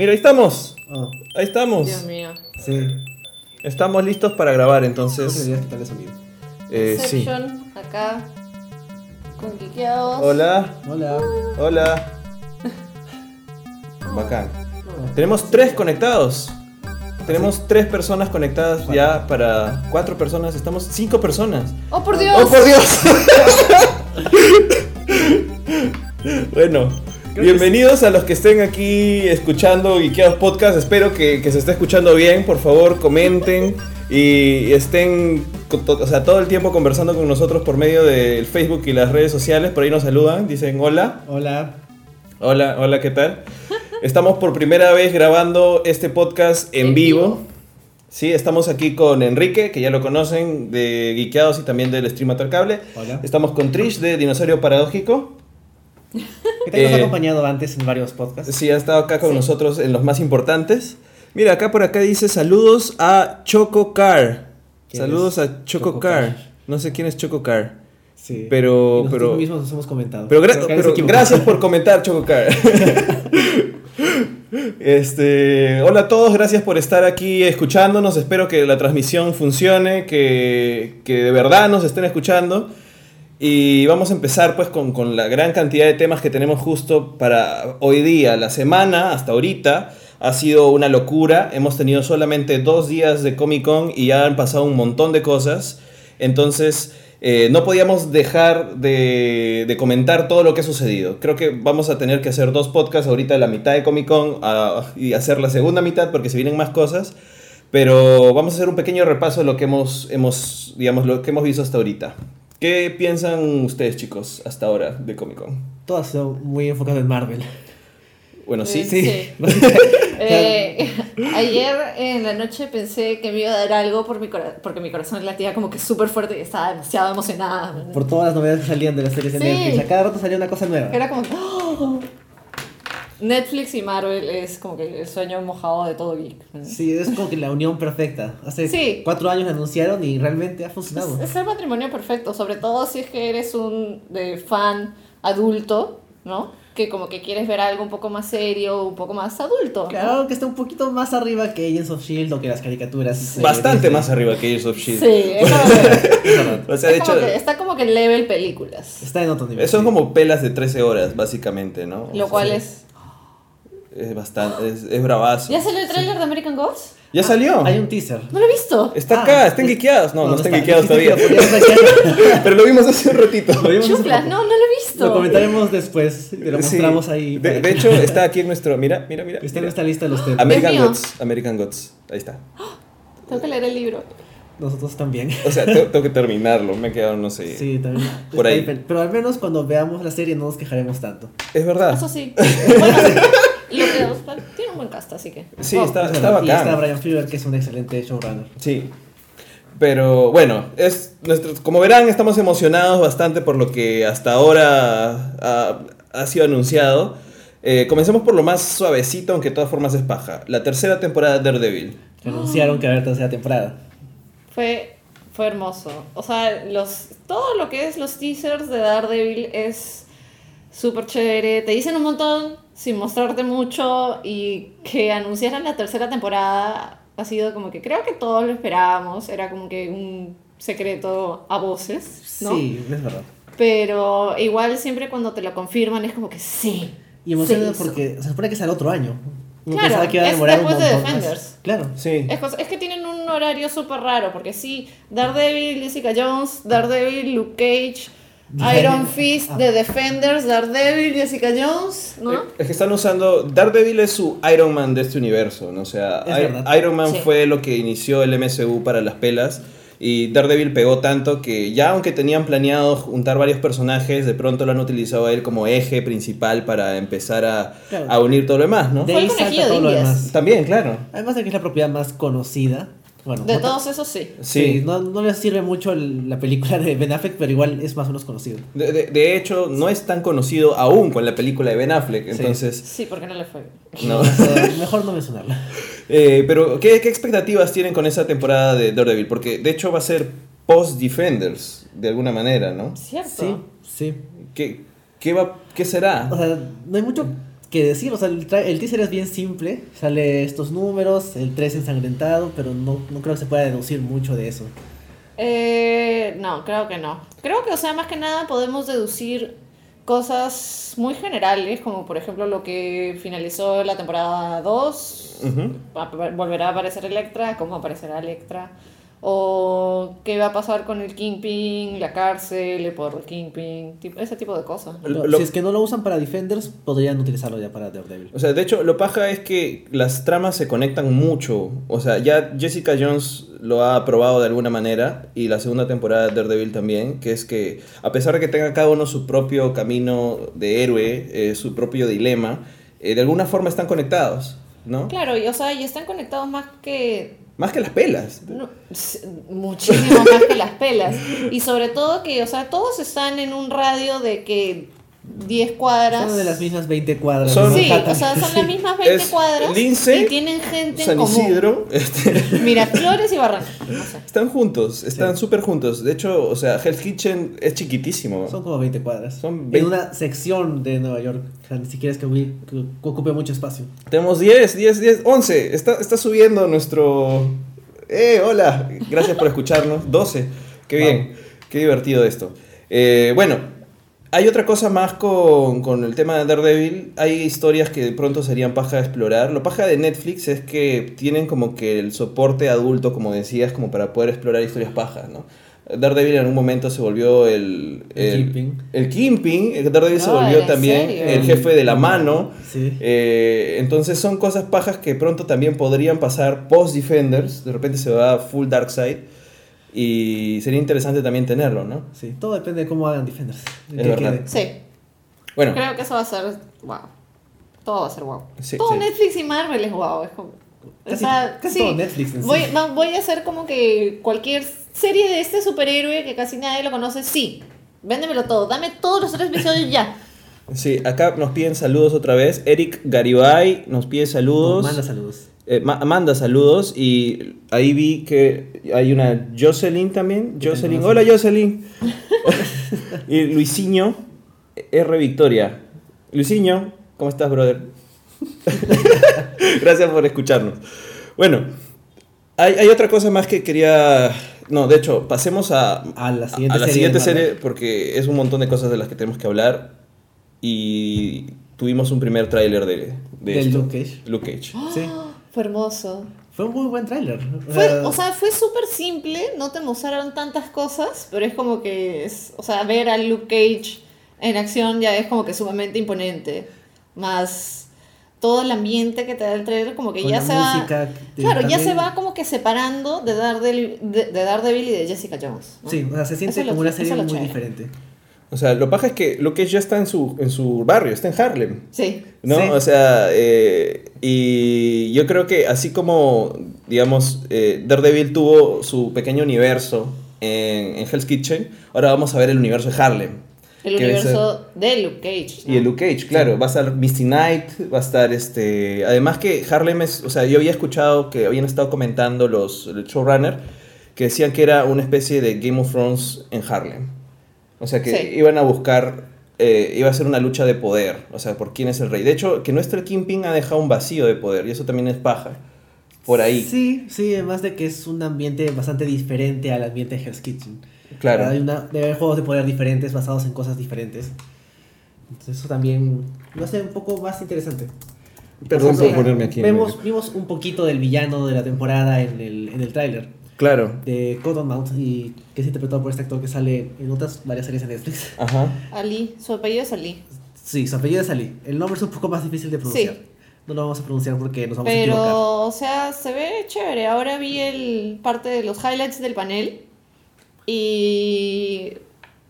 Mira, ahí estamos. Oh, Ahí estamos. Dios mío. sí. Estamos listos para grabar, Entonces entonces. deberías quitarle sonido. eh, sí. Acá. Con Quiqueados. Hola, Hola. hola. Bacán. Tenemos tres conectados. Tenemos tres personas conectadas ya para cuatro personas. Estamos cinco personas. ¡Oh, por Dios! ¡Oh, por Dios! bueno, Creo bienvenidos a los que estén aquí escuchando Geekeados Podcast. Espero que, que se esté escuchando bien. Por favor, comenten y estén o sea, todo el tiempo conversando con nosotros por medio del Facebook y las redes sociales. Por ahí nos saludan, dicen hola. Hola. Hola, hola, ¿qué tal? Estamos por primera vez grabando este podcast en, En vivo. vivo. Sí, estamos aquí con Enrique, que ya lo conocen, de Geekeados y también del Stream Cable. Hola. Estamos con Trish, de Dinosaurio Paradójico. Que te Eh, acompañado antes en varios podcasts. Sí, ha estado acá con Sí. nosotros en los más importantes. Mira, acá por acá dice saludos a Choco Car. ¿Quién Saludos es a Choco Choco Car. Car? No sé quién es Choco Car. Sí. Pero- pero- mismos nos hemos comentado. Pero, gra- pero gracias por comentar, Chococar. este, hola a todos, gracias por estar aquí escuchándonos. Espero que la transmisión funcione, que, que de verdad nos estén escuchando. Y vamos a empezar pues con, con la gran cantidad de temas que tenemos justo para hoy día. La semana hasta ahorita ha sido una locura. Hemos tenido solamente dos días de Comic Con y ya han pasado un montón de cosas. Entonces eh, no podíamos dejar de, de comentar todo lo que ha sucedido. Creo que vamos a tener que hacer dos podcasts ahorita la mitad de Comic Con ah, y hacer la segunda mitad porque se vienen más cosas. Pero vamos a hacer un pequeño repaso de lo que hemos, hemos, digamos, lo que hemos visto hasta ahorita. ¿Qué piensan ustedes, chicos, hasta ahora de Comic Con? Todo ha sido muy enfocado en Marvel. Bueno, sí. Eh, Sí. Eh, ayer en la noche pensé que me iba a dar algo por mi porque mi corazón latía como que súper fuerte y estaba demasiado emocionada. Por todas las novedades que salían de las series de Sí. Netflix. A cada rato salía una cosa nueva. Era como que, ¡oh! Netflix y Marvel es como que el sueño mojado de todo geek. Sí, es como que la unión perfecta. Hace Sí. cuatro años la anunciaron y realmente ha funcionado. Es, es el matrimonio perfecto, sobre todo si es que eres un de fan adulto, ¿no? Que como que quieres ver algo un poco más serio, un poco más adulto. ¿no? Claro que está un poquito más arriba que Agents of Shield o que las caricaturas. Bastante de- más arriba que Age of Shield. Sí, Es verdad. O sea, de es como hecho, que está como que level películas. Está en otro nivel. son sí. como pelas de 13 horas, básicamente, ¿no? O Lo sea, cual es... Es bastante, es, es bravazo. ¿Ya salió el tráiler de American Gods? ¿Ya salió? Hay un teaser. No lo he visto. Está Ah, acá, están es- guiqueados. No, no, están guiqueados Dijiste todavía. Pero lo vimos hace un ratito. Lo vimos hace Chuflas, poco. no, no lo he visto. Lo comentaremos después. Te lo Sí. mostramos ahí. De, hecho, está aquí en nuestro. Mira, mira, mira. Está en esta lista de los temas. American. Gods. American Gods. Ahí está. Tengo que leer el libro. Nosotros también. O sea, tengo, tengo que terminarlo. Me he quedado, no sé. Sí, también. Por Está ahí. pe- Pero al menos cuando veamos la serie no nos quejaremos tanto. Es verdad. Eso sí. Bueno, tiene un buen cast, así que. Sí, Oh, está, Es está verdad. Y está bacán. Brian Fuller, que es un excelente showrunner. Sí. Pero bueno, es nuestro, como verán, estamos emocionados bastante por lo que hasta ahora ha, ha sido anunciado. Eh, comencemos por lo más suavecito, aunque de todas formas es paja. La tercera temporada de Daredevil. Anunciaron que va a haber tercera temporada. Fue, fue hermoso. O sea, los, todo lo que es los teasers de Daredevil es súper chévere. Te dicen un montón sin mostrarte mucho y que anunciaran la tercera temporada ha sido como que creo que todos lo esperábamos. Era como que un secreto a voces, ¿no? Sí, es verdad. Pero igual siempre cuando te lo confirman es como que sí. Y emocionado se hizo. porque se supone que es al otro año. Uno Claro, que iba a es demorar un después de montón más. Defenders. Claro. Sí. Es, es que tienen un horario súper raro, porque sí, Daredevil, Jessica Jones, Daredevil, Luke Cage, Iron Fist, Ah. The Defenders, Daredevil, Jessica Jones, ¿no? Es que están usando. Daredevil es su Iron Man de este universo, ¿no? O sea, I-. Iron Man Sí. fue lo que inició el MCU para las pelas. Y Daredevil pegó tanto que ya aunque tenían planeado juntar varios personajes, de pronto lo han utilizado a él como eje principal para empezar a, Claro. a unir todo lo demás, ¿no? De ahí salta todo lo demás. También, claro. Además de que es la propiedad más conocida. Bueno, De no- todos esos sí. Sí, Sí. no, no les sirve mucho el- la película de Ben Affleck, pero igual es más o menos conocido. De, de- de hecho, no es tan conocido aún con la película de Ben Affleck, entonces... Sí, porque no le fue. No. Sea, mejor no mencionarla. Eh, pero, ¿qué, ¿qué expectativas tienen con esa temporada de Daredevil? Porque, de hecho, va a ser post-Defenders, de alguna manera, ¿no? ¿Cierto? Sí, sí. ¿Qué, qué, va, qué será? O sea, no hay mucho que decir, o sea, el, el teaser es bien simple, sale estos números, el 3 ensangrentado, pero no, no creo que se pueda deducir mucho de eso. Eh, no, creo que no. Creo que, o sea, más que nada podemos deducir cosas muy generales, como por ejemplo lo que finalizó la temporada 2, Ujú. ap- volverá a aparecer Electra, cómo aparecerá Electra, o qué va a pasar con el Kingpin, la cárcel, del Kingpin, tipo- ese tipo de cosas. Lo- si es que no lo usan para Defenders, podrían utilizarlo ya para Daredevil. O sea, de hecho, lo paja es que las tramas se conectan mucho. O sea, ya Jessica Jones lo ha probado de alguna manera y la segunda temporada de Daredevil también, que es que a pesar de que tenga cada uno su propio camino de héroe, eh, su propio dilema, eh, de alguna forma están conectados, ¿no? Claro, y, o sea, y están conectados más que Más que las pelas. Muchísimo más que las pelas. Y sobre todo que, o sea, todos están en un radio de que 10 cuadras. Son de las mismas 20 cuadras. Son- Sí, o sea, son las mismas 20 Es cuadras Lince, y tienen gente en San común. Isidro, este, Miraflores y Barranca. No sé. están juntos, están Sí. súper juntos. De hecho, o sea, Hell's Kitchen es chiquitísimo. Son como 20 cuadras. Son En 20. una sección de Nueva York. O sea, ni siquiera es que, ubi- que ocupe mucho espacio. Tenemos 10, 10, 10, 11. Está, está subiendo nuestro... ¡Eh, hola! Gracias por escucharnos. 12. Qué bien. Qué divertido esto. Eh, bueno, hay otra cosa más con, con el tema de Daredevil. Hay historias que de pronto serían paja de explorar. Lo paja de Netflix es que tienen como que el soporte adulto, como decías, como para poder explorar historias pajas, ¿no? Daredevil en algún momento se volvió el... El Kingpin. El Kingpin. Daredevil se Ah, volvió ¿en también serio? el jefe de la mano. Sí. Eh, entonces son cosas pajas que pronto también podrían pasar post Defenders. De repente se va full Dark Side. Y sería interesante también tenerlo, ¿no? Sí, todo depende de cómo hagan Defenders. Es Que verdad. quede. Sí, Bueno, creo que eso va a ser wow. Todo va a ser wow. Sí, todo sí. Netflix y Marvel es wow. Es como, o Casi- sea, casi sí, todo Netflix en voy a hacer como que cualquier serie de este superhéroe que casi nadie lo conoce, sí. Véndemelo todo, dame todos los tres episodios ya. sí, acá nos piden saludos otra vez. Eric Garibay nos pide saludos. Manda saludos. Eh, ma- manda saludos y ahí vi que hay una Jocelyn también. Jocelyn, hola Jocelyn. y Luisinho R. Victoria. Luisinho, ¿cómo estás, brother? Gracias por escucharnos. Bueno, hay, hay otra cosa más que quería... No, de hecho, pasemos a, A la siguiente a la serie siguiente de Marvel. serie porque es un montón de cosas de las que tenemos que hablar y tuvimos un primer tráiler de, de esto. Luke Cage. Luke Cage. Sí. Fue hermoso. Fue un muy buen tráiler. Fue, o sea, fue súper simple, no te mostraron tantas cosas, pero es como que, es, o sea, ver a Luke Cage en acción ya es como que sumamente imponente. Más todo el ambiente que te da el trailer, como que Con ya se va... música, eh, Claro, ya se va como que separando de Daredevil, de, de Daredevil y de Jessica Jones. ¿no? Sí, o sea, se siente Eso es lo- como una serie muy chévere. diferente. O sea, lo paja es que Luke Cage ya está en su, en su barrio, está en Harlem. Sí. ¿No? Sí. O sea, eh, y yo creo que así como, digamos, eh, Daredevil tuvo su pequeño universo en, en Hell's Kitchen, ahora vamos a ver el universo de Harlem. El que universo de Luke Cage. ¿no? Y el Luke Cage, claro, va a estar Misty Knight, va a estar este... Además que Harlem es, o sea, yo había escuchado que habían estado comentando los el showrunner que decían que era una especie de Game of Thrones en Harlem. O sea, que Sí. iban a buscar, eh, iba a ser una lucha de poder, o sea, por quién es el rey. De hecho, que nuestro Kingpin ha dejado un vacío de poder y eso también es paja. Por ahí. Sí, sí, además de que es un ambiente bastante diferente al ambiente de Hell's Kitchen. Claro. Hay una, debe haber juegos de poder diferentes basados en cosas diferentes. Entonces eso también lo hace un poco más interesante. Perdón Por ponerme aquí Vemos, vimos un poquito del villano de la temporada en el, en el tráiler Claro. de Cottonmouth y que es interpretado por este actor que sale en otras varias series en Netflix. Ajá. Ali, su apellido es Ali. Sí, su apellido es Ali. El nombre es un poco más difícil de pronunciar. Sí. No lo vamos a pronunciar porque nos vamos a equivocar. Pero, o sea, se ve chévere. Ahora vi el parte de los highlights del panel y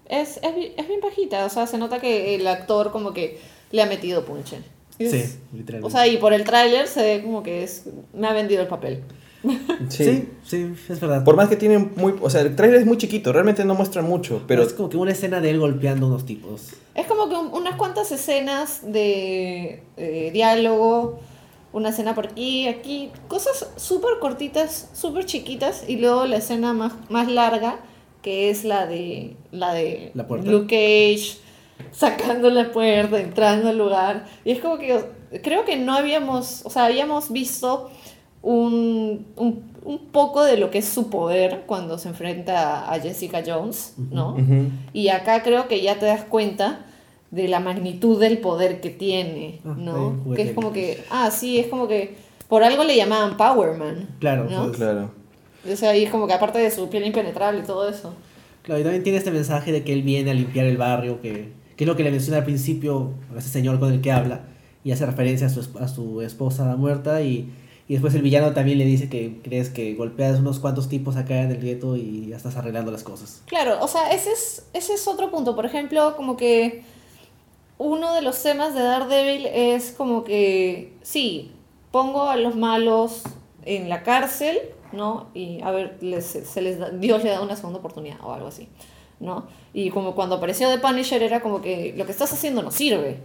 es, es, es bien bajita. O sea, se nota que el actor como que le ha metido punche. Es- Sí, literalmente. O sea, y por el tráiler se ve como que es me ha vendido el papel. Sí. sí, sí, es verdad. Por más que tiene muy... O sea, el trailer es muy chiquito, realmente no muestra mucho, pero... es como que una escena de él golpeando a unos tipos. Es como que un- unas cuantas escenas de eh, diálogo, una escena por aquí, aquí, cosas súper cortitas, súper chiquitas, y luego la escena más, más larga, que es la de, la de La puerta. Luke Cage, sacando la puerta, entrando al lugar. Y es como que creo que no habíamos, o sea, habíamos visto un, un, un poco de lo que es su poder cuando se enfrenta a Jessica Jones, ¿no? Y acá creo que ya te das cuenta de la magnitud del poder que tiene, Ah, ¿no? Que es como que, ah, sí, es como que por algo le llamaban Power Man. Claro, ¿no? pues, Claro. O sea, y es como que aparte de su piel impenetrable y todo eso. Claro, y también tiene este mensaje de que él viene a limpiar el barrio, que, que es lo que le menciona al principio a ese señor con el que habla, y hace referencia a su, a su esposa muerta, y, y después el villano también le dice que crees que golpeas unos cuantos tipos acá en el gueto y ya estás arreglando las cosas. Claro, o sea, ese es, ese es otro punto. Por ejemplo, como que uno de los temas de Daredevil es como que, sí, pongo a los malos en la cárcel, ¿no? Y a ver, les, se les da- Dios le da una segunda oportunidad o algo así, ¿no? Y como cuando apareció The Punisher era como que lo que estás haciendo no sirve.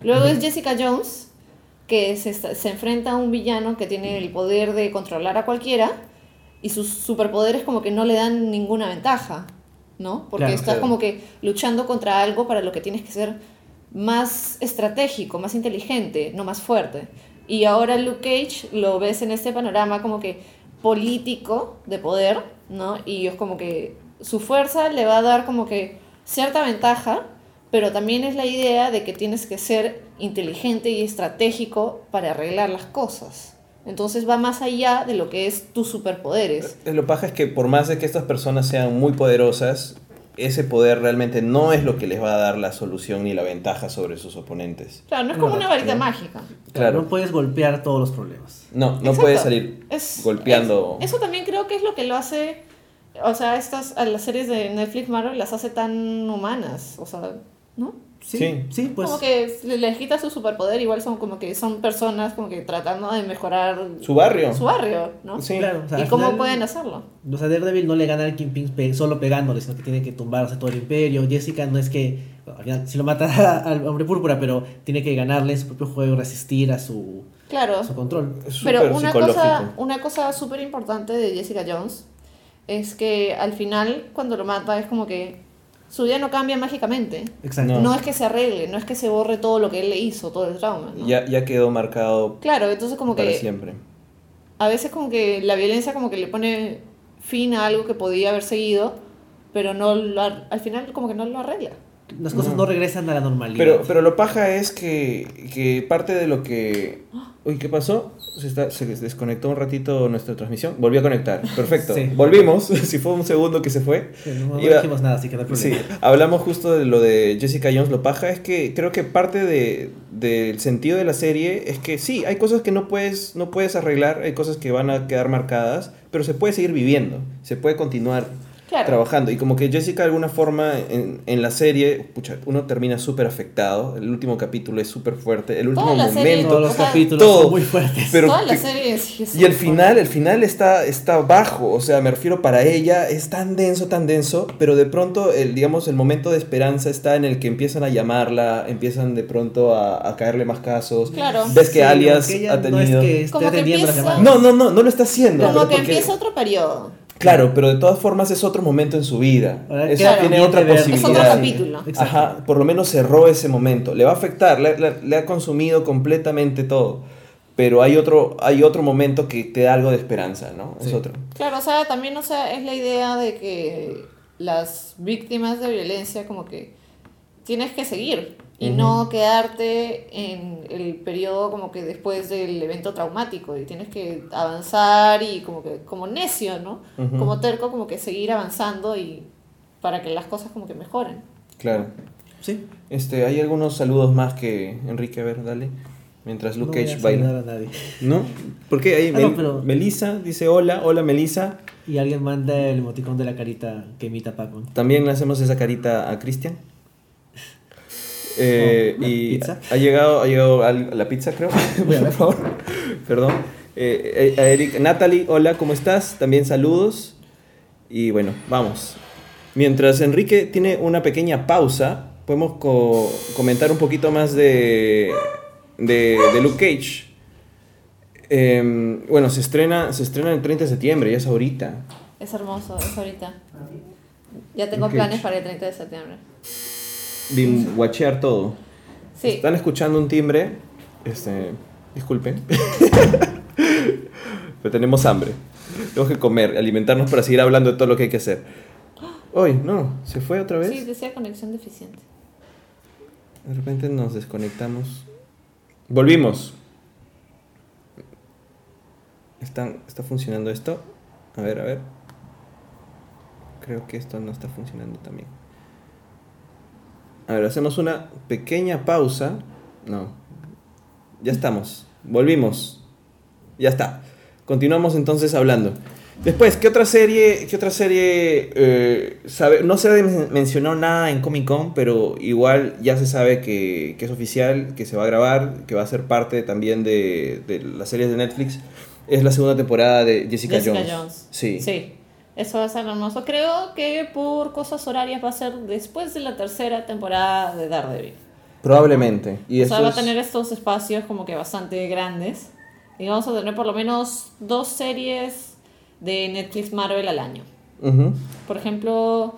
Luego es Jessica Jones, que se, enfrenta a un villano que tiene el poder de controlar a cualquiera y sus superpoderes como que no le dan ninguna ventaja, ¿no? Porque Claro, estás claro. como que luchando contra algo para lo que tienes que ser más estratégico, más inteligente, no más fuerte. Y ahora Luke Cage lo ves en este panorama como que político de poder, ¿no? Y es como que su fuerza le va a dar como que cierta ventaja, pero también es la idea de que tienes que ser inteligente y estratégico para arreglar las cosas. Entonces va más allá de lo que es tus superpoderes. Lo paja es que por más de que estas personas sean muy poderosas, ese poder realmente no es lo que les va a dar la solución ni la ventaja sobre sus oponentes. Claro, no es No, como una varita no. mágica. Claro. No puedes golpear todos los problemas. No, no Exacto. puede salir Es- golpeando. es- eso también creo que es lo que lo hace. O sea, estas a las series de Netflix Marvel las hace tan humanas. O sea, ¿no? Sí, Sí. sí, pues. como que le- les quita su superpoder, igual son como que son personas como que tratando de mejorar Su barrio. su barrio, ¿no? Sí. Claro, o sea, ¿Y cómo final- pueden hacerlo? O sea, Daredevil no le gana al Kingpin pe- solo pegándole, sino que tiene que tumbarse todo el imperio. Jessica no es que. bueno, al final sí lo mata al hombre púrpura, pero tiene que ganarle su propio juego, resistir a su, Claro. a su control. Es Pero súper una cosa, una cosa súper importante de Jessica Jones es que al final, cuando lo mata, es como que su vida no cambia mágicamente. Exacto. No. No. es que se arregle, no es que se borre todo lo que él le hizo, todo el trauma. ¿no? Ya, ya quedó marcado Claro, entonces como para que siempre. a veces como que la violencia como que le pone fin a algo que podía haber seguido, pero no lo ar- al final como que no lo arregla. Las cosas No. no regresan a la normalidad. Pero, pero lo paja es que, que parte de lo que... Uy, ¿qué pasó? Se, está, se desconectó un ratito nuestra transmisión. Volvió a conectar. Perfecto. Sí. Volvimos. si fue un segundo que se fue. Sí, no, dijimos nada, así que no hay Sí, problema. hablamos justo de lo de Jessica Jones. Lo paja es que creo que parte de- del sentido de la serie es que sí, hay cosas que no puedes, no puedes arreglar, hay cosas que van a quedar marcadas, pero se puede seguir viviendo, se puede continuar Claro. trabajando. Y como que Jessica de alguna forma en, en la serie, pucha, uno termina súper afectado. El último capítulo es súper fuerte, el último Toda la serie, momento. Todos los o sea, capítulos todo. son muy fuertes. Pero Toda la serie es y el final, el final está, está bajo, o sea, me refiero para ella, es tan denso, tan denso, pero de pronto, el, digamos, el momento de esperanza está en el que empiezan a llamarla, empiezan de pronto a, a caerle más casos. Claro. Ves que Sí, alias ha No tenido... es que esté Como que empieza-. No, no, no, no lo está haciendo. Como que porque- empieza otro periodo. Claro, pero de todas formas es otro momento en su vida. Eso tiene otra ver- Es otro posibilidad. capítulo. Ajá, por lo menos cerró ese momento. Le va a afectar, le, le- le ha consumido completamente todo. Pero hay otro, hay otro momento que te da algo de esperanza, ¿no? Es Sí. otro. Claro, o sea, también o sea, es la idea de que las víctimas de violencia como que tienes que seguir y Ujú. no quedarte en el periodo como que después del evento traumático y tienes que avanzar y como que como necio, ¿no? Ujú. Como terco como que seguir avanzando y para que las cosas como que mejoren. Claro. Sí. Este, hay algunos saludos más que Enrique, a ver, dale. Mientras No Luke Cage baila. saludar a nadie. ¿No? ¿Por qué? Ahí, Ah, no, Mel- pero- Melissa dice hola, hola Melissa. Y alguien manda el emoticón de la carita que imita a Paco. También le hacemos esa carita a Cristian. Eh, Oh, y ¿pizza? ha llegado, ha llegado al- la pizza, creo. Voy a ver. Por favor. Perdón. Eh, eh, a Eric, Natalie, hola, ¿cómo estás? También saludos. Y bueno, vamos. Mientras Enrique tiene una pequeña pausa, podemos co- comentar un poquito más de, de, de Luke Cage. Em, bueno, se estrena, se estrena el 30 de septiembre, ya es ahorita. Es hermoso, es ahorita. Ya tengo Ok. planes para el 30 de septiembre. Watchear todo. Sí. Están escuchando un timbre. Este, disculpen. Pero tenemos hambre. Tenemos que comer, alimentarnos para seguir hablando de todo lo que hay que hacer. Hoy, no, ¿se fue otra vez? Sí, decía conexión deficiente. De repente nos desconectamos. Volvimos. ¿Está, ¿Está funcionando esto? A ver, a ver. Creo que esto no está funcionando también. A ver, hacemos una pequeña pausa. No. Ya estamos. Volvimos. Ya está. Continuamos entonces hablando. Después, ¿qué otra serie, qué otra serie eh, sabe, no se mencionó nada en Comic Con, pero igual ya se sabe que, que, es oficial, que se va a grabar, que va a ser parte también de, de las series de Netflix? Es la segunda temporada de Jessica, Jessica Jones. Jones. Sí. Sí. Eso va a ser hermoso. Creo que por cosas horarias va a ser después de la tercera temporada de Daredevil. Probablemente. Y o eso sea, va a tener estos espacios como que bastante grandes. Y vamos a tener por lo menos dos series de Netflix Marvel al año. Por ejemplo,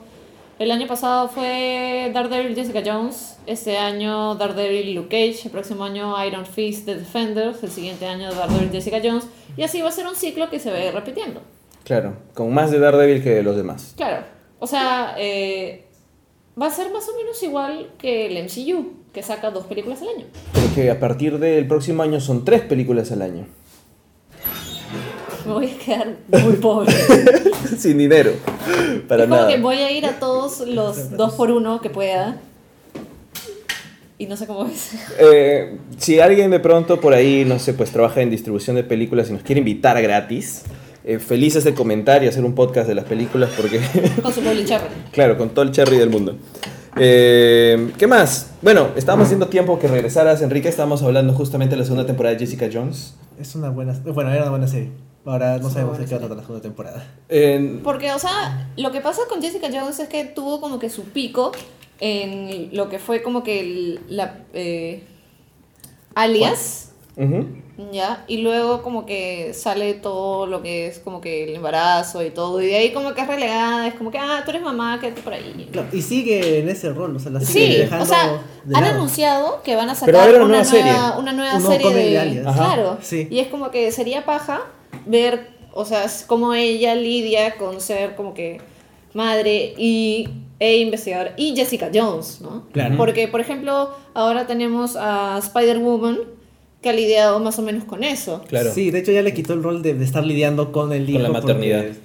el año pasado fue Daredevil Jessica Jones. Este año Daredevil Luke Cage. El próximo año Iron Fist The Defenders. El siguiente año Daredevil Jessica Jones. Y así va a ser un ciclo que se va a ir repitiendo. Claro, con más de Daredevil que de los demás. Claro. O sea, eh, va a ser más o menos igual que el MCU, que saca dos películas al año. Porque a partir del próximo año son tres películas al año. Me voy a quedar muy pobre. Sin dinero. Para es como nada. que voy a ir a todos los dos por uno que pueda. Y no sé cómo es. Eh, si alguien de pronto por ahí, no sé, pues trabaja en distribución de películas y nos quiere invitar gratis, eh, felices de comentar y hacer un podcast de las películas porque, Con su Public Cherry. claro, con todo el cherry del mundo. Eh, ¿Qué más? Bueno, estábamos haciendo tiempo que regresaras, Enrique. Estábamos hablando justamente de la segunda temporada de Jessica Jones. Es una buena. Bueno, era una buena serie. Ahora no sabemos de qué va a tratar la segunda temporada. En- Porque, o sea, lo que pasa con Jessica Jones es que tuvo como que su pico en lo que fue como que el- la eh, alias, Ujú. ¿ya? Y luego como que sale todo lo que es como que el embarazo y todo, y de ahí como que es relegada, es como que, ah, tú eres mamá, quédate por ahí. Claro, y sigue en ese rol, o sea, la sigue Sí, dejando o sea, de han lado. anunciado que van a sacar una una, nueva serie. una nueva serie de... Claro, Sí. y es como que sería paja ver, o sea, es como ella lidia con ser como que madre y e investigadora y Jessica Jones, ¿no? Claro. Porque, por ejemplo, ahora tenemos a Spider-Woman que ha lidiado más o menos con eso. Claro. Sí, de hecho ya le quitó el rol de, de estar lidiando con el hijo. Con la maternidad. Porque,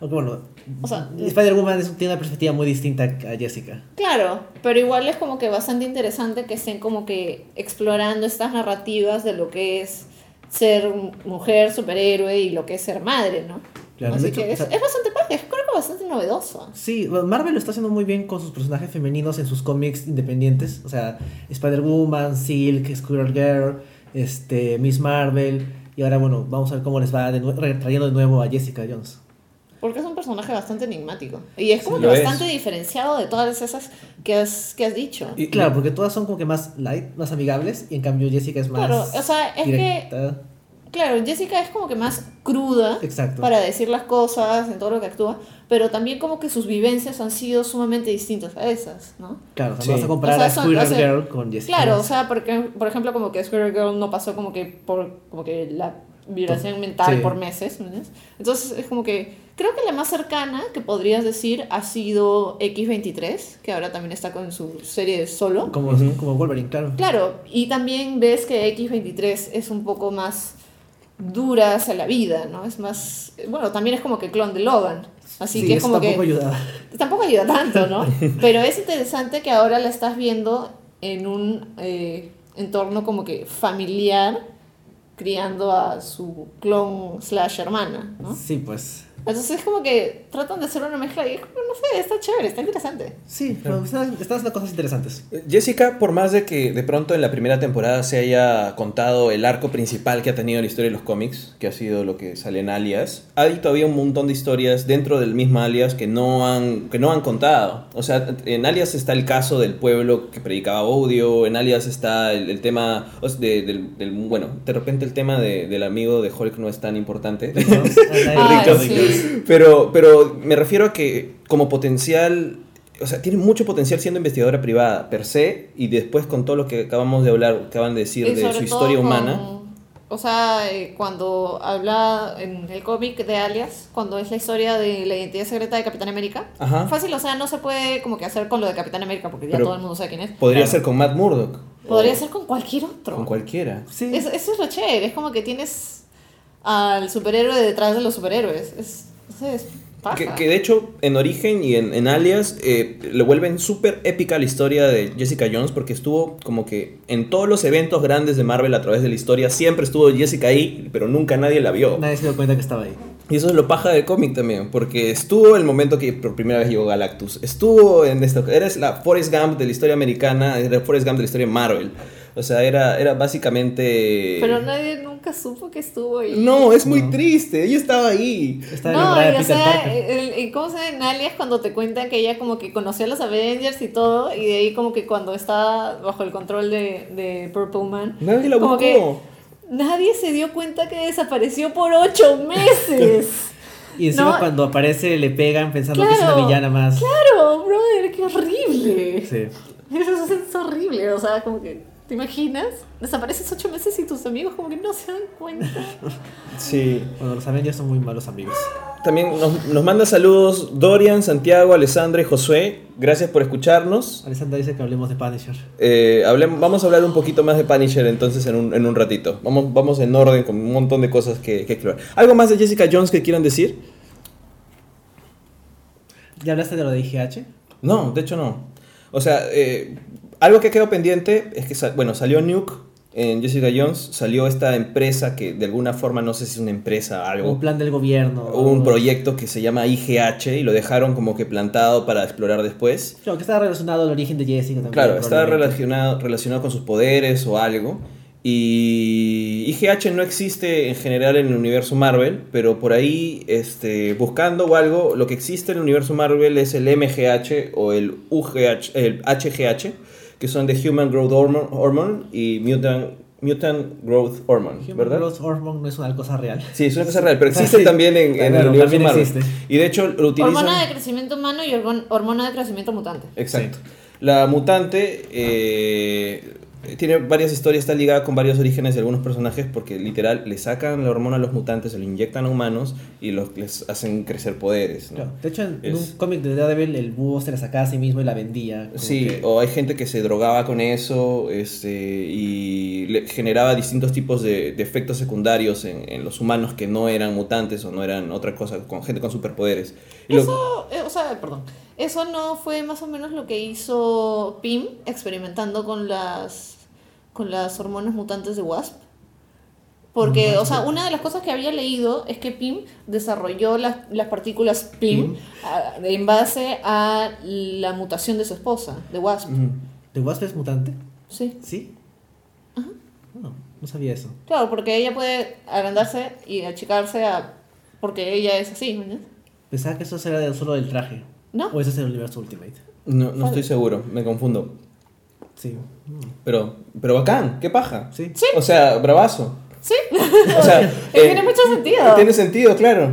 aunque bueno, O sea, Spider-Woman es- tiene una perspectiva muy distinta a Jessica. Claro, pero igual es como que bastante interesante que estén como que explorando estas narrativas de lo que es ser mujer, superhéroe y lo que es ser madre, ¿no? Claro, Así de hecho, que es, o sea- es bastante padre, es creo que bastante novedoso. Sí, Marvel lo está haciendo muy bien con sus personajes femeninos en sus cómics independientes. O sea, Spider-Woman, Silk, Squirrel Girl, este, Miss Marvel. Y ahora, bueno, vamos a ver cómo les va de trayendo de nuevo a Jessica Jones. Porque es un personaje bastante enigmático. Y es como Sí, que es. bastante diferenciado de todas esas que has, que has dicho. Y- Claro, porque todas son como que más light, más amigables. Y en cambio Jessica es más Claro, o sea, es que-. Claro, Jessica es como que más cruda Exacto. para decir las cosas en todo lo que actúa, pero también como que sus vivencias han sido sumamente distintas a esas, ¿no? Claro, o sea, Sí. vas a comparar O sea, a son- Squirrel sea, Girl con Jessica Claro, o sea, porque, por ejemplo, como que Squirrel Girl no pasó como que por como que la vibración mental Sí. por meses, ¿no? Entonces es como que creo que la más cercana que podrías decir ha sido X23, que ahora también está con su serie de solo. Como, como Wolverine, claro. Claro, y también ves que X23 es un poco más dura hacia la vida, ¿no? Es más, bueno, también es como que clon de Logan. Así Sí, que es como que tampoco ayudaba. tampoco ayuda tanto, ¿no? Pero es interesante que ahora la estás viendo en un eh, entorno como que familiar, criando a su clon slash hermana, ¿no? Sí, pues. Entonces es como que tratan de hacer una mezcla y es como, no sé, está chévere, está interesante. Sí, pero están, cosas interesantes. Jessica, por más de que de pronto en la primera temporada se haya contado el arco principal que ha tenido la historia de los cómics, que ha sido lo que sale en Alias, hay todavía un montón de historias dentro del mismo Alias que no han, que no han contado. O sea, en Alias está el caso del pueblo que predicaba odio, en Alias está el, el tema, o sea, de- del, del- bueno, de repente el tema de- del amigo de Hulk no es tan importante. Rick sí. Pero, pero me refiero a que como potencial o sea, tiene mucho potencial siendo investigadora privada per se y después con todo lo que acabamos de hablar, acaban de decir de su historia con- humana. O sea, eh, cuando habla en el cómic de Alias, cuando es la historia de la identidad secreta de Capitán América, Ajá. fácil, o sea, no se puede como que hacer con lo de Capitán América porque ya todo el mundo sabe quién es. Podría Claro. ser con Matt Murdock. Podría ser con cualquier otro. con cualquiera. Sí. Es- eso es lo chévere, es como que tienes al superhéroe detrás de los superhéroes. Es, no sé, es paja. Que, que de hecho, en Origen y en, en Alias, eh, le vuelven súper épica la historia de Jessica Jones porque estuvo como que en todos los eventos grandes de Marvel a través de la historia siempre estuvo Jessica ahí, pero nunca nadie la vio. Nadie se dio cuenta que estaba ahí. Y eso es lo paja del cómic también, porque estuvo el momento que por primera vez llegó Galactus. Estuvo en esto, eres la Forrest Gump de la historia americana, era Forrest Gump de la historia de Marvel. O sea, era, era básicamente... Pero nadie nunca supo que estuvo ahí. No, es muy No. triste, ella estaba ahí. Estaba No, y o sea, el, el- ¿cómo se llama en Alias cuando te cuentan que ella como que conoció a los Avengers y todo? Y de ahí como que cuando está bajo el control de, de Purple Man. Nadie la buscó. que nadie se dio cuenta que desapareció por ocho meses. Y encima no. cuando aparece le pegan pensando que es una villana más. claro, brother, qué horrible. Sí. Eso es, es horrible, o sea, como que, ¿te imaginas? Desapareces ocho meses y tus amigos como que no se dan cuenta. Sí. Bueno, los Avengers son muy malos amigos. También nos, nos manda saludos Dorian, Santiago, Alessandra y Josué. Gracias por escucharnos. Alessandra dice que hablemos de Punisher. Eh, hablem- vamos a hablar un poquito más de Punisher entonces en un, en un ratito. Vamos, vamos en orden con un montón de cosas que, que explorar. ¿Algo más de Jessica Jones que quieran decir? ¿Ya hablaste de lo de IGH? No, de hecho no. O sea, eh, algo que quedó pendiente es que, bueno, salió Nuke en Jessica Jones, salió esta empresa que de alguna forma, no sé si es una empresa, algo, Un plan del gobierno. Un proyecto que se llama IGH y lo dejaron como que plantado para explorar después. Claro, que estaba relacionado al origen de Jessica también. Claro, está relacionado, relacionado con sus poderes o algo. Y IGH no existe en general en el universo Marvel, pero por ahí, este, buscando o algo, lo que existe en el universo Marvel es el MGH o el UGH, el HGH, que son de Human Growth Hormone, Hormone y Mutant, Mutant Growth Hormone, Human ¿verdad? Growth Hormone no es una cosa real. Sí, es una cosa real, pero existe Sí. también en, en el universo Marvel. existe. Y de hecho lo utilizan... Hormona de crecimiento humano y hormon- hormona de crecimiento mutante. Exacto. La mutante eh, tiene varias historias, está ligada con varios orígenes de algunos personajes porque literal le sacan la hormona a los mutantes, se lo inyectan a humanos y los, les hacen crecer poderes. ¿no? Claro. De hecho, en, Es- un cómic de Daredevil, el búho se la sacaba a sí mismo y la vendía. Sí, que- o hay gente que se drogaba con eso este, y le generaba distintos tipos de, de efectos secundarios en, en los humanos que no eran mutantes o no eran otra cosa, con gente con superpoderes. Y lo- Eso, eh, o sea, perdón, eso no fue más o menos lo que hizo Pym experimentando con las con las hormonas mutantes de Wasp. Porque, o sea, una de las cosas que había leído es que Pym desarrolló las, las partículas Pym Pym. a- en base a la mutación de su esposa, de Wasp. Ujú. ¿The Wasp es mutante? Sí. ¿Sí? No, no sabía eso. Claro, porque ella puede agrandarse y achicarse a... porque ella es así, ¿me entiendes? Pensaba que eso era de- solo del traje. ¿No? O eso es el universo Ultimate. No, no estoy seguro, me confundo. Sí. Pero, pero bacán, qué paja. Sí. Sí. O sea, bravazo. Sí. O sea, eh, Tiene mucho sentido. Tiene sentido, claro.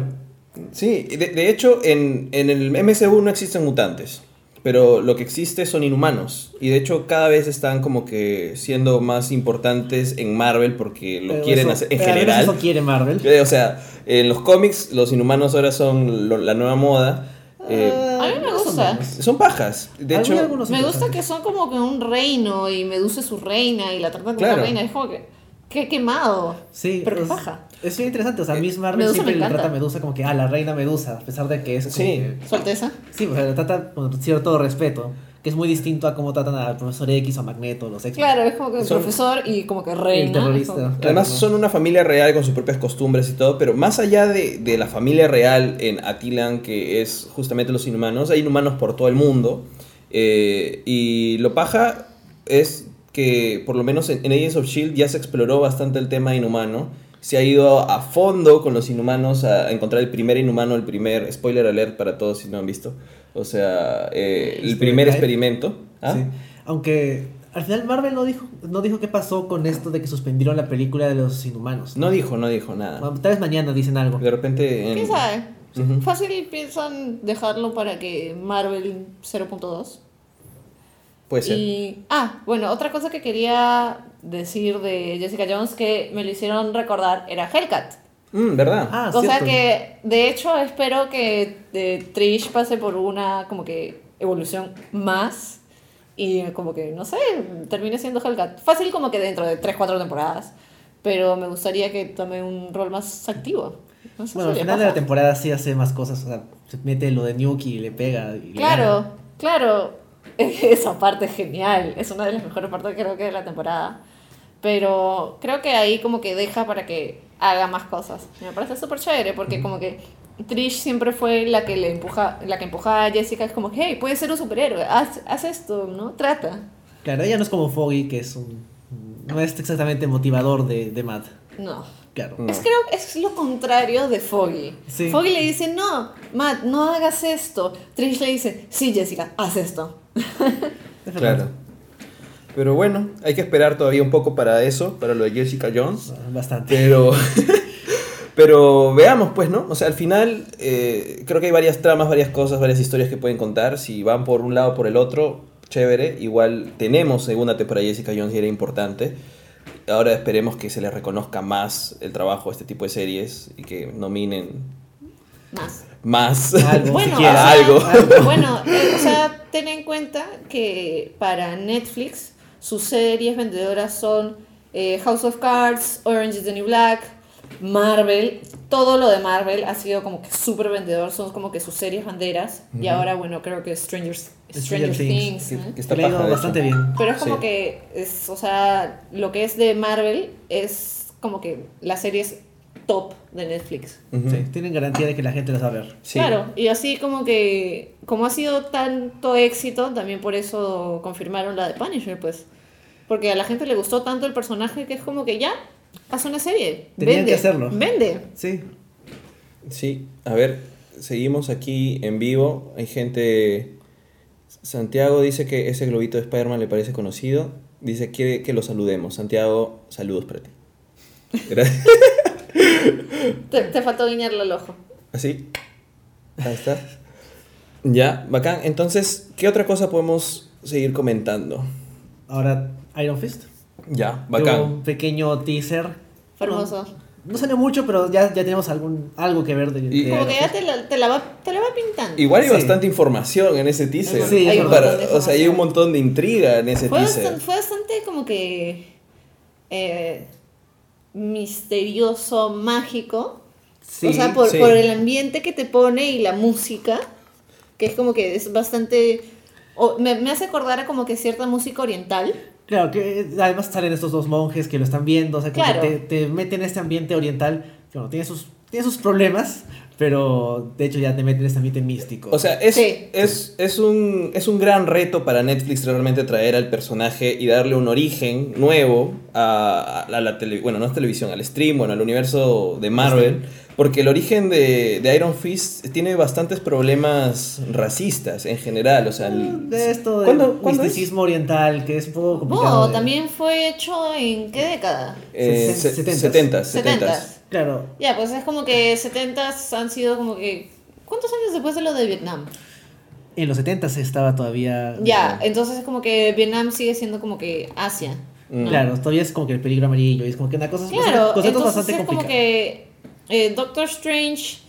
Sí, de, de hecho, en, en el MCU no existen mutantes, pero lo que existe son inhumanos. Y de hecho, cada vez están como que siendo más importantes en Marvel porque lo Pero quieren eso- hacer en pero general. Eso quiere Marvel. Eh, O sea, en los cómics, los inhumanos ahora son lo- la nueva moda. Eh, A mí me Más o gusta. son pajas. De hecho, algunos Me gusta que son como que un reino y Medusa es su reina y la tratan como Claro. una reina. Es como que, qué quemado. Sí, Pero qué es, paja. es bien interesante. O sea, Eh, Miss Marvel Medusa siempre le trata a Medusa como que, ah, la reina Medusa, a pesar de que es Sí. que- Su Alteza. Sí, o sea, la trata con cierto respeto, que es muy distinto a cómo tratan al profesor X o a Magneto, los X. Claro, es como que Son- profesor y como que el reina. terrorista. Como- Además Claro, son una familia real con sus propias costumbres y todo, pero más allá de, de la familia real en Atilan, que es justamente los inhumanos, hay inhumanos por todo el mundo. eh, y lo paja es que por lo menos en, en Agents of Shield ya se exploró bastante el tema inhumano. Se ha ido a fondo con los inhumanos a encontrar el primer inhumano, el primer spoiler alert para todos si no han visto. O sea, eh, el primer experimento. ¿ah? Sí. Aunque al final Marvel no dijo, no dijo qué pasó con esto de que suspendieron la película de los inhumanos. No dijo, no dijo nada. Bueno, tal vez mañana dicen algo. De repente en- ¿Quién sabe? Fácil piensan dejarlo para que Marvel 0.2. Puede ser. Y, ah, bueno, otra cosa que quería decir de Jessica Jones que me lo hicieron recordar era Hellcat. Mm, ¿Verdad? Ah, o sea cierto. que, de hecho, espero que eh, Trish pase por una como que evolución más y como que, no sé, termine siendo Hellcat. Fácil como que dentro de 3, 4 temporadas, pero me gustaría que tome un rol más activo. No sé Bueno, al si le final de la temporada sí hace más cosas. O sea, se mete lo de Nuki y le pega. Y le Claro, gana. claro. Esa parte es genial. Es una de las mejores partes creo que de la temporada. Pero creo que ahí como que deja para que haga más cosas. Me parece súper chévere porque como que Trish siempre fue la que le empuja, la que empujaba a Jessica. Es como que, hey, puedes ser un superhéroe. Haz, haz esto, ¿no? Trata. Claro, ella no es como Foggy, que es un. No es exactamente motivador de, de Matt. No. Claro. No. Es creo es lo contrario de Foggy. Sí. Foggy le dice, no, Matt, no hagas esto. Trish le dice, sí, Jessica, haz esto. Claro. Pero bueno, hay que esperar todavía un poco para eso, para lo de Jessica Jones. Bastante. Pero, pero veamos, pues, ¿no? O sea, al final eh, creo que hay varias tramas, varias cosas, varias historias que pueden contar. Si van por un lado o por el otro, chévere. Igual tenemos segunda temporada de Jessica Jones y era importante. Ahora esperemos que se les reconozca más el trabajo de este tipo de series y que nominen Más. más. Algo, Bueno, siquiera. o sea, algo. bueno, eh, o sea, ten en cuenta que para Netflix sus series vendedoras son eh, House of Cards, Orange is the New Black, Marvel, todo lo de Marvel ha sido como que súper vendedor, son como que sus series banderas y ahora bueno, creo que Stranger, Stranger, Stranger Things, está paja, bastante bien. pero es como Sí. que es, o sea, lo que es de Marvel es como que las series top de Netflix. Sí, tienen garantía de que la gente las va a ver. Sí. Claro, y así como que, como ha sido tanto éxito, también por eso confirmaron la de Punisher, pues. Porque a la gente le gustó tanto el personaje que es como que ya, haz una serie. Tenían vende, que hacerlo. Vende. Sí. Sí, a ver, seguimos aquí en vivo. Hay gente. Santiago dice que ese globito de Spider-Man le parece conocido. Dice quiere que lo saludemos. Santiago, saludos para ti. Gracias. Te, te faltó guiñarle el ojo. Así. Ahí está. Ya, bacán. Entonces, ¿qué otra cosa podemos seguir comentando? Ahora, Iron Fist. Ya, bacán. un pequeño teaser. Hermoso. No salió mucho, pero ya, ya tenemos algún, algo que ver de, Y- de Como Iron que ya te la, te la va, te la va pintando. Igual hay Sí. bastante información en ese teaser. Sí, Hay Para- o sea, hay un montón de intriga en ese Fue teaser. bastante, fue bastante como que eh, misterioso, mágico. Sí, o sea, por, sí. por el ambiente que te pone y la música, que es como que es bastante... o me, me hace acordar a como que cierta música oriental. Claro, que además salen estos dos monjes que lo están viendo, o sea, Claro. que te, te meten en este ambiente oriental. Bueno, tiene sus, tiene sus problemas, pero de hecho ya te meten en este ambiente místico. O sea, es, Sí. es, es, un, es un gran reto para Netflix realmente traer al personaje y darle un origen nuevo a, a la televisión, bueno, no es televisión, al stream, bueno, al universo de Marvel, porque el origen de, de Iron Fist tiene bastantes problemas racistas en general, o sea... el- de esto del ¿Cuándo- cuándo es? misticismo oriental, que es un poco complicado. Oh, de- también fue hecho en qué década? Eh, Se- se- 70s. 70s, 70. 70s. Claro, Ya, pues es como que 70 han sido como que... ¿Cuántos años después de lo de Vietnam? en los 70 se estaba todavía... Ya, entonces es como que Vietnam sigue siendo como que Asia. Mm. Claro, todavía es como que el peligro amarillo, es como que una cosa Claro, entonces bastante es como que eh, Doctor Strange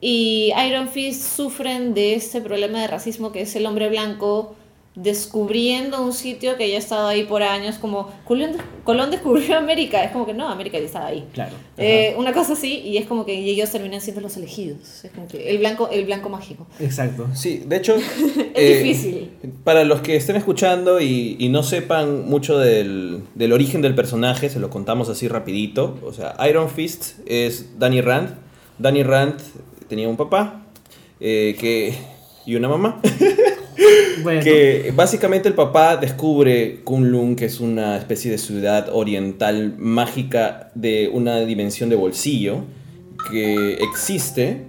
y Iron Fist sufren de este problema de racismo que es el hombre blanco descubriendo un sitio que ya estaba ahí por años, como Colón, Colón descubrió América, es como que no, América ya estaba ahí. Claro. Eh, una cosa así, y es como que ellos terminan siendo los elegidos. Es como que el blanco, el blanco mágico. Exacto. Sí, de hecho... Es difícil. Para los que estén escuchando y, y no sepan mucho del, del origen del personaje, se lo contamos así rapidito. O sea, Iron Fist es Danny Rand. Danny Rand tenía un papá eh, que, y una mamá. Bueno, Que básicamente el papá descubre Kunlun, que es una especie de ciudad oriental mágica de una dimensión de bolsillo que existe.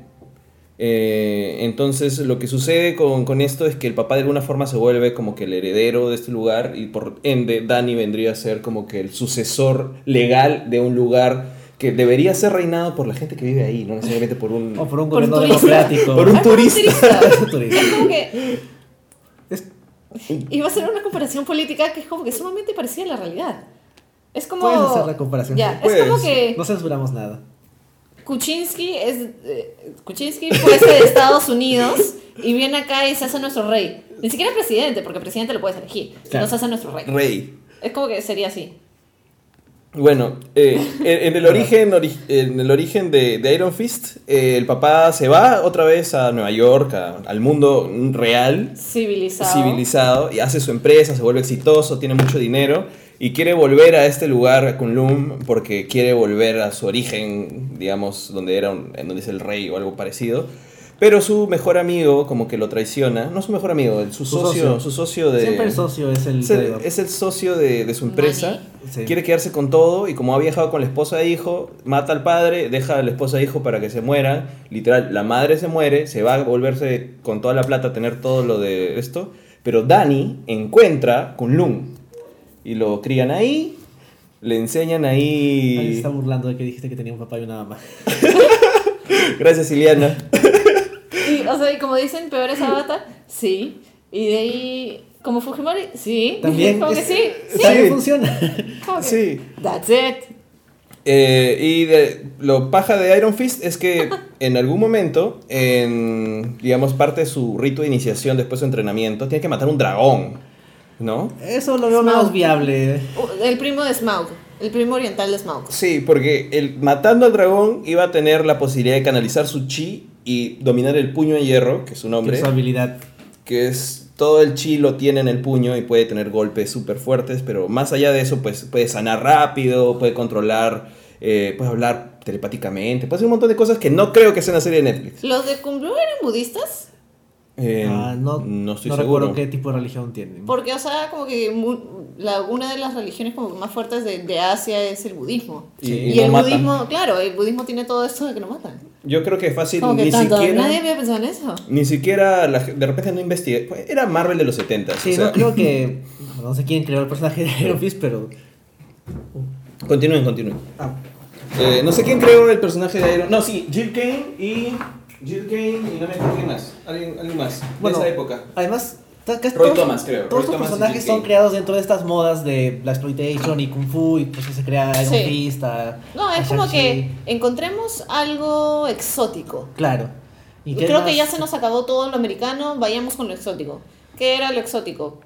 Eh, entonces lo que sucede con, con esto es que el papá de alguna forma se vuelve como que el heredero de este lugar y por ende Danny vendría a ser como que el sucesor legal de un lugar que debería ser reinado por la gente que vive ahí, no necesariamente por un, O por un gobierno turista. democrático. por un Ah, por un turista. Es un turista. Es como que Es- iba a ser una comparación política que es como que sumamente parecida a la realidad. Es como. Puedes hacer la comparación. Ya, Puedes. es como que No censuramos nada. Kuczynski es. eh, Kuczynski fue este de Estados Unidos y viene acá y se hace nuestro rey. Ni siquiera presidente, porque presidente lo puedes elegir. Claro. Sino se hace nuestro rey. Rey. Es como que sería así. Bueno, eh, en, en el origen, ori- en el origen de, de Iron Fist, eh, el papá se va otra vez a Nueva York, a- al mundo real, Civilizado. civilizado, y hace su empresa, se vuelve exitoso, tiene mucho dinero, y quiere volver a este lugar, a Kunlun, porque quiere volver a su origen, digamos, donde, era un- en donde es el rey o algo parecido. Pero su mejor amigo como que lo traiciona, no su mejor amigo, el- su, Su socio, socio. su socio de... Siempre el socio es el Es el, traidor. es el socio de, de su empresa. Sí. Quiere quedarse con todo y como ha viajado con la esposa e hijo, mata al padre, deja a la esposa e hijo para que se mueran. Literal, la madre se muere, se va a volverse con toda la plata a tener todo lo de esto. Pero Dani encuentra con Lung y lo crían ahí, le enseñan se ahí... está burlando de que dijiste que tenía un papá y una mamá. Gracias, Iliana. Y, o sea, y como dicen, peor es Avatar, sí. Y de ahí, como Fujimori, sí. También, como que es- sí. sí. también Sí. funciona. como que, Sí. That's it. Eh, y de- lo paja de Iron Fist es que en algún momento, en, digamos, parte de su rito de iniciación después de su entrenamiento, tiene que matar un dragón, ¿no? Eso lo veo Smaug. menos viable. Uh, El primo de Smaug. El primo oriental de Smaug. Sí, porque el, matando al dragón iba a tener la posibilidad de canalizar su chi y dominar el puño de hierro, que es su Que nombre, es su habilidad. que es todo el chi lo tiene en el puño y puede tener golpes súper fuertes, pero más allá de eso, pues puede sanar rápido, puede controlar, eh, puede hablar telepáticamente, puede hacer un montón de cosas que no creo que sea una serie de Netflix. ¿Los de Kumblur eran budistas? Eh, Ah, no, no estoy no seguro. recuerdo qué tipo de religión tienen. Porque, o sea, como que la, una de las religiones como más fuertes de, de Asia es el budismo. Y- Y, y no el matan. budismo, claro, el budismo tiene todo esto de que no matan. Yo creo que fácil, Como que ni tanto, siquiera... nadie había pensado en eso. Ni siquiera, la de repente no investigué. Pues, Era Marvel de los 70. Sí, no creo que. No sé quién creó el personaje de Iron Fist, pero. Continúen, continúen. Ah, Eh, no sé quién creó el personaje de Iron No, sí, Jill Kane y. Jill Kane y no me acuerdo quién más. Alguien, alguien más. Bueno, de esa época. Además, casi Roy todos, Thomas, creo. todos Roy personajes son creados dentro de estas modas de la exploitation y kung fu y pues se crea Sí. Fist. a- No, es como que encontremos algo exótico. Claro. ¿Y Creo más? que ya se nos acabó todo lo americano, vayamos con lo exótico. ¿Qué era lo exótico?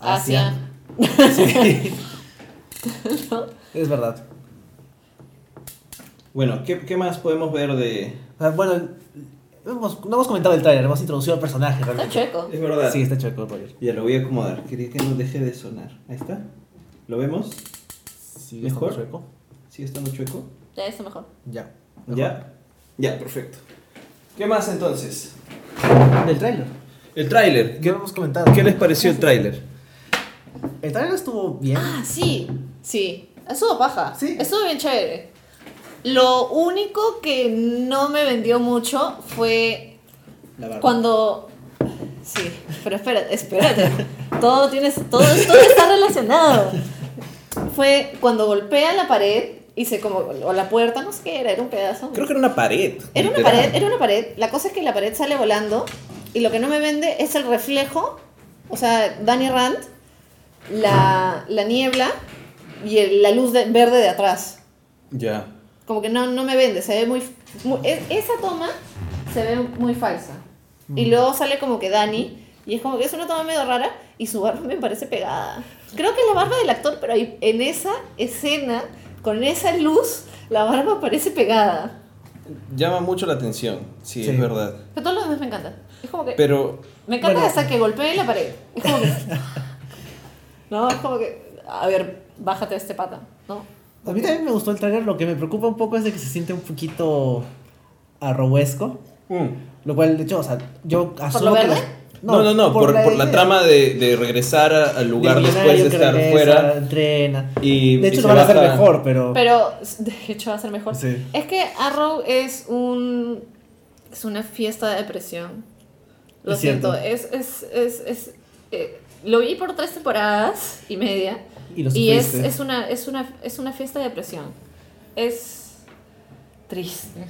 Asia. Sí. Es verdad. Bueno, ¿qué, qué más podemos ver de.? Ah, Bueno, hemos- no hemos comentado el trailer, hemos introducido al personaje Está realmente. chueco. Es verdad. Sí, está chueco, Roger. Ya lo voy a acomodar. Quería que no deje de sonar. Ahí está. ¿Lo vemos? Sí, ¿Mejor? está chueco. ¿Sigue estando chueco? Ya está mejor. Ya. ¿Ya? Ya, perfecto. ¿Qué más entonces? Del trailer. El tráiler. ¿Qué ¿Qué, hemos comentado? qué les pareció el tráiler? El trailer estuvo bien. Ah, sí, sí. Estuvo paja. Sí. Estuvo bien chévere. Lo único que no me vendió mucho fue La cuando. Sí, pero espérate, espérate. Todo, tienes, todo, todo está relacionado. Fue cuando golpea la pared y se como. O la puerta, no sé qué era, era un pedazo. Creo que era una pared. Era una pared, era una pared. La cosa es que la pared sale volando y lo que no me vende es el reflejo, o sea, Danny Rand, la, la niebla y el- la luz de- verde de atrás. Ya. Como que no, no me vende, se ve muy, muy- e- Esa toma se ve muy falsa. Y luego sale como que Danny y es como que es una toma medio rara y su barba me parece pegada. Creo que es la barba del actor, pero ahí, en esa escena, con esa luz, la barba parece pegada. Llama mucho la atención. Sí, Sí. es verdad. Pero todo lo demás me encanta. Es como que. Pero me encanta Bueno. hasta que golpee la pared. Es como que. no, es como que. A ver, bájate de este pata. No. A mí también me gustó el trailer, lo que me preocupa un poco es de que se siente un poquito arrobuesco. mm. Lo cual, de hecho, o sea, yo asumo lo que... No, no, no, por, por la trama de, de regresar al lugar Del después de estar regresa, fuera. Entrena. Y, De y hecho, se lo van a hacer baja- mejor, pero... Pero, de hecho, va a ser mejor. Sí. Es que Arrow es un. Es una fiesta de depresión. Lo Es siento. Es. es, es, es eh, lo vi por tres temporadas y media. Y lo Y es, es, una, es, una, es una fiesta de depresión. Es. triste.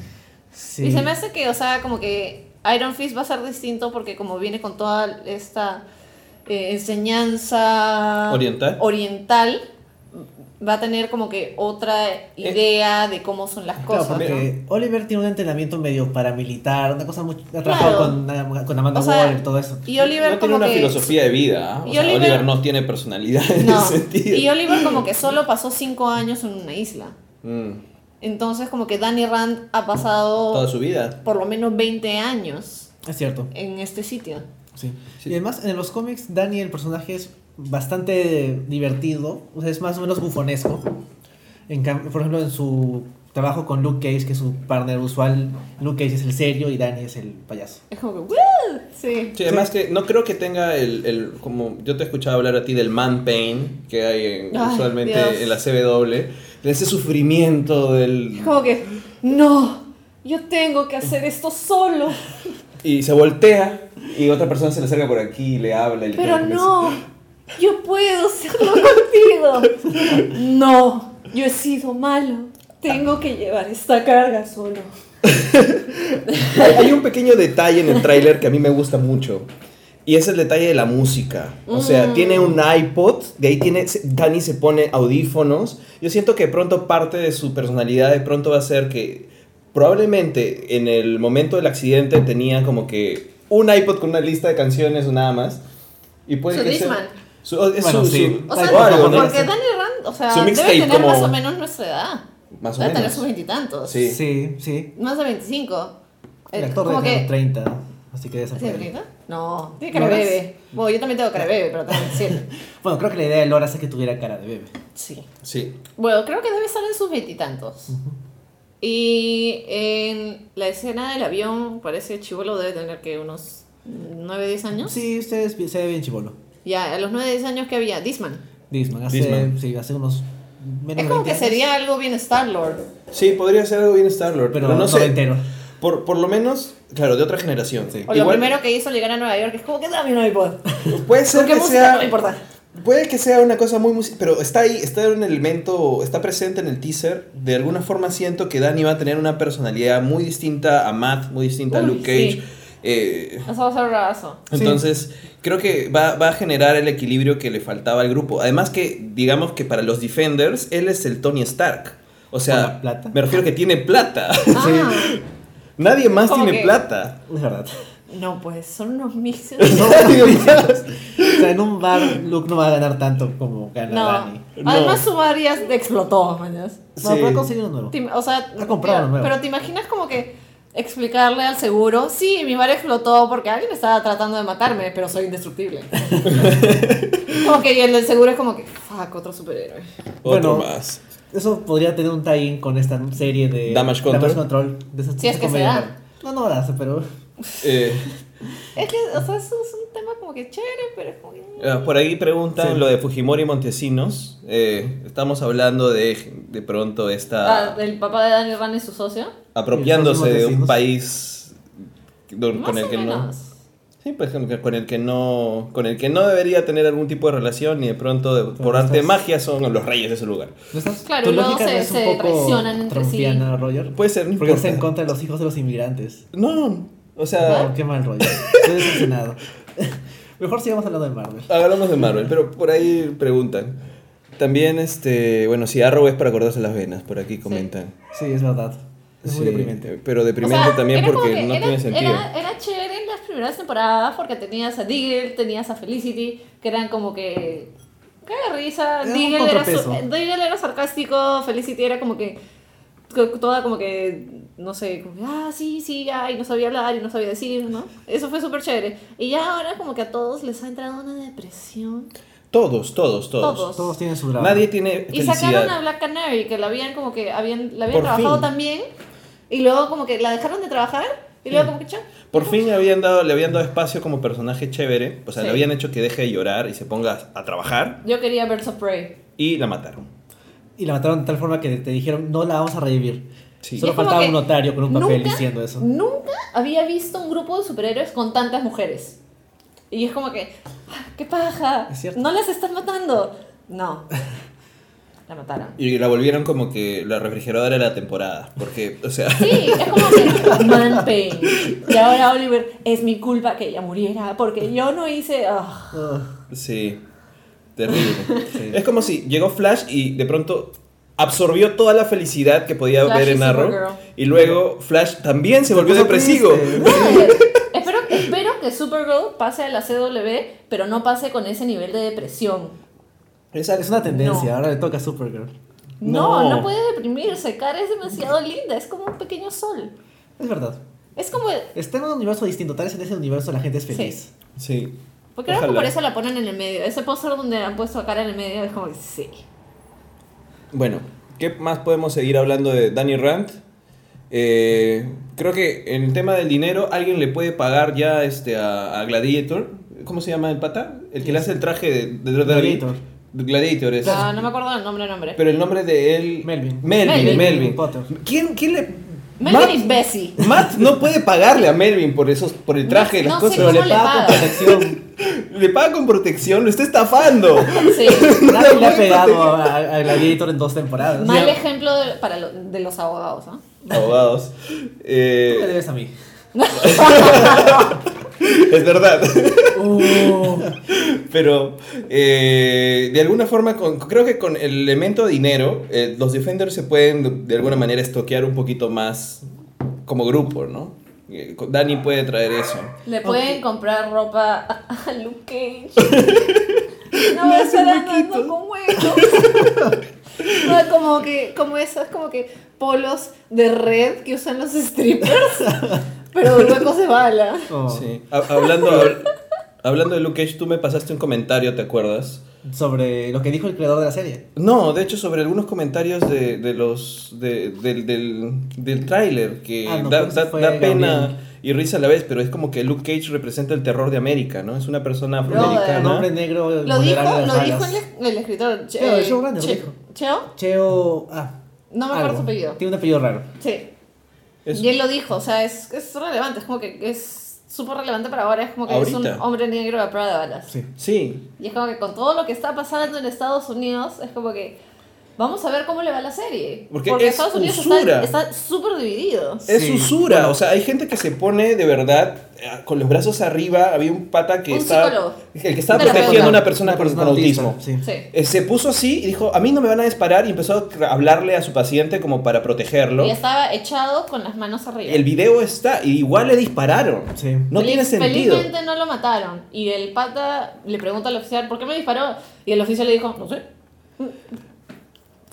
Sí. Y se me hace que, o sea, como que Iron Fist va a ser distinto porque como viene con toda esta eh, enseñanza Oriental. oriental, va a tener como que otra idea de cómo son las Eh, Claro, cosas. ¿no? Oliver tiene un entrenamiento medio paramilitar, una cosa muy... Ha trabajado Claro. con, con Amanda O sea, Waller y todo eso. Y Oliver no tiene como una que... filosofía de vida. ¿ah? O y sea, Oliver- Oliver no tiene personalidad en No, ese sentido. y Oliver como que solo pasó cinco años en una isla. Mm, Entonces como que Danny Rand ha pasado toda su vida. por lo menos 20 años Es cierto. en este sitio. Sí. Sí. Y además, en los cómics, Danny, el personaje, es bastante divertido. O sea, es más o menos bufonesco. En cam- por ejemplo, en su trabajo con Luke Cage, que es su partner usual, Luke Cage es el serio y Danny es el payaso. Es como que ¡Woo! Sí. Sí, además que no creo que tenga el, el- como yo te he escuchado hablar a ti del man pain que hay en- Ay, usualmente Dios. en la CW, de ese sufrimiento del Es como que, no, yo tengo que hacer esto solo. y se voltea y otra persona se le acerca por aquí y le habla y le Pero la no, yo puedo hacerlo contigo. No, yo he sido malo. Tengo que llevar esta carga solo. Hay, un pequeño detalle en el tráiler que a mí me gusta mucho. Y es el detalle de la música. O sea, Mm. tiene un iPod, de ahí tiene, Dani se pone audífonos. Yo siento que de pronto parte de su personalidad de pronto va a ser que probablemente en el momento del accidente tenía como que un iPod con una lista de canciones o nada más. Y puede Su que sea- Discman. Su- es Bueno, su- sí. su- O sea, porque Danny Rand, o sea, debe tener como- más o menos nuestra edad. Más o debe tener sus veintitantos. Sí. Sí, sí. Más de 25. El Eh, actor debe tener que... 30, así que debe ser ¿Sí, por ahí. 30? No, tiene cara de ¿Loras? bebé. Bueno, yo también tengo cara de bebé, pero también siete. Bueno, creo que la idea de Lora es que tuviera cara de bebé. Sí. Sí. Bueno, creo que debe estar en sus veintitantos. Y en la escena del avión, parece chivolo debe tener que unos 9, 10 años. Sí, ustedes se ve bien chivolo. Ya, a los 9, 10 años que había, Disman. Disman, hace, Disman. Sí, hace unos menos Es como que 20 años, sería algo bien Star-Lord. Sí, podría ser algo bien Star-Lord. Pero, Pero, no sé. entero. Por, por lo menos, claro, de otra generación. Sí. O lo Igual- primero que hizo llegar a Nueva York es como que dame un iPod. Puede ser ¿Con qué que música? sea. No me importa. Puede que sea una cosa muy musical, pero está ahí, está un elemento, está presente en el teaser. De alguna forma siento que Danny va a tener una personalidad muy distinta a Matt, muy distinta a Luke Cage. sí. Eh, Eso va a ser. Sí. entonces, creo que va, va a generar el equilibrio que le faltaba al grupo. Además que, digamos que para los Defenders, él es el Tony Stark. O ¿Con sea, plata? me refiero que tiene plata. Ah, Nadie más tiene que- plata. Es verdad. no, pues son unos mixes. No, o sea, en un bar Luke no va a ganar tanto como gana No. Dani. No. Además su bar ya explotó, mañas. No, Sí. puede conseguir uno nuevo. Te- O sea, Ha comprado pero, uno nuevo. pero te imaginas como que explicarle al seguro, sí, mi bar explotó porque alguien estaba tratando de matarme, pero soy indestructible. como que y el del seguro es como que, fuck, otro superhéroe. Otro Bueno, más. Eso podría tener un tie-in con esta serie de Damage Control. Control, de esas Si es que se da. No, no la hace, pero. Eh, Es que, o sea, eso es un tema como que chévere, pero es como que... Ah, Por ahí preguntan Sí. lo de Fujimori y Montesinos. Eh, estamos hablando de de pronto Ah, esta el papá de Danny Rand y su socio. Apropiándose ¿Y de un país Más con el que no sí pues con el que- con el que no con el que no debería tener algún tipo de relación y de pronto de- por arte de magia son los reyes de ese lugar. ¿No estás, Claro, se- no es un se poco traicionan entre sí. Roger? Puede ser, no Porque está en contra de los hijos de los inmigrantes. No, o sea, Oh, qué mal, Roger. Estoy decepcionado. Mejor sigamos hablando de Marvel. hablamos de Marvel, pero por ahí preguntan. También este, bueno, si Arrow es para cortarse las venas, por aquí comentan. Sí, es verdad. Es muy Sí, deprimente. Pero deprimente O sea, también porque que no era, tiene sentido. Era, era chévere en las primeras temporadas porque tenías a Diggle, tenías a Felicity, que eran como que. ¡Qué risa! Era Diggle era, su- contrapeso. Diggle era sarcástico, Felicity era como que. Toda como que. No sé, como que. Ah, sí, sí, ya, y no sabía hablar y no sabía decir, ¿no? Eso fue súper chévere. Y ya ahora como que a todos les ha entrado una depresión. Todos, todos, todos. Todos. Todos tienen su drama. Nadie tiene Y sacaron a felicidad. Black Canary, que la habían como que habían, la habían Por trabajado fin. también. Y luego como que la dejaron de trabajar. Y luego como que chao. Por fin habían dado, le habían dado espacio como personaje chévere. O sea, Sí. le habían hecho que deje de llorar y se ponga a trabajar. Yo quería Birds of Prey. Y la mataron. Y la mataron de tal forma que te dijeron, no la vamos a revivir. Sí. Solo Y es como faltaba que un notario con un papel nunca- diciendo eso. Nunca había visto un grupo de superhéroes con tantas mujeres. Y es como que, "Ah, ¡qué paja! Es cierto. No las están matando. No. la mataran. Y la volvieron como que la refrigeradora de la temporada. Porque, o sea. Sí, es como que man pain. Y ahora Oliver, es mi culpa que ella muriera porque yo no hice... ah. Sí, terrible. Es como si llegó Flash y de pronto absorbió toda la felicidad que podía Flash ver en Arrow. Y luego Flash también se volvió depresivo. triste. No, espero, espero que Supergirl pase a la CW, pero no pase con ese nivel de depresión. Esa- Es una tendencia, No. ahora le toca a Supergirl. No, No. no, puede deprimirse. Cara es demasiado linda, es como un pequeño sol. Es verdad. Es como... Está en un universo distinto, tal vez en ese universo la gente es feliz. Sí. Porque creo que por eso la ponen en el medio. Ese póster donde han puesto a cara en el medio es como que sí. Bueno, ¿qué más podemos seguir hablando de Danny Rand? Eh, creo que en el tema del dinero, alguien le puede pagar ya este, a, a Gladiator. ¿Cómo se llama el pata? El que le hace el traje de, de. Gladiator. Gladiator es. Ah, no me acuerdo del nombre, nombre. Pero el nombre de él. Melvin. Melvin, Melvin. Melvin. Potter. ¿Quién, quién le.? Melvin Matt- Bessie. Matt no puede pagarle a Melvin por esos, por el traje No- las no sé cosas. Pero ¿Cómo le le paga con protección. Le paga con protección, lo está estafando. Sí. Nadie le ha pegado a, a Gladiator en dos temporadas. Mal ejemplo de, para lo- de los abogados, ¿no? Abogados. ¿Tú Eh, me debes a mí? es verdad. Uh, Pero eh, de alguna forma, con- creo que con el elemento dinero, eh, los Defenders se pueden de, alguna manera estoquear un poquito más como grupo, ¿no? Eh, Danny puede traer eso. Le pueden comprar ropa a, Luke Cage. No va a estar andando con huecos. No, como que, como esos, como que polos de red que usan los strippers, pero huecos de bala. oh, Sí. Ha- hablando, hab- hablando de Luke Cage, tú me pasaste un comentario, ¿te acuerdas? Sobre lo que dijo el creador de la serie. No, de hecho sobre algunos comentarios de, de los de- del, del, del tráiler que Ah, no, da, pues da- da pena y risa a la vez, pero es como que Luke Cage representa el terror de América, ¿no? Es una persona afroamericana. hombre negro. Lo dijo, lo dijo el, el escritor. Che- No, Che- dijo. ¿Cheo? Cheo. Ah. No me acuerdo algo. su apellido. Tiene un apellido raro. Sí. Es- Y él lo dijo, o sea, es, es relevante, es como que es súper relevante para ahora, es como que es un hombre negro a prueba de balas. Sí. Sí, Y es como que con todo lo que está pasando en Estados Unidos, es como que vamos a ver cómo le va la serie. Porque es Estados Unidos usura. está súper dividido. es Sí. usura, o sea, hay gente que se pone de verdad eh, con los brazos arriba, había un pata que Un estaba psicólogo. el que estaba protegiendo a una persona Una con, persona con autista, autismo. Sí. Sí. Eh, se puso así y dijo, a mí no me van a disparar y empezó a hablarle a su paciente como para protegerlo. Y estaba echado con las manos arriba. El video está, y igual le dispararon. Sí. No Feliz- tiene sentido. Felizmente no lo mataron. Y el pata le pregunta al oficial, ¿por qué me disparó? Y el oficial le dijo, no sé.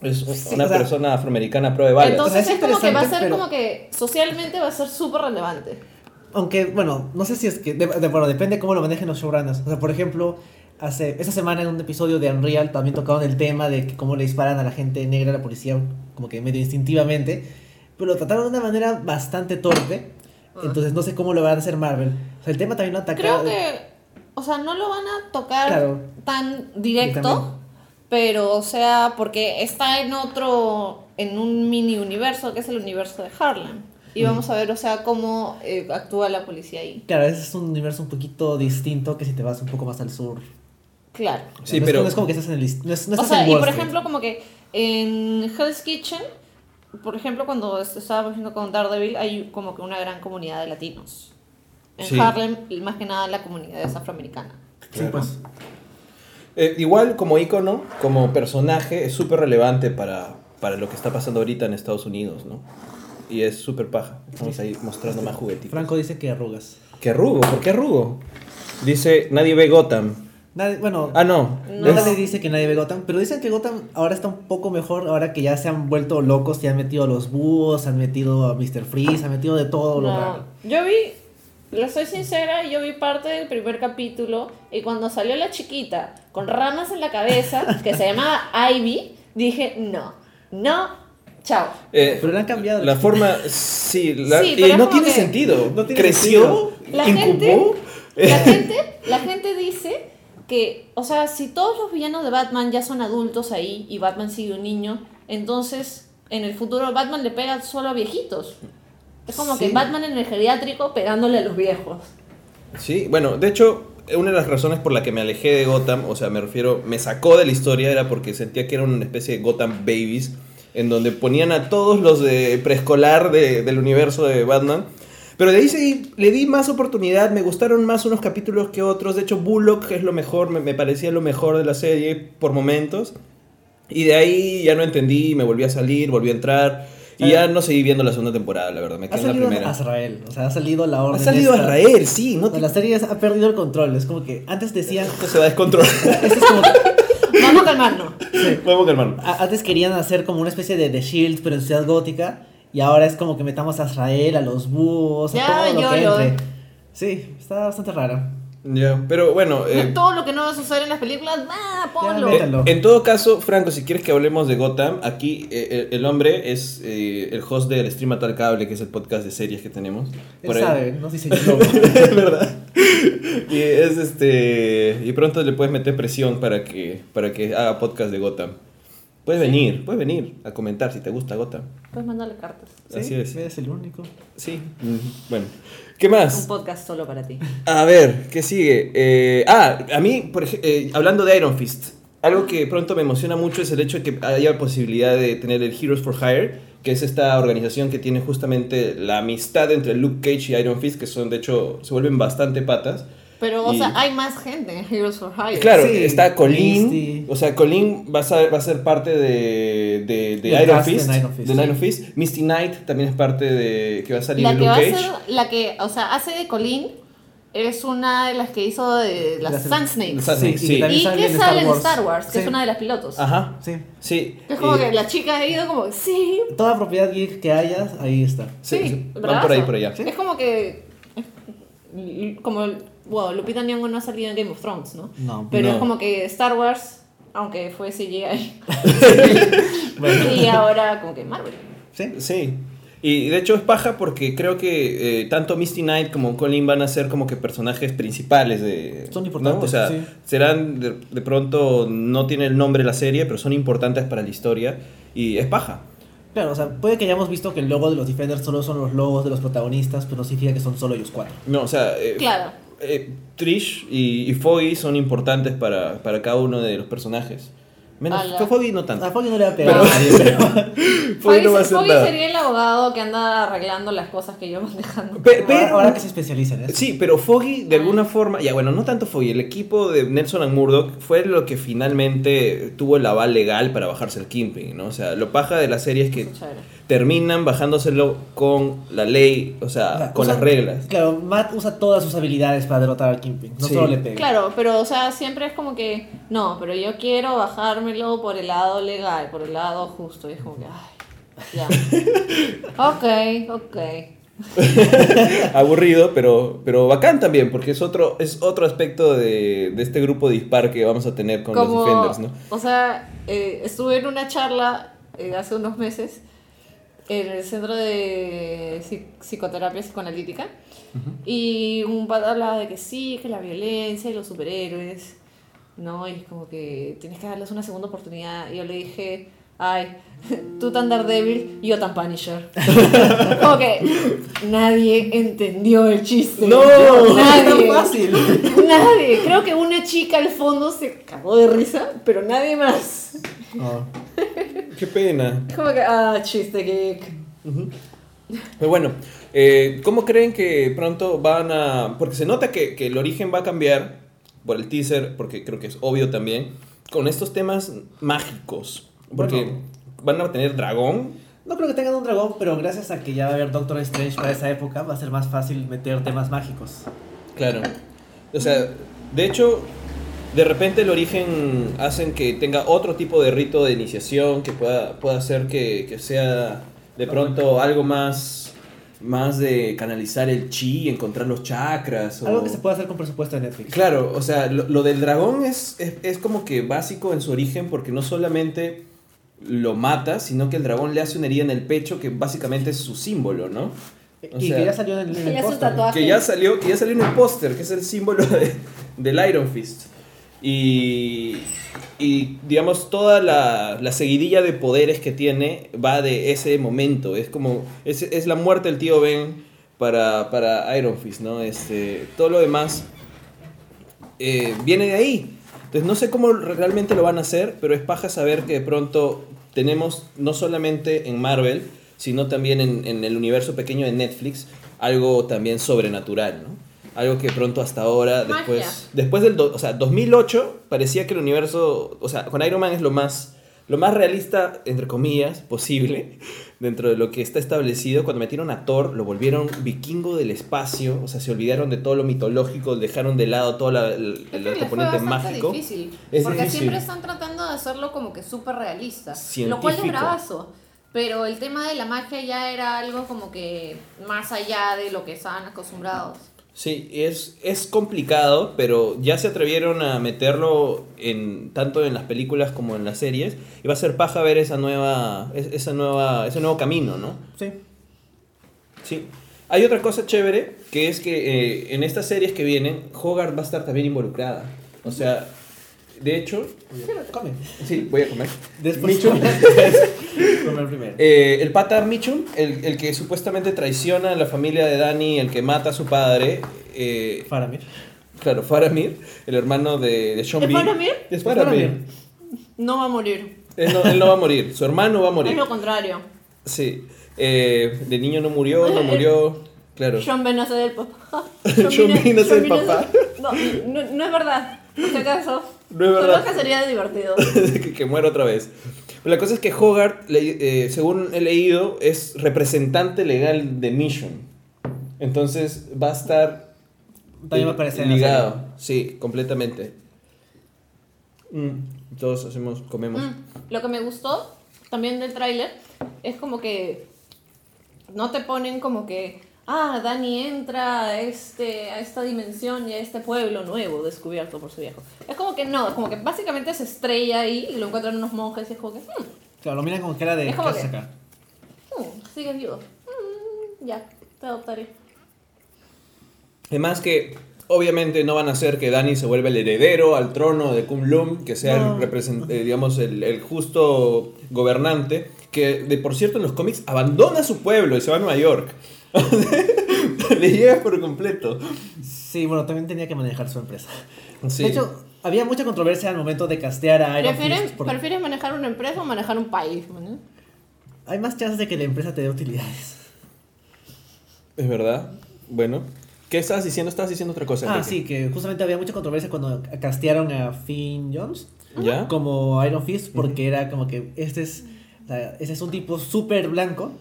Es Sí, una o sea, persona afroamericana a prueba de balas. Entonces es es como que va a ser pero- como que socialmente va a ser súper relevante. Aunque, bueno, no sé si es que. de- de- bueno, depende cómo lo manejen los showrunners. O sea, por ejemplo, hace esta semana en un episodio de Unreal también tocaban el tema de que cómo le disparan a la gente negra a la policía, como que medio instintivamente. Pero lo trataron de una manera bastante torpe. Entonces no sé cómo lo van a hacer Marvel. O sea, el tema también lo atacaron. Creo que, o sea, no lo van a tocar Claro. tan directo, también- pero, o sea, porque está en otro, en un mini universo, que es el universo de Harlem. Y vamos a ver, o sea, cómo eh, actúa la policía ahí. Claro, ese es un universo un poquito distinto que si te vas un poco más al sur. Claro. Sí, no, pero- es, no es como que estás en el. No, es- no o estás sea, en y por Street. ejemplo, como que en Hell's Kitchen, por ejemplo, cuando est- estábamos viendo con Daredevil, hay como que una gran comunidad de latinos. En Sí. Harlem, y más que nada, la comunidad es afroamericana. Sí, Claro. pues. Eh, igual como icono, como personaje, es súper relevante para, para lo que está pasando ahorita en Estados Unidos, ¿no? Y es súper paja. Estamos ahí mostrando más juguetitos. Franco dice que arrugas. ¿Qué arrugo? ¿Por qué arrugo? Dice, nadie ve Gotham. Nadie- bueno, Ah, no. No. Nadie dice que nadie ve Gotham, pero dicen que Gotham ahora está un poco mejor, ahora que ya se han vuelto locos, ya han metido a los búhos, han metido a Mr. Freeze, han metido de todo lo No, raro. yo vi, lo soy sincera, yo vi parte del primer capítulo y cuando salió la chiquita con ramas en la cabeza, que se llamaba Ivy, dije, no, no, chao. eh, Pero le han cambiado. La forma, sí, la- Sí, y no tiene que- sentido. No tiene Creció, La incubó. gente, la gente, la gente dice que, o sea, si todos los villanos de Batman ya son adultos ahí y Batman sigue un niño, entonces en el futuro Batman le pega solo a viejitos. Es como Sí. que Batman en el geriátrico pegándole a los viejos. Sí, bueno, de hecho, una de las razones por la que me alejé de Gotham, o sea, me refiero, me sacó de la historia, era porque sentía que era una especie de Gotham Babies, en donde ponían a todos los de preescolar de- del universo de Batman. Pero de ahí le di más oportunidad, me gustaron más unos capítulos que otros. De hecho, Bullock es lo mejor, me, me parecía lo mejor de la serie por momentos. Y de ahí ya no entendí, me volví a salir, volví a entrar. Y ya no seguí viendo la segunda temporada, la verdad, me Ha quedé en la salido primera. Azrael, o sea, ha salido la Ha orden. salido esta. Israel, sí, no te... La serie ha perdido el control, es como que antes decían... Esto se va a descontrolar. Esto es como que- Vamos a calmarnos. Vamos, hermano. a- antes querían hacer como una especie de The Shield, pero en Ciudad Gótica. Y ahora es como que metamos a Azrael, a los búhos, a Ya, todo lo yo que entre. Sí, está bastante raro. Ya, pero bueno, eh, Todo lo que no va a suceder en las películas, va, ponlo. Ya, eh, en todo caso, Franco, si quieres que hablemos de Gotham, aquí eh, el, el hombre es eh, el host del Stream al Cable, que es el podcast de series que tenemos. Él Por sabe, no dice es verdad. Y es este. Y pronto le puedes meter presión para que, para que haga podcast de Gotham. Puedes venir, puedes venir a comentar si te gusta Gotham. Puedes mandarle cartas. Así es. Es el único. Sí. Mm, Bueno. ¿Qué Un más? podcast solo para ti. A ver, ¿qué sigue? Eh, ah, a mí, por ej- eh, hablando de Iron Fist, algo que pronto me emociona mucho es el hecho de que haya posibilidad de tener el Heroes for Hire, que es esta organización que tiene justamente la amistad entre Luke Cage y Iron Fist, que son, de hecho, se vuelven bastante patas. Pero, o Y- sea, hay más gente en Heroes for Hire. Claro, Sí, está Colleen. Misty. O sea, Colleen va a ser, va a ser parte de, de, de Iron, cast de Fist, Iron Fist, de sí. Iron Fist. Misty Knight también es parte de. que va a salir La de que Luke a Cage. ser, la que, o sea, hace de Colleen es una de las que hizo de las Las- Sand Snakes. Sí, Snakes, y sí. que Y sale que en sale en Star Star Wars. Que es Sí. una de las pilotos. Ajá. Sí. Sí. Es como y- que la chica ha ido como, sí, Toda propiedad geek que hayas, ahí está. sí, sí, sí, van por ahí, por allá. Es como que, como, wow, Lupita Nyong'o no ha salido en Game of Thrones, ¿no? No. Pero No. es como que Star Wars, aunque fue CGI, Bueno, y ahora como que Marvel. sí. Sí. Y de hecho es paja porque creo que eh, tanto Misty Knight como Colin van a ser como que personajes principales de... Son ¿no? importantes, O sea, sí. serán de, de pronto, no tiene el nombre la serie, pero son importantes para la historia y es paja. Claro, o sea, puede que hayamos visto que el logo de los Defenders solo son los logos de los protagonistas, pero no significa que son solo ellos cuatro. No, o sea, eh, Claro. Eh, Trish y, y Foggy son importantes para, para cada uno de los personajes. Menos que Foggy no tanto. A Foggy no le va a pegar Pero- a nadie, pero... Foggy no va a Foggy- hacer Foggy nada. sería el abogado que anda arreglando las cosas que yo van dejando. Pe- pero- ahora, ahora que se especializa en eso. Sí, pero Foggy de alguna forma, ya bueno, no tanto Foggy, el equipo de Nelson and Murdoch fue lo que finalmente tuvo el aval legal para bajarse el Kingpin, ¿no? O sea, lo paja de la serie es que. Terminan bajándoselo con la ley, o sea, O sea, con usa- las reglas. Claro, Matt usa todas sus habilidades para derrotar al Kingpin. No Sí. solo le pega. Claro, pero o sea, siempre es como que, no, pero yo quiero bajármelo por el lado legal, por el lado justo. Y es como que, ay, ya. ok, ok. Aburrido, pero, pero bacán también, porque es otro, es otro aspecto de, de este grupo dispar que vamos a tener con Como, los Defenders, ¿no? o sea, eh, estuve en una charla eh, hace unos meses en el centro de psi- psicoterapia psicoanalítica y un pata hablaba de que sí, que la violencia y los superhéroes, ¿no? Y es como que tienes que darles una segunda oportunidad. Y yo le dije, ay, tú tan Daredevil, yo tan Punisher. como que nadie entendió el chiste. No, nadie. fácil. Nadie. Creo que una chica al fondo se cagó de risa, pero nadie más. No. Qué pena. Es como que, ah, chiste geek. Pero bueno, eh, ¿cómo creen que pronto van a...? Porque se nota que, que el origen va a cambiar por el teaser, porque creo que es obvio también, con estos temas mágicos. Porque Bueno. van a tener dragón. No creo que tengan un dragón, pero gracias a que ya va a haber Doctor Strange para esa época, va a ser más fácil meter temas mágicos. Claro. O sea, de hecho, de repente el origen hacen que tenga otro tipo de rito de iniciación que pueda, pueda hacer que, que sea de pronto algo más, más de canalizar el chi, encontrar los chakras. O... Algo que se puede hacer con presupuesto de Netflix. Claro, o sea, lo, lo del dragón es, es, es como que básico en su origen porque no solamente lo mata, sino que el dragón le hace una herida en el pecho que básicamente es su símbolo, ¿no? O y sea, que ya salió en el, en el Le hace un póster. tatuaje. que ya salió, que ya salió en el póster, que es el símbolo de- del Iron Fist. Y, y digamos, toda la, la seguidilla de poderes que tiene va de ese momento. Es como, es, es la muerte del tío Ben para, para Iron Fist, ¿no? Este, todo lo demás eh, viene de ahí. Entonces no sé cómo realmente lo van a hacer, pero es paja saber que de pronto tenemos no solamente en Marvel, sino también en, en el universo pequeño de Netflix, algo también sobrenatural, ¿no? Algo que pronto hasta ahora, Magia. después, después del, do- o sea, 2008, parecía que el universo, o sea, con Iron Man es lo más, lo más realista, entre comillas, posible, dentro de lo que está establecido. Cuando metieron a Thor, lo volvieron vikingo del espacio, o sea, se olvidaron de todo lo mitológico, dejaron de lado todo la- el, Es que el les fue componente mágico. difícil. Es porque difícil. siempre están tratando de hacerlo como que súper realista. Lo cual es bravazo. Pero el tema de la magia ya era algo como que más allá de lo que estaban acostumbrados. Sí, es, es complicado, pero ya se atrevieron a meterlo en tanto en las películas como en las series. Y va a ser paja ver esa nueva, es- esa nueva, ese nuevo camino, ¿no? Sí. Sí. Hay otra cosa chévere, que es que eh, en estas series que vienen, Hogarth va a estar también involucrada. O sea, de hecho, Come. sí, voy a comer. Después Mitchum. comer primero. Eh, el pata Mitchum, el, el que supuestamente traiciona a la familia de Danny, el que mata a su padre, eh, Faramir. claro, Faramir, el hermano de, de Sean ¿Es Bean. Faramir? Es Faramir. No va a morir. Él no, él no va a morir, su hermano va a Es morir. lo contrario. Sí. Eh, de niño no murió, no murió. Claro. Sean Ben hace del papá. Sean Bean hace del papá. No, no, no es verdad. Por si acaso. No es verdad. que sería divertido. que, que muera otra vez. Pero la cosa es que Hogarth, le- eh, según he leído, es representante legal de Mission. Entonces va a estar También va a aparecer en la ligado. Sí, completamente. Mm, todos hacemos, comemos. Mm, Lo que me gustó también del tráiler es como que no te ponen como que, ah, Dani entra a, este, a esta dimensión y a este pueblo nuevo descubierto por su viejo. Es como que no, es como que básicamente se estrella ahí y lo encuentran unos monjes y es como que, hmm, Claro, lo miran como cara de Es como ¿qué haces que- acá? hmm, sigues vivo. Mm, ya, te adoptaré. Además que obviamente no van a hacer que Dani se vuelva el heredero al trono de Kunlun, que sea No. el, eh, digamos, el, el justo gobernante, que de por cierto en los cómics abandona su pueblo y se va a Nueva York. Le llega por completo. Sí, bueno, también tenía que manejar su empresa. Sí. De hecho, había mucha controversia al momento de castear a Iron ¿Prefieres, ¿Prefieres manejar una empresa o manejar un país? man? hay más chances de que la empresa te dé utilidades. es verdad. Bueno. ¿Qué estabas diciendo? Estabas diciendo otra cosa. Ah, Enrique. sí, que justamente había mucha controversia cuando castearon a Finn Jones ¿Ya? como Iron Fist porque era como que este es, o sea, este es un tipo súper blanco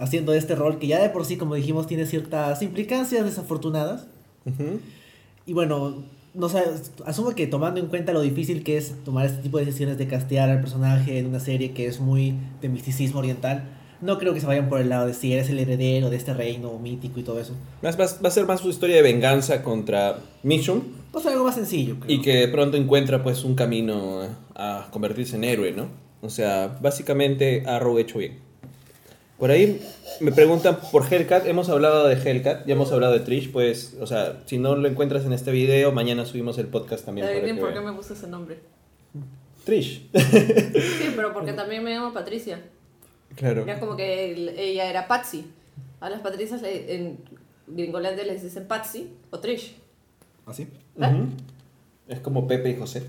haciendo este rol que ya de por sí, como dijimos, tiene ciertas implicancias desafortunadas. Ujú. Y bueno, no sé, asumo que tomando en cuenta lo difícil que es tomar este tipo de decisiones de castear al personaje en una serie que es muy de misticismo oriental, no creo que se vayan por el lado de si eres el heredero de este reino mítico y todo eso. Más- va, va a ser más su historia de venganza contra Mission Pues algo más sencillo, creo. y que de pronto encuentra pues un camino a convertirse en héroe, ¿no? O sea, básicamente Arrow hecho bien. Por ahí me preguntan por Hellcat, hemos hablado de Hellcat, ya hemos hablado de Trish, pues, o sea, si no lo encuentras en este video, mañana subimos el podcast también. para que por qué me puse ese nombre. Trish, Sí, pero porque también me llamo Patricia. claro. Era como que el- ella era Patsy. A las Patricias le- en Gringolandia les dicen Patsy o Trish. ¿Así? Ujú. Es como Pepe y José.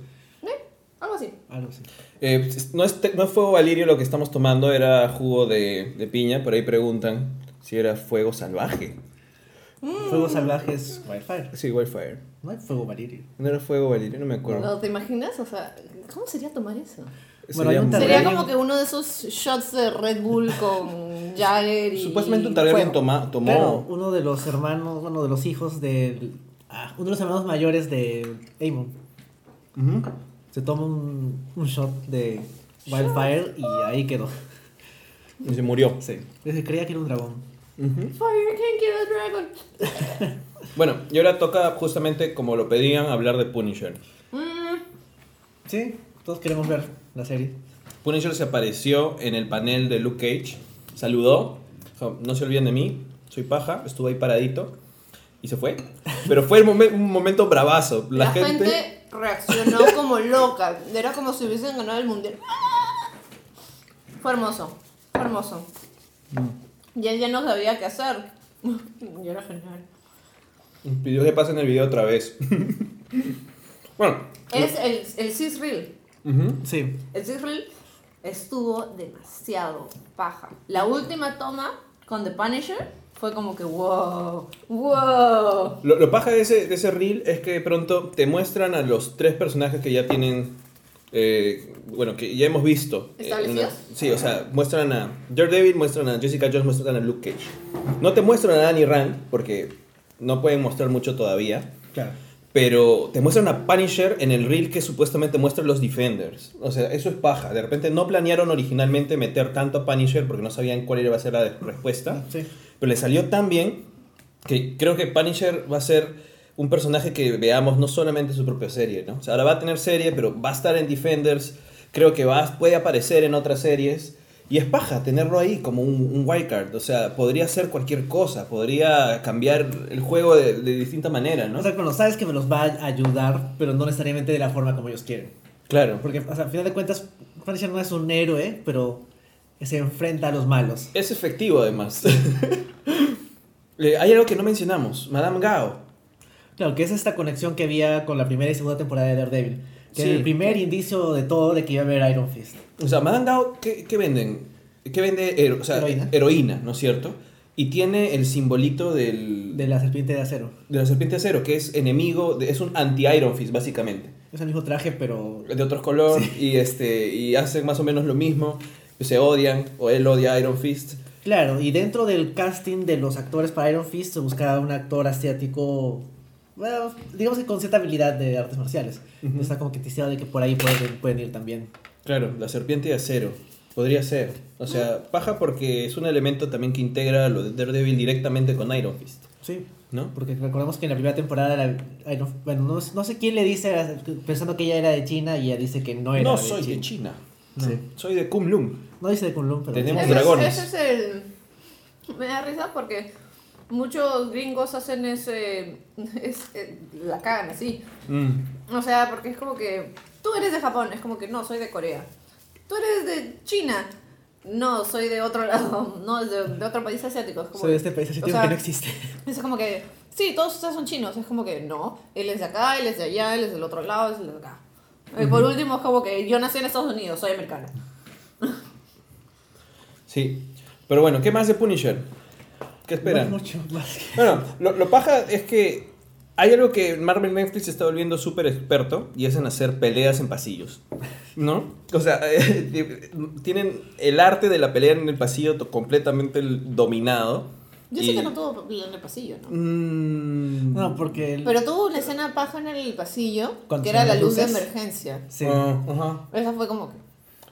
Algo así. Algo así. Eh, no, es no es fuego valirio lo que estamos tomando, era jugo de, de piña. Por ahí preguntan si era fuego salvaje. Fuego salvaje es Wildfire. Sí, Wildfire. No hay fuego valirio. No era fuego valirio, no me acuerdo. ¿No te imaginas? O sea, ¿cómo sería tomar eso? Bueno, hay un muy- Targaryen. Sería como que uno de esos shots de Red Bull con Jagger y. Supuestamente un Targaryen fuego. toma- tomó. Claro, uno de los hermanos, bueno, de los hijos del. ah, uno de los hermanos mayores de Aemon. Ujú. Se toma un, un shot de Wildfire y ahí quedó. Y se murió. Sí. Se creía que era un dragón. Fire can kill a dragon. Bueno, y ahora toca justamente, como lo pedían, hablar de Punisher. Mm, Sí, todos queremos ver la serie. Punisher se apareció en el panel de Luke Cage, saludó, dijo, no se olviden de mí, soy paja, estuvo ahí paradito y se fue. Pero fue el momen- un momento bravazo. La, La, gente... gente... reaccionó como loca. Era como si hubiesen ganado el mundial. Fue hermoso. Fue hermoso. Y él ya no sabía qué hacer. Y era genial. pidió que pasen el video otra vez. Bueno. Es el, el. Sí. El Cis Reel estuvo demasiado paja. La última toma con The Punisher fue como que wow, wow. Lo, lo paja de ese, de ese reel es que de pronto te muestran a los tres personajes que ya tienen. eh, bueno, que ya hemos visto. eh, ¿Establecidos? una- sí, o sea, muestran a Daredevil, muestran a Jessica Jones, muestran a Luke Cage. No te muestran a Danny Rand, porque no pueden mostrar mucho todavía. Claro. Pero te muestran a Punisher en el reel que supuestamente muestra los Defenders. O sea, eso es paja. De repente no planearon originalmente meter tanto a Punisher porque no sabían cuál iba a ser la respuesta. Sí. Pero le salió tan bien que creo que Punisher va a ser un personaje que veamos no solamente en su propia serie, ¿no? O sea, ahora va a tener serie, pero va a estar en Defenders. Creo que va, puede aparecer en otras series. Y es paja tenerlo ahí como un, un wildcard. O sea, podría ser cualquier cosa. Podría cambiar el juego de, de distinta manera, ¿no? O sea, cuando sabes que me los va a ayudar, pero no necesariamente de la forma como ellos quieren. claro. Porque, o sea, al final de cuentas, Punisher no es un héroe, pero se enfrenta a los malos. Es efectivo además. Eh, hay algo que no mencionamos. Madame Gao. Claro, que es esta conexión que había con la primera y segunda temporada de Daredevil. Que Sí. era el primer indicio de todo de que iba a haber Iron Fist. O sea, Madame Gao, ¿qué, qué venden? ¿Qué vende? hero- o sea, Heroína. heroína, ¿no es cierto? Y tiene el simbolito del, De la serpiente de acero. de la serpiente de acero, que es enemigo, de- es un anti-Iron Fist, básicamente. Es el mismo traje, pero. De otro color, y, este, y hacen más o menos lo mismo. Se odian, o él odia a Iron Fist. Claro, y dentro del casting de los actores para Iron Fist se buscaba un actor asiático. Bueno, digamos que con cierta habilidad de artes marciales. Ujú. Está como que ticiado de que por ahí pueden, pueden ir también. Claro, la serpiente de acero. Podría ser. O sea, paja porque es un elemento también que integra lo de Daredevil directamente con Iron Fist. Sí. ¿No? Porque recordemos que en la primera temporada, la- Iron- bueno, no, no sé quién le dice, pensando que ella era de China, y ella dice que no era No de soy China. de China. Sí. Soy de Kunlun. No dice de Kunlun, pero. Tenemos Ese es- dragones. Ese es el... Me da risa porque muchos gringos hacen ese... es- eh, la cagan así. Mm. O sea, porque es como que tú eres de Japón, es como que no, soy de Corea. Tú eres de China. No, soy de otro lado, no, de, de otro país asiático. Es como, Soy de este país o asiático sea, que no existe. Es como que, sí, todos ustedes son chinos. Es como que no, él es de acá, él es de allá, él es del otro lado, él es de acá. Y por último, es como que yo nací en Estados Unidos, soy americana. Sí. Pero bueno, ¿qué más de Punisher? ¿Qué esperan? No mucho más. Bueno, lo, lo paja es que hay algo que Marvel Netflix se está volviendo súper experto y es en hacer peleas en pasillos. ¿No? O sea, tienen el arte de la pelea en el pasillo completamente dominado. Yo Y- sé que no tuvo en el pasillo, ¿no? Mm, No, porque. el- Pero tuvo una escena paja en el pasillo, que era la luz de emergencia. Sí. ah, ajá. Esa fue como que...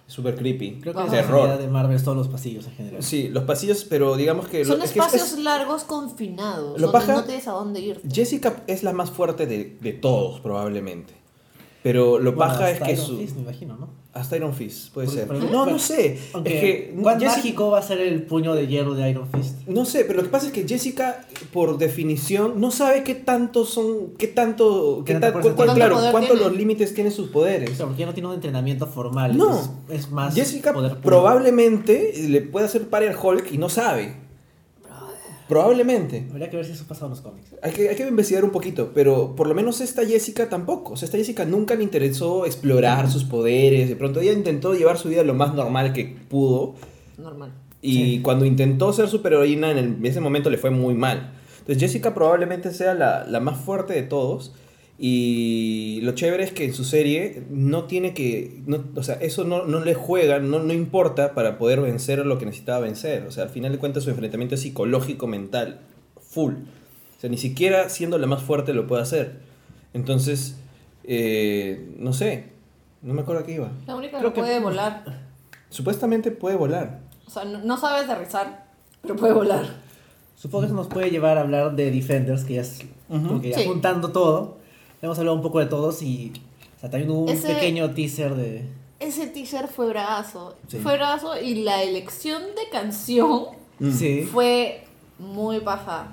Súper creepy. Creo que es Terror. de Marvel es todos los pasillos en general. Sí, los pasillos, pero digamos que... lo- Son es que es- espacios es- largos confinados, Lo donde paja- no tienes a dónde ir. Jessica es la más fuerte de, de todos, probablemente. Pero lo Bueno, paja es hasta que Iron su... Fist, me imagino, ¿no? Hasta Iron Fist, puede ser. pero- no, no sé. Aunque, es que ¿Cuán Jessica- mágico va a ser el puño de hierro de Iron Fist? No sé, pero lo que pasa es que Jessica, por definición, no sabe qué tanto son, qué tanto, qué ¿Qué ta- cuántos los límites tienen sus poderes. Claro, porque ya no tiene un entrenamiento formal. No. es más. Jessica poder probablemente le puede hacer par al Hulk y no sabe. Probablemente. Habría que ver si eso pasa en los cómics. Hay que, hay que investigar un poquito, pero por lo menos esta Jessica tampoco. O sea, esta Jessica nunca le interesó explorar sus poderes. De pronto ella intentó llevar su vida lo más normal que pudo. Normal. Y Sí. cuando intentó ser superheroína, en, el- en ese momento le fue muy mal. Entonces Jessica probablemente sea la, la más fuerte de todos. Y lo chévere es que en su serie no tiene que... no- o sea, eso no, no le juega, no, no importa para poder vencer lo que necesitaba vencer. O sea, al final de cuentas su enfrentamiento es psicológico, mental, full. O sea, ni siquiera siendo la más fuerte lo puede hacer. Entonces, eh, no sé. No me acuerdo a qué iba. La única Creo que que- puede volar. Supuestamente puede volar. O sea, no, no sabes aterrizar, pero puede volar. Supongo que eso nos puede llevar a hablar de Defenders, que ya es. Ujú. Porque ya Sí. juntando todo, hemos hablado un poco de todos y. O sea, también hubo un Ese- pequeño teaser de. Ese teaser fue brazo. Sí. Fue brazo y la elección de canción Mm. Sí. fue muy paja.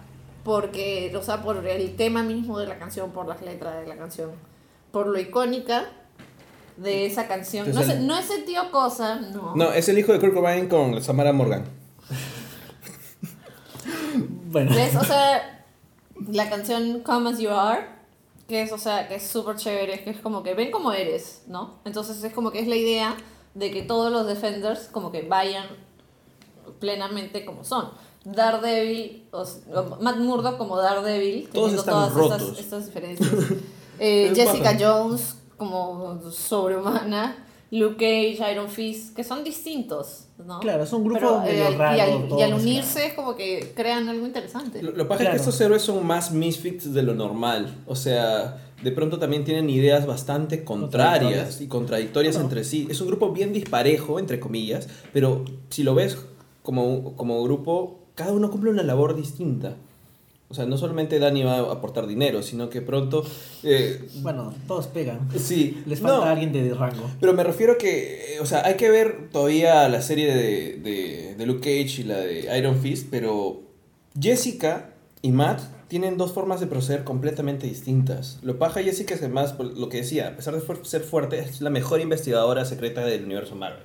Porque, o sea, por el tema mismo de la canción, por las letras de la canción, por lo icónica de esa canción. Es No, el- sé, no es el tío Cosa, no. No, es el hijo de Kurt Cobain con Samara Morgan. Bueno. ¿Ves? O sea, la canción Come As You Are que es, o sea, que es súper chévere, que es como que ven como eres, ¿no? Entonces es como que es la idea de que todos los Defenders como que vayan plenamente como son. Daredevil, o, o Matt Murdock como Daredevil, teniendo todas rotos. estas, estas diferencias. Eh, Es Jessica. Jones como sobrehumana, Luke Cage, Iron Fist, que son distintos, ¿no? Claro, es un grupo Pero, medio eh, raro. y, al, y al unirse es como que crean algo interesante. Lo, lo que pasa es Claro. que estos héroes son más misfits de lo normal. O sea, de pronto también tienen ideas bastante contrarias y contradictorias entre sí. Es un grupo bien disparejo, entre comillas, pero si lo ves como, como grupo, cada uno cumple una labor distinta. O sea, no solamente Dani va a aportar dinero, sino que pronto... eh, Bueno, todos pegan. sí, Les falta no, alguien de rango. pero me refiero que, eh, o sea, hay que ver todavía la serie de, de, de Luke Cage y la de Iron Fist, pero Jessica y Matt tienen dos formas de proceder completamente distintas. Lo paja Jessica es además, por lo que decía, a pesar de fu- ser fuerte, es la mejor investigadora secreta del universo Marvel.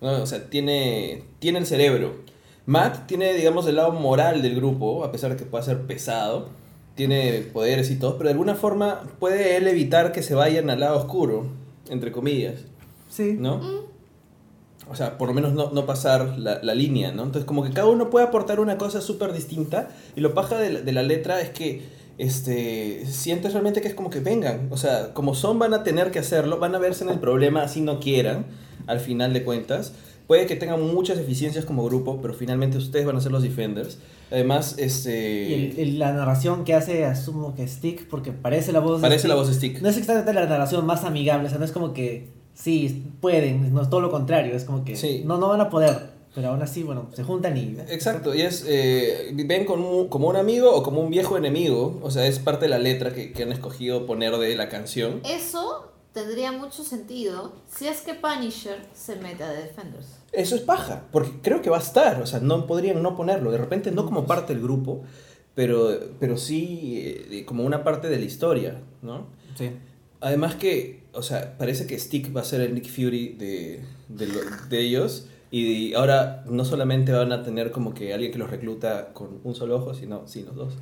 ¿no? O sea, tiene, tiene el cerebro. Matt tiene, digamos, el lado moral del grupo, a pesar de que pueda ser pesado. Tiene poderes y todo, pero de alguna forma puede él evitar que se vayan al lado oscuro, entre comillas. Sí. ¿no? O sea, por lo menos no, no pasar la, la línea, ¿no? Entonces, como que cada uno puede aportar una cosa súper distinta. Y lo paja de la, de la letra es que este, sientes realmente que es como que vengan. O sea, como son, van a tener que hacerlo, van a verse en el problema así no quieran, al final de cuentas. Puede que tengan muchas deficiencias como grupo, pero finalmente ustedes van a ser los defenders. Además, este. Y el- el- la narración que hace, asumo que Stick, porque parece la voz de Parece Stick. la voz de Stick. No es exactamente la narración más amigable, o sea, no es como que sí, pueden, no es todo lo contrario, es como que Sí. no, no van a poder, pero aún así, bueno, se juntan y... Exacto, y es, eh, ven como un, como un amigo o como un viejo enemigo, o sea, es parte de la letra que, que han escogido poner de la canción. Eso tendría mucho sentido si es que Punisher se mete a The Defenders. Eso es paja, porque creo que va a estar, o sea, no podrían no ponerlo, de repente no como parte del grupo, pero, pero sí eh, como una parte de la historia, ¿no? Sí. Además que, o sea, parece que Stick va a ser el Nick Fury de, de, lo- de ellos. Y ahora no solamente van a tener como que alguien que los recluta con un solo ojo, sino sí, los dos.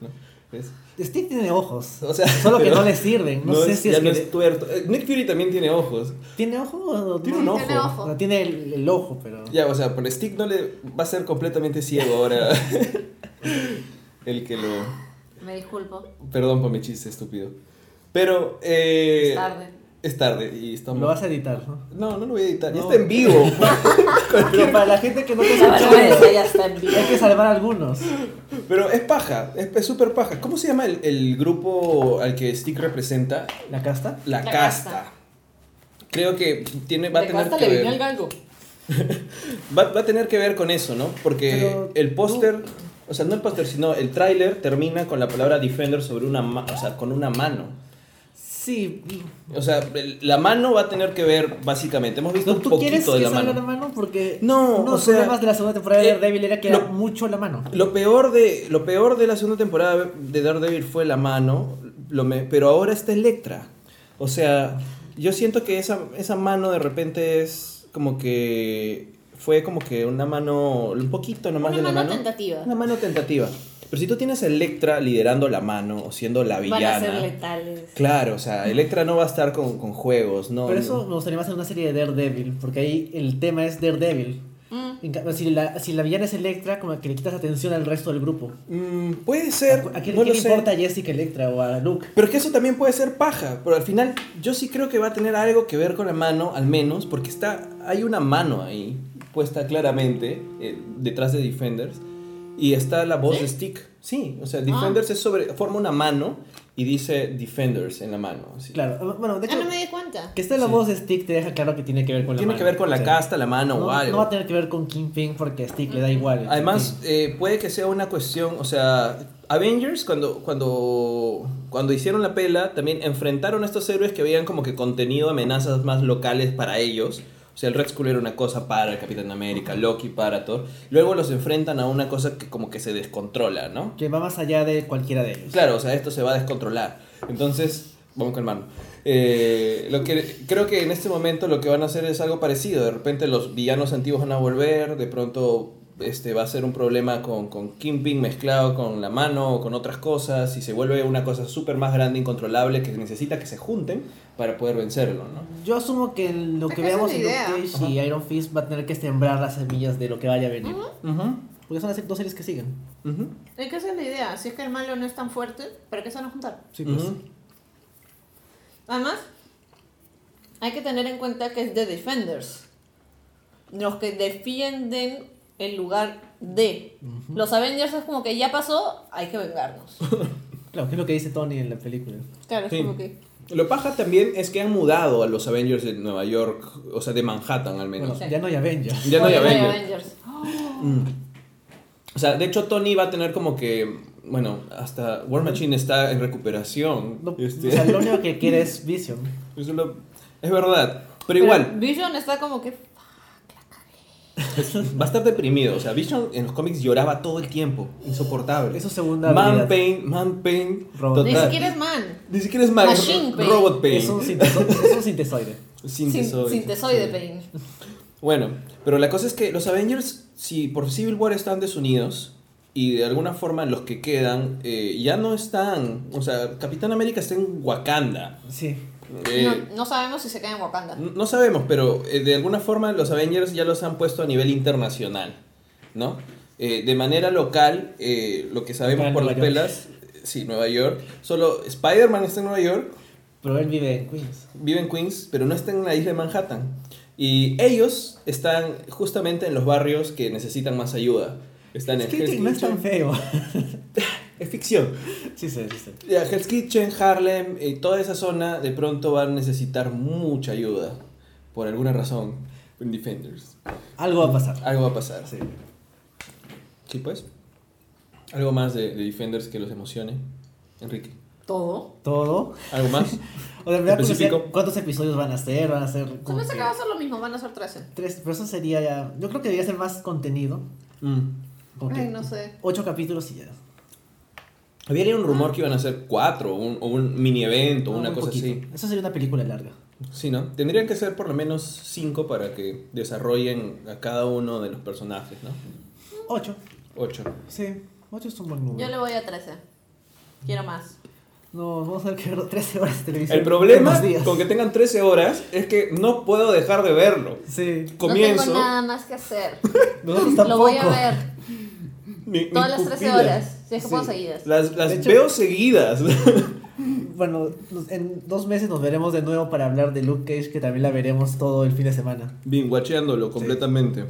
¿no? ¿Ves? Stick tiene ojos, O sea, solo que no le sirven, no, sé es- si ya es no que... es tuerto. Eh, Nick Fury también tiene ojos. ¿Tiene ojo o Tiene no? un ojo. Tiene ojo. No, tiene el, el ojo, pero... Ya, o sea, por Stick no le va a ser completamente ciego ahora. el que lo. Me disculpo. Perdón por mi chiste estúpido. Pero. Eh, Es tarde. Es tarde y estamos. Lo vas a editar, ¿no? No, no lo voy a editar. Ya No. está en vivo. Pero para la gente que no te escucha, ya está en vivo. hay que salvar algunos. Pero es paja, es es súper paja. ¿Cómo se llama el, el grupo al que Stick representa? ¿La casta? La, La casta. Casta. Creo que tiene, va a tener Casta que le vino ver. el galgo. Va, va a tener que ver con eso, ¿no? Porque Pero el póster, o sea, no el póster, sino el tráiler termina con la palabra Defender sobre una, ma- o sea, con una mano. Sí. O sea, la mano va a tener que ver básicamente. Hemos visto ¿No, un ¿Tú quieres poquito de que la salga mano. la mano? Porque No, uno de o los sea, problemas de la segunda temporada de eh, Daredevil era que era mucho la mano. Lo peor de lo peor de la segunda temporada de Daredevil fue la mano, lo me- pero ahora está Electra. O sea, yo siento que esa, esa mano de repente es como que fue como que una mano un poquito nomás Una de la mano mano. tentativa. Una mano tentativa. Pero si tú tienes a Electra liderando la mano o siendo la Van a villana. ser letales. Claro, o sea, Electra no va a estar con, con juegos, no. Por no. eso me gustaría más hacer una serie de Daredevil, porque ahí el tema es Daredevil. Mm. En si la, si la villana es Electra, como que le quitas atención al resto del grupo. Mm, puede ser. ¿A quién, no quién le sé. importa a Jessica Electra o a Luke? Pero es que eso también puede ser paja. Pero al final, yo sí creo que va a tener algo que ver con la mano, al menos, porque está. Hay una mano ahí, puesta claramente, eh, detrás de Defenders. Y está la voz ¿Sí? de Stick. Sí, o sea, Defenders es sobre. forma una mano y dice Defenders en la mano. así. Claro, bueno, de Ah, hecho, no me di cuenta. que esté la Sí. voz de Stick te deja claro que tiene que ver con la Tiene mano. que ver con la O sea, casta, la mano no, o algo. no va a tener que ver con Kingpin porque Stick le da igual. Además, eh, puede que sea una cuestión, o sea, Avengers cuando, cuando, cuando hicieron la pela, también enfrentaron a estos héroes que habían como que contenido amenazas más locales para ellos. O sea, el Red Skull era una cosa para el Capitán América, Loki para Thor. Luego los enfrentan a una cosa que como que se descontrola, ¿no? que va más allá de cualquiera de ellos. Claro, o sea, esto se va a descontrolar. Entonces, vamos con mano. Eh, lo que creo que en este momento lo que van a hacer es algo parecido. De repente los villanos antiguos van a volver, de pronto este, va a ser un problema con, con Kingpin mezclado con la mano o con otras cosas y se vuelve una cosa súper más grande, incontrolable, que necesita que se junten para poder vencerlo, ¿no? Yo asumo que lo que veamos en y Iron Fist va a tener que sembrar las semillas de lo que vaya a venir. Porque son las dos series que siguen. Es que es la idea. Si es que el malo no es tan fuerte, ¿para qué se van a juntar? Sí, pues. Además, hay que tener en cuenta que es The Defenders. Los que defienden el lugar de. Los Avengers es como que ya pasó, hay que vengarnos. Claro, que es lo que dice Tony en la película. Claro, es Sí. como que. Lo paja también es que han mudado a los Avengers de Nueva York, o sea, de Manhattan al menos. Bueno, ya no hay Avengers. Ya no hay Avengers. Mm. O sea, de hecho Tony va a tener como que, bueno, hasta War Machine está en recuperación. No, Este, O sea, lo único que quiere es Vision. eso lo- es verdad. Pero Pero igual, Vision está como que. va a estar deprimido. O sea, Vision en los cómics lloraba todo el tiempo. Insoportable. Es su segunda Man habilidad. pain, man pain. Robot. Ni siquiera es man. Ni siquiera es man, Machine pain. Robot pain. Es un, sinteso- es un sintesoide. Sintesoide. Sin, sintesoide pain. Bueno, pero la cosa es que los Avengers, si por Civil War están desunidos, y de alguna forma los que quedan eh, ya no están. O sea, Capitán América está en Wakanda. Sí. Eh, no, no sabemos si se queda en Wakanda. no, no sabemos, pero eh, de alguna forma los Avengers ya los han puesto a nivel internacional, ¿no? Eh, de manera local, eh, lo que sabemos Acá por las York. pelas, sí, Nueva York. Solo Spider-Man está en Nueva York, Pero él vive en Queens. vive en Queens, pero no está en la isla de Manhattan. Y ellos están justamente en los barrios que necesitan más ayuda. Están Es en que no es tan feo. Es ficción. sí, sí, sí. sí. Ya, Hell's Kitchen, Harlem y toda esa zona de pronto van a necesitar mucha ayuda. Por alguna razón. En Defenders. Algo va a pasar. Algo va a pasar. Sí. Sí, pues. Algo más de, de Defenders que los emocione. Enrique. Todo. Todo. ¿Algo más? O sea, me da curiosidad Específico. ¿cuántos episodios van a ser? Van a ser Se como que va a ser lo mismo, van a ser 13. tres, pero eso sería ya, yo creo que debería ser más contenido, Mm. Ay, no sé. ocho capítulos y ya. Había un rumor que iban a ser cuatro, un- o un mini evento, No, una muy cosa poquito. así. Eso sería una película larga. Sí, ¿no? Tendrían que ser por lo menos cinco para que desarrollen a cada uno de los personajes, ¿no? Ocho. Ocho. Sí, ocho es un buen número. Yo le voy a 13. Quiero más. No, vamos a ver que ver 13 horas de televisión. El problema con que tengan 13 horas es que no puedo dejar de verlo. Sí. Comienzo. No tengo nada más que hacer. Nosotros Lo voy a ver mi- mi todas las 13 pupila. horas. Que Sí. seguidas. Las, las hecho- veo seguidas. Bueno, en dos meses nos veremos de nuevo para hablar de Luke Cage, que también la veremos todo el fin de semana. Bien, guacheándolo completamente.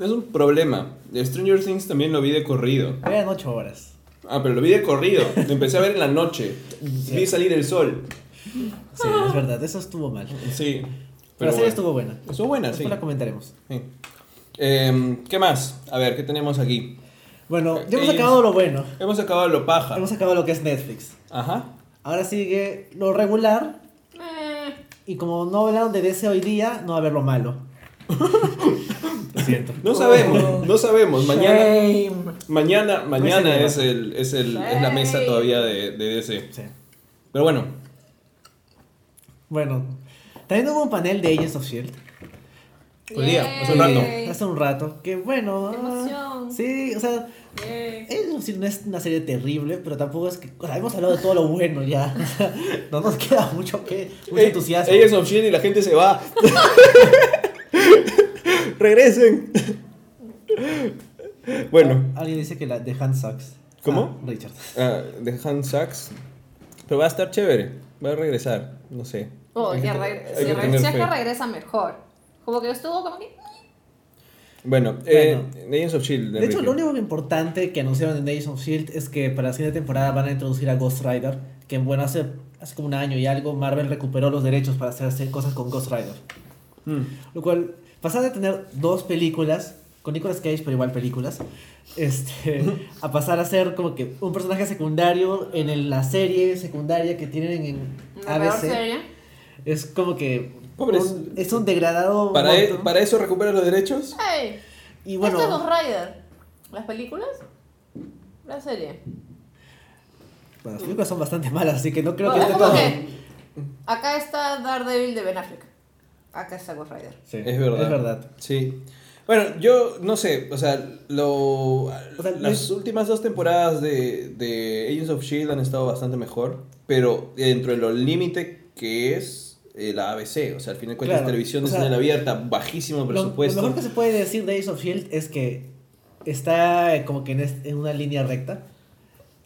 Es un problema. De Stranger Things también lo vi de corrido. Eran ocho horas. Ah, pero lo vi de corrido. Lo empecé a ver en la noche. Sí. Vi salir el sol. Sí, es verdad, eso estuvo mal. Sí. Pero, la serie bueno. estuvo buena. Estuvo buena, Después sí. la comentaremos. Sí. Em, ¿Qué más? A ver, ¿qué tenemos aquí? Bueno, Eh, ya hemos ellos- acabado lo bueno. Hemos acabado lo paja. Hemos acabado lo que es Netflix. Ajá. Ahora sigue lo regular. Eh, Y como no hablaron de DC hoy día, no va a haber lo malo. lo siento. No sabemos, no sabemos. Mañana, Shame. mañana, mañana es, el, es, el, es la mesa todavía de, de DC. Sí. Pero bueno, Bueno, también hubo un panel de Agents of Shield Hoy día, hace un rato. hace un rato. Que bueno. Qué emoción. Sí, o sea, Agents of Shield no es una serie terrible, pero tampoco es que. O sea, hemos hablado de todo lo bueno ya. O sea, no nos queda mucho que. Mucho Eh, entusiasmo. Agents of Shield y la gente se va. Regresen. bueno, Alguien dice que la de Han sucks. ¿Cómo? Ah, Richard. ah, de Han Sachs. Pero va a estar chévere. Va a regresar. No sé. Oh, que que- si, que re- tener si es fe. que regresa mejor. Como que estuvo como que. Bueno, eh, Bueno. Agents of Shield. De hecho, Enrique. lo único importante que anunciaron en Agents of Shield es que para la siguiente temporada van a introducir a Ghost Rider. Que bueno, hace, hace como un año y algo, Marvel recuperó los derechos para hacer, hacer cosas con Ghost Rider. Mm. Lo cual, pasar de tener dos películas, con Nicolas Cage, pero igual películas, este, a pasar a ser como que un personaje secundario en el- la serie secundaria que tienen en ABC. serie. Es como que Pobres- un- es un degradado. ¿Para, e- monstruo. ¿Para eso recupera los derechos? ¡Hey! y bueno, Esto es Ghost Rider. ¿Las películas? La serie. bueno, las películas son bastante malas, así que no creo que es esté todo. que acá está Daredevil de Ben Affleck. Acá está Ghost Rider. Sí, Es verdad. Es verdad. Sí. Bueno, yo no sé, o sea, lo, sea, las últimas dos temporadas de, de Agents of Shield han estado bastante mejor, pero dentro de lo límite que es eh, la ABC, o sea, al final de cuentas Claro, televisión o de sea, señal abierta, bajísimo Lo, lo presupuesto. mejor que se puede decir de Ace of Shield es que está como que en, es- en una línea recta.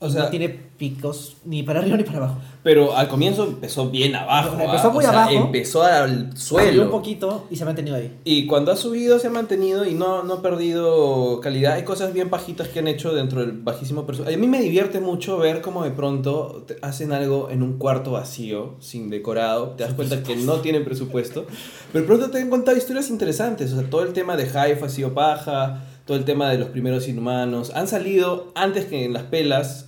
O sea, no tiene picos ni para arriba ni para abajo. pero al comienzo empezó bien abajo. Empezó ah, muy o sea, abajo. empezó al Subió un suelo. poquito y se ha mantenido ahí. Y cuando ha subido se ha mantenido y no, no ha perdido calidad. Hay cosas bien bajitas que han hecho dentro del bajísimo presupuesto. A mí me divierte mucho ver cómo de pronto te- hacen algo en un cuarto vacío, sin decorado. Te das cuenta que no tienen presupuesto. Pero de pronto te han contado historias interesantes. O sea, todo el tema de Hive ha sido paja. Todo el tema de los primeros inhumanos. Han salido antes que en las pelas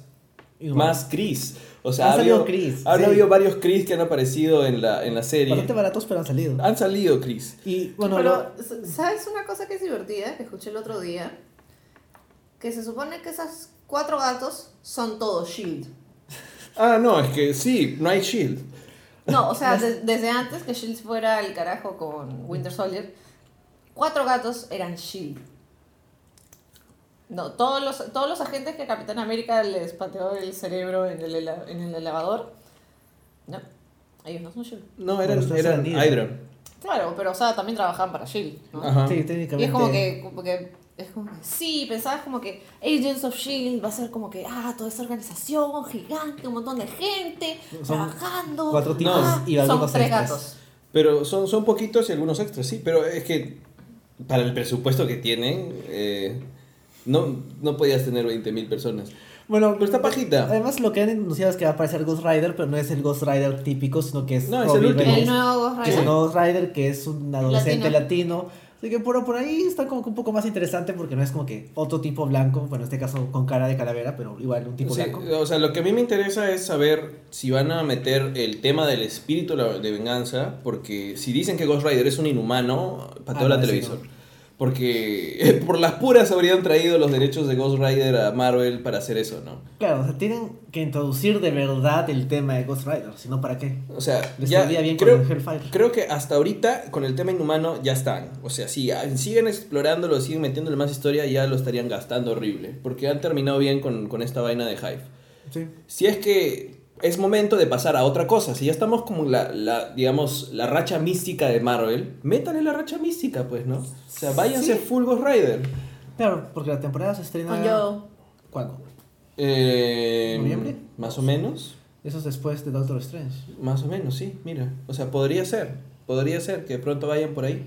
Más Chris. O sea, Han ha salido habido, Chris, han sí. habido varios Chris que han aparecido en la, en la serie. Bastante baratos, pero han salido. Han salido Chris. Y bueno, Pero, lo- ¿sabes una cosa que es divertida que escuché el otro día? Que se supone que esos cuatro gatos son todos Shield. Ah, no, es que sí, no hay Shield. No, o sea, de- desde antes que Shield fuera el carajo con Winter Soldier, cuatro gatos eran Shield. No, todos los, todos los agentes que Capitán América les pateó el cerebro en el, en el elevador, no, ellos no son Shield. No, eran, Pero ustedes eran eran Hydra. Hydra. Claro, pero o sea, también trabajaban para Shield. ¿no? Ajá. sí, Y técnicamente. es como que, como que, es como que, sí, pensabas como que Agents of Shield va a ser como que, ah, toda esa organización gigante, un montón de gente Son trabajando. cuatro tipos ah, y son algunos tres extras. gatos. Pero son, son poquitos y algunos extras, sí. Pero es que para el presupuesto que tienen, eh, no, no podías tener 20.000 personas. Bueno, Pero está pajita. Además, lo que han anunciado es que va a aparecer Ghost Rider, pero no es el Ghost Rider típico, sino que es. No, es el Robbie último. Reyes, El nuevo Ghost Que es Rider. un Ghost Rider que es un adolescente Latino. latino. Así que por, por ahí está como que un poco más interesante porque no es como que otro tipo blanco, bueno, en este caso con cara de calavera, pero igual un tipo Sí, blanco. o sea, lo que a mí me interesa es saber si van a meter el tema del espíritu de venganza, porque si dicen que Ghost Rider es un inhumano, pateo Ah, la no, sí, televisor. no. Porque por las puras habrían traído los derechos de Ghost Rider a Marvel para hacer eso, ¿no? Claro, o sea, tienen que introducir de verdad el tema de Ghost Rider, si no, ¿para qué? O sea, Les ya bien con creo, el Hellfire. creo que hasta ahorita con el tema inhumano ya están. O sea, si ah, siguen explorándolo, siguen metiéndole más historia, ya lo estarían gastando horrible. Porque han terminado bien con, con esta vaina de Hive. Sí. Si es que es momento de pasar a otra cosa, si ya estamos como la, la digamos, la racha mística de Marvel, métanle la racha mística, pues, ¿no? O sea, váyanse Sí. full Ghost Rider. Claro, porque la temporada se estrena. Con yo. ¿Cuándo? Eh, ¿Noviembre? Más o menos. Eso es después de Doctor Strange. Más o menos, sí, mira. O sea, podría ser. Podría ser que de pronto vayan por ahí.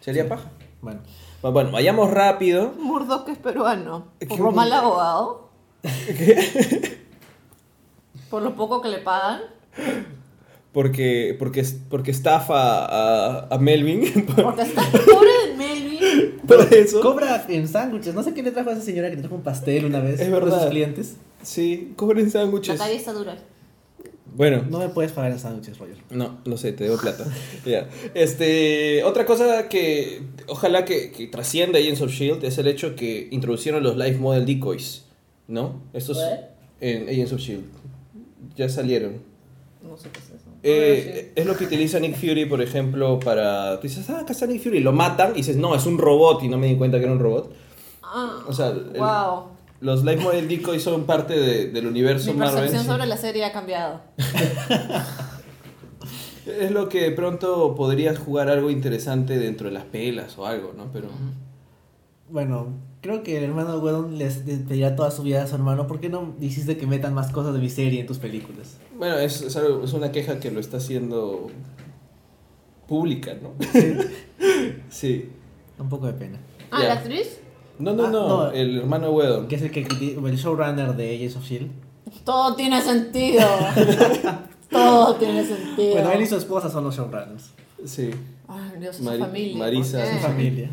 Sería paja. Bueno. Bueno, vayamos rápido. Murdoch es peruano. ¿Qué Por lo mal abogado. Por lo poco que le pagan. Porque, porque, porque estafa a, a Melvin. Porque está pobre de Melvin. Por eso. Cobra en sándwiches. No sé qué le trajo a esa señora que le trajo un pastel una vez. Es de sus verdad. clientes. Sí, cobren La sándwiches. calle está dura. Bueno, No me puedes pagar en sándwiches, Roger. no, no sé, te debo plata. Ya. Este, otra cosa que ojalá que, que trascienda Agents of Shield es el hecho que introducieron los live model decoys, ¿no? Estos en Agents of Shield. Ya salieron. No sé qué es eso. Eh, es lo que utiliza Nick Fury, por ejemplo, para. Tú dices, ah, acá está Nick Fury. Lo matan y dices, no, es un robot y no me di cuenta que era un robot. Ah, O sea, el- wow. Los live model decoys son parte de- del universo Mi Marvel. percepción sobre la serie ha cambiado. Es lo que de pronto podrías jugar algo interesante dentro de las pelas o algo, ¿no? Pero. Bueno, creo que el hermano Wedon les les pedirá toda su vida a su hermano. ¿Por qué no hiciste que metan más cosas de mi serie en tus películas? Bueno, es, es, algo- es una queja que lo está haciendo pública, ¿no? sí. Un poco de pena. Ah, Ya. ¿la actriz? No, no, Ah, no, no. el hermano Wedon. Que es el, que, el showrunner de Agents of S.H.I.E.L.D. Todo tiene sentido. Todo tiene sentido. Bueno, él y su esposa son los showrunners. Sí, Ay, Dios, su Mari- familia. Marisa. Su familia.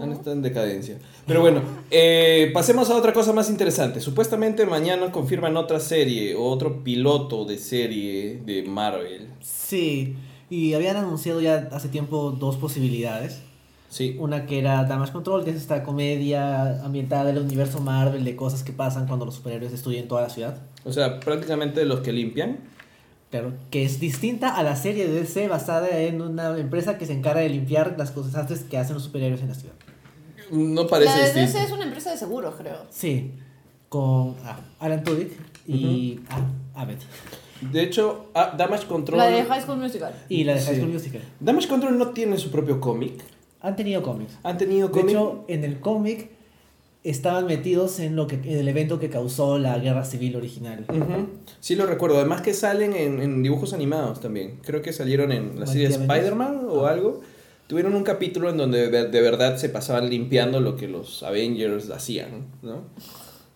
Han estado en decadencia. Pero bueno, eh, pasemos a otra cosa más interesante. Supuestamente mañana confirman otra serie o otro piloto de serie de Marvel. Sí, y habían anunciado ya hace tiempo dos posibilidades. Sí, Una que era Damage Control, que es esta comedia ambientada del universo Marvel de cosas que pasan cuando los superhéroes destruyen toda la ciudad. o sea, prácticamente los que limpian. Claro, que es distinta a la serie de DC basada en una empresa que se encarga de limpiar las cosas que hacen los superhéroes en la ciudad. No parece La de. DC es una empresa de seguros, creo. Sí, con ah, Alan Tudyk y ah, Abed. De hecho, ah, Damage Control. La de High School Musical. Y la de High Sí. School Musical. Damage Control no tiene su propio cómic. Han tenido cómics. Han tenido De cómic. hecho, en el cómic estaban metidos en lo que en el evento que causó la guerra civil original. Ujú. Sí lo recuerdo. Además que salen en, en dibujos animados también. Creo que salieron en la serie. Spider-Man o algo. Tuvieron un capítulo en donde de, de verdad se pasaban limpiando lo que los Avengers hacían, ¿no?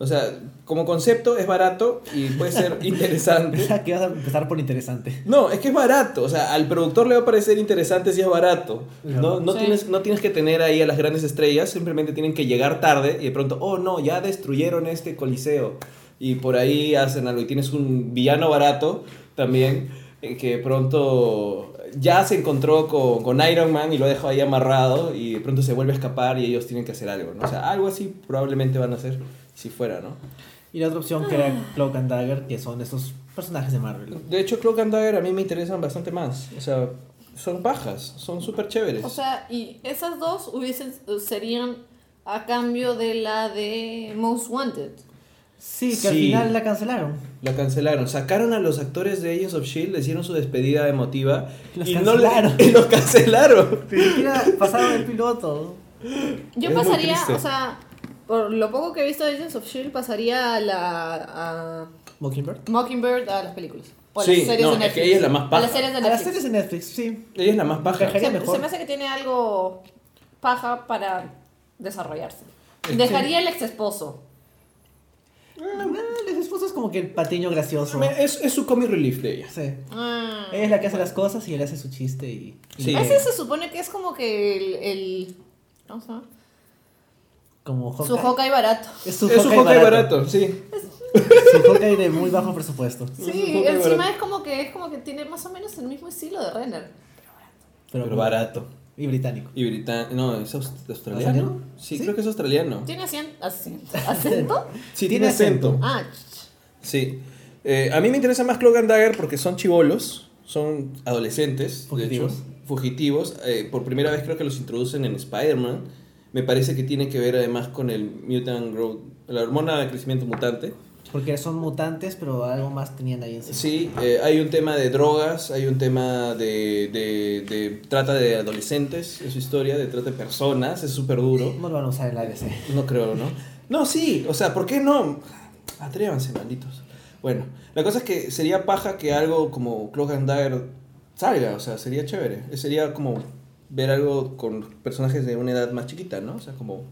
O sea, como concepto es barato y puede ser interesante. Que ibas a empezar por interesante. No, es que es barato. O sea, al productor le va a parecer interesante si es barato. No, no, Sí. tienes, no tienes que tener ahí a las grandes estrellas, simplemente tienen que llegar tarde y de pronto, oh no, ya destruyeron este coliseo. Y por ahí hacen algo. Y tienes un villano barato también, eh, que de pronto ya se encontró con, con Iron Man y lo ha dejado ahí amarrado y de pronto se vuelve a escapar y ellos tienen que hacer algo. ¿no? O sea, algo así probablemente van a hacer si fuera, ¿no? Y la otra opción que era Cloak and Dagger, que son estos personajes de Marvel. De hecho, Cloak and Dagger a mí me interesan bastante más. O sea, son bajas, son súper chéveres. O sea, y esas dos hubiesen serían a cambio de la de Most Wanted. Sí, que al Sí. final la cancelaron. La cancelaron. Sacaron a los actores de Agents of Shield, le hicieron su despedida emotiva Los y no cancelaron. y los cancelaron. Ni siquiera pasaron el piloto. Yo Es pasaría, o sea, por lo poco que he visto de Agents of Shield, pasaría a la a Mockingbird. Mockingbird a las películas. O a Sí, las series no, de es Netflix. que ella es la más A las paja. series de A las Netflix. series de Netflix, sí. Ella es la más baja. Encajaría se, mejor. se me hace que tiene algo paja para desarrollarse. Es Dejaría el ex esposo. Ah, el esposo es como que el patiño gracioso. Es, es su comic relief de ella. Sí. Ah. Ella es la que hace las cosas y él hace su chiste y... y Sí. Ese se supone que es como que el. el ¿Cómo se llama? Como Su Hawkeye. Hawkeye barato. Es su Es su Hawkeye Hawkeye barato. barato, sí. Su Hawkeye de muy bajo presupuesto. Es Sí, Hawkeye encima barato. es como que es como que tiene más o menos el mismo estilo de Renner. Pero, Pero barato. Y británico. Y británico. No, es aus- australiano. ¿Australiano? Sí, ¿Sí? creo que es australiano. ¿Tiene acento? Sí, Tiene tiene acento. Ah, Sí. Eh, a mí me interesa más Cloak and Dagger porque son chivolos, son adolescentes, Fugitivos. de hecho, fugitivos. Eh, por primera vez creo que los introducen en Spider-Man. Me parece que tiene que ver además con el Mutant Growth, la hormona de crecimiento mutante. Porque son mutantes, pero algo más tenían ahí encima. Sí, eh, hay un tema de drogas, hay un tema de, de, de trata de adolescentes, es su historia, de trata de personas, es súper duro. No lo van a usar en la ABC. No creo, ¿no? No, sí, o sea, ¿por qué no? Atrévanse, malditos. Bueno, la cosa es que sería paja que algo como Cloak and Dagger salga, o sea, sería chévere. Sería como ver algo con personajes de una edad más chiquita, ¿no? O sea, como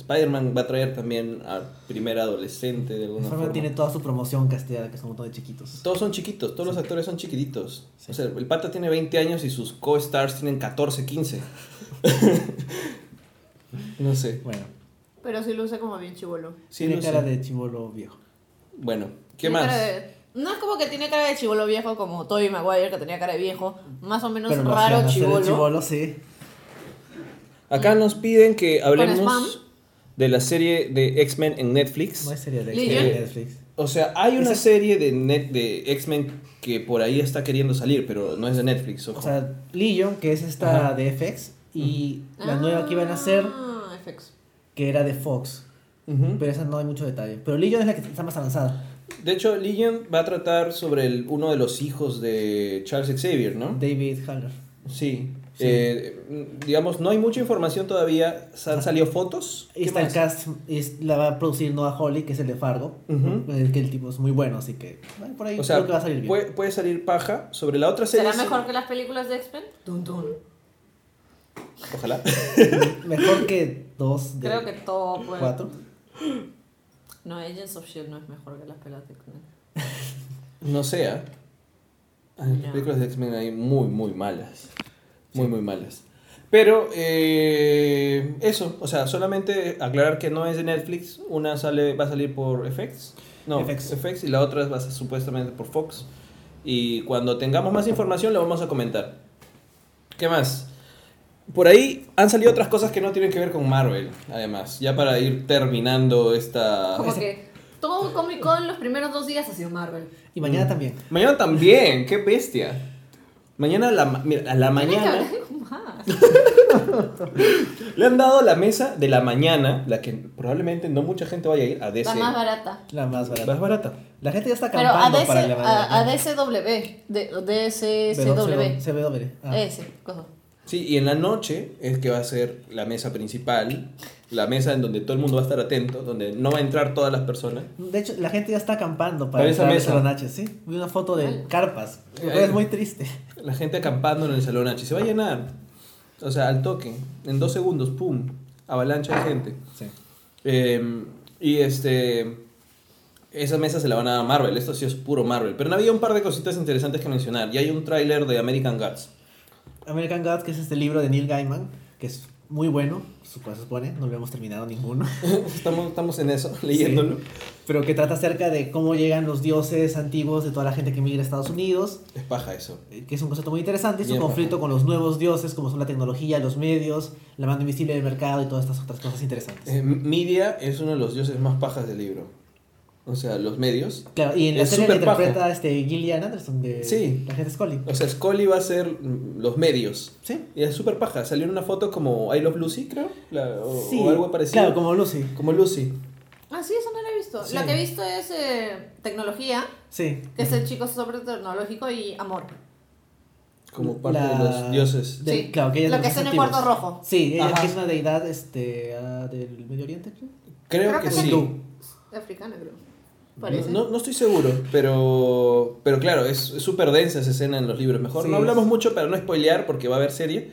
Spider-Man va a traer también a primera adolescente de alguna forma. tiene toda su promoción castellana, que son un montón de chiquitos. Todos son chiquitos, todos los actores son chiquititos. Sí. O sea, el pata tiene 20 años y sus co-stars tienen 14, 15. no sé. Bueno, pero sí luce como bien chivolo. Sí, tiene no cara sé. de chivolo viejo. Bueno, ¿qué Tiene más? cara de- No es como que tiene cara de chivolo viejo como Tobey Maguire, que tenía cara de viejo. Más o menos Pero lo raro chivolo. chivolo, sí. Acá nos piden que spam? hablemos de la serie de X-Men en Netflix. No hay serie de Legion. de Netflix. O sea, hay una Esa- serie de, net, de X-Men que por ahí está queriendo salir, pero no es de Netflix. Ojo. O sea, Legion, que es esta Ajá. de FX, y la nueva que iban a hacer, Ah, FX. que era de Fox. Pero esa no hay mucho detalle. Pero Legion es la que está más avanzada. De hecho, Legion va a tratar sobre el, uno de los hijos de Charles Xavier, ¿no? David Haller. Sí. Sí. Eh, digamos, no hay mucha información todavía. Han salido fotos. Y ¿Qué está el cast, es- la va a producir Noah Hawley, que es el de Fargo. El que el tipo es muy bueno, así que por ahí O sea, creo que va a salir bien. puede, puede salir paja. Sobre la otra serie. ¿Será mejor que las películas de X-Men? Dun, dun. Ojalá. Mejor que dos de Creo que todo puede. cuatro. No, Agents of Shield no es mejor que las películas de X-Men. No sea. Hay No. películas de X-Men ahí muy, muy malas. Muy, muy malas. Pero, eh, eso, o sea, solamente aclarar que no es de Netflix. Una sale, va a salir por FX. No, FX. FX. y la otra va a ser supuestamente por Fox. Y cuando tengamos más información, lo vamos a comentar. ¿Qué más? Por ahí han salido otras cosas que no tienen que ver con Marvel, además. Ya para ir terminando esta. Como que todo Comic Con los primeros dos días ha sido Marvel. Y mañana también. Mañana también, qué bestia. Mañana a la, ma- mira, a la mañana le han dado la mesa de la mañana, la que probablemente no mucha gente vaya a ir a DC. La más barata. La más barata. Más barata. La gente ya está Pero a, acampando DC, para la a, a DSW, de, DSCW. CW. Ah. Ese, cosa. Sí, y en la noche es que va a ser la mesa principal, la mesa en donde todo el mundo va a estar atento, donde no va a entrar todas las personas. De hecho, la gente ya está acampando Para para esa mesa. Salón H, ¿sí? Vi una foto de carpas. Es muy triste. La gente acampando en el salón H. Se va a llenar. O sea, al toque. En dos segundos, ¡pum! Avalancha de gente. Sí. Eh, y este. Esa mesa se la van a dar Marvel. Esto sí es puro Marvel. Pero no había un par de cositas interesantes que mencionar. Y hay un tráiler de American Gods. American Gods, que es este libro de Neil Gaiman, que es muy bueno, su- se supone, no lo hemos terminado ninguno, estamos, estamos en eso, leyéndolo. pero que trata acerca de cómo llegan los dioses antiguos de toda la gente que migra a Estados Unidos, Es paja eso. eh, que es un concepto muy interesante, y su Bien, conflicto ajá. con los nuevos dioses, como son la tecnología, los medios, la mano invisible del mercado y todas estas otras cosas interesantes. Eh, Media es uno de los dioses más pajas del libro. O sea, los medios. Claro, y en la serie interpreta este Gillian Anderson de Sí. la gente Scully. O sea, Scully va a ser los medios. Sí. Y es súper paja. Salió en una foto como I Love Lucy, creo. La- o, Sí, o algo parecido. Claro, como Lucy. Como Lucy. Ah, sí, eso no lo he visto. Sí. La que he visto es eh, tecnología, Sí. que es el chico sobre tecnológico y amor. Como parte La- de los dioses. de- Sí. claro, que ella es Lo que está en el cuarto rojo. Sí, ella que es una deidad este, ah, del Medio Oriente, creo. Creo, Creo que, que sí. sí. Africana, creo. Parece. No, no estoy seguro, pero, pero claro, es es súper densa esa escena en los libros. Mejor Sí, no hablamos es- mucho para no spoilear porque va a haber serie,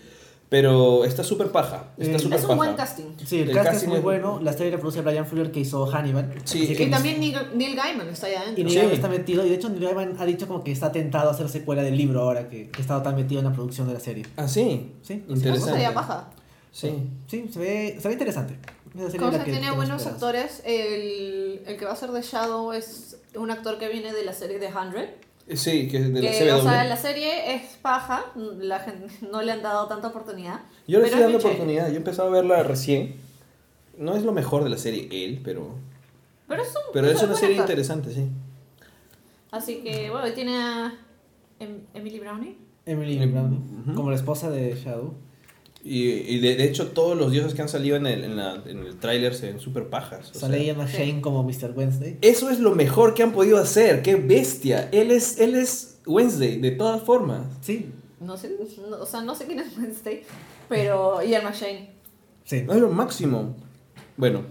pero está súper paja. Está Eh, súper es un paja. buen casting. Sí, el, El es casting muy es- bueno. La serie la produce Brian Fuller que hizo Hannibal. Sí. Así que Y también Neil, Neil Gaiman está allá y adentro. Neil Sí. Gaiman está metido. Y de hecho, Neil Gaiman ha dicho como que está tentado a hacer secuela del libro ahora que, que ha estado tan metido en la producción de la serie. Ah, sí. Sí, Interesante. sería paja. Sí. sí, se ve, se ve interesante. Serie es que tiene buenos actores, el, el que va a ser de Shadow es un actor que viene de la serie de 100. Sí, que es de la que, CW. o sea, la serie es paja, la gente no le han dado tanta oportunidad. Yo le estoy es dando oportunidad. Yo he empezado a verla recién. No es lo mejor de la serie él, pero, Pero es, un, pero es una buen serie actor. interesante, sí. Así que, bueno, y tiene a Em- Emily Browning. Emily Em, Browning, como la esposa de Shadow. Y, y de, de hecho todos los dioses que han salido en el, en la- en el tráiler se ven súper pajas. o Sale sea. Ian McShane como Mr. Wednesday. Eso es lo mejor que han podido hacer. ¡Qué bestia! Él es, él es Wednesday, de todas formas. Sí, No sé, no- o sea, no sé quién es Wednesday, pero Ian McShane. sí. Es lo máximo. Bueno,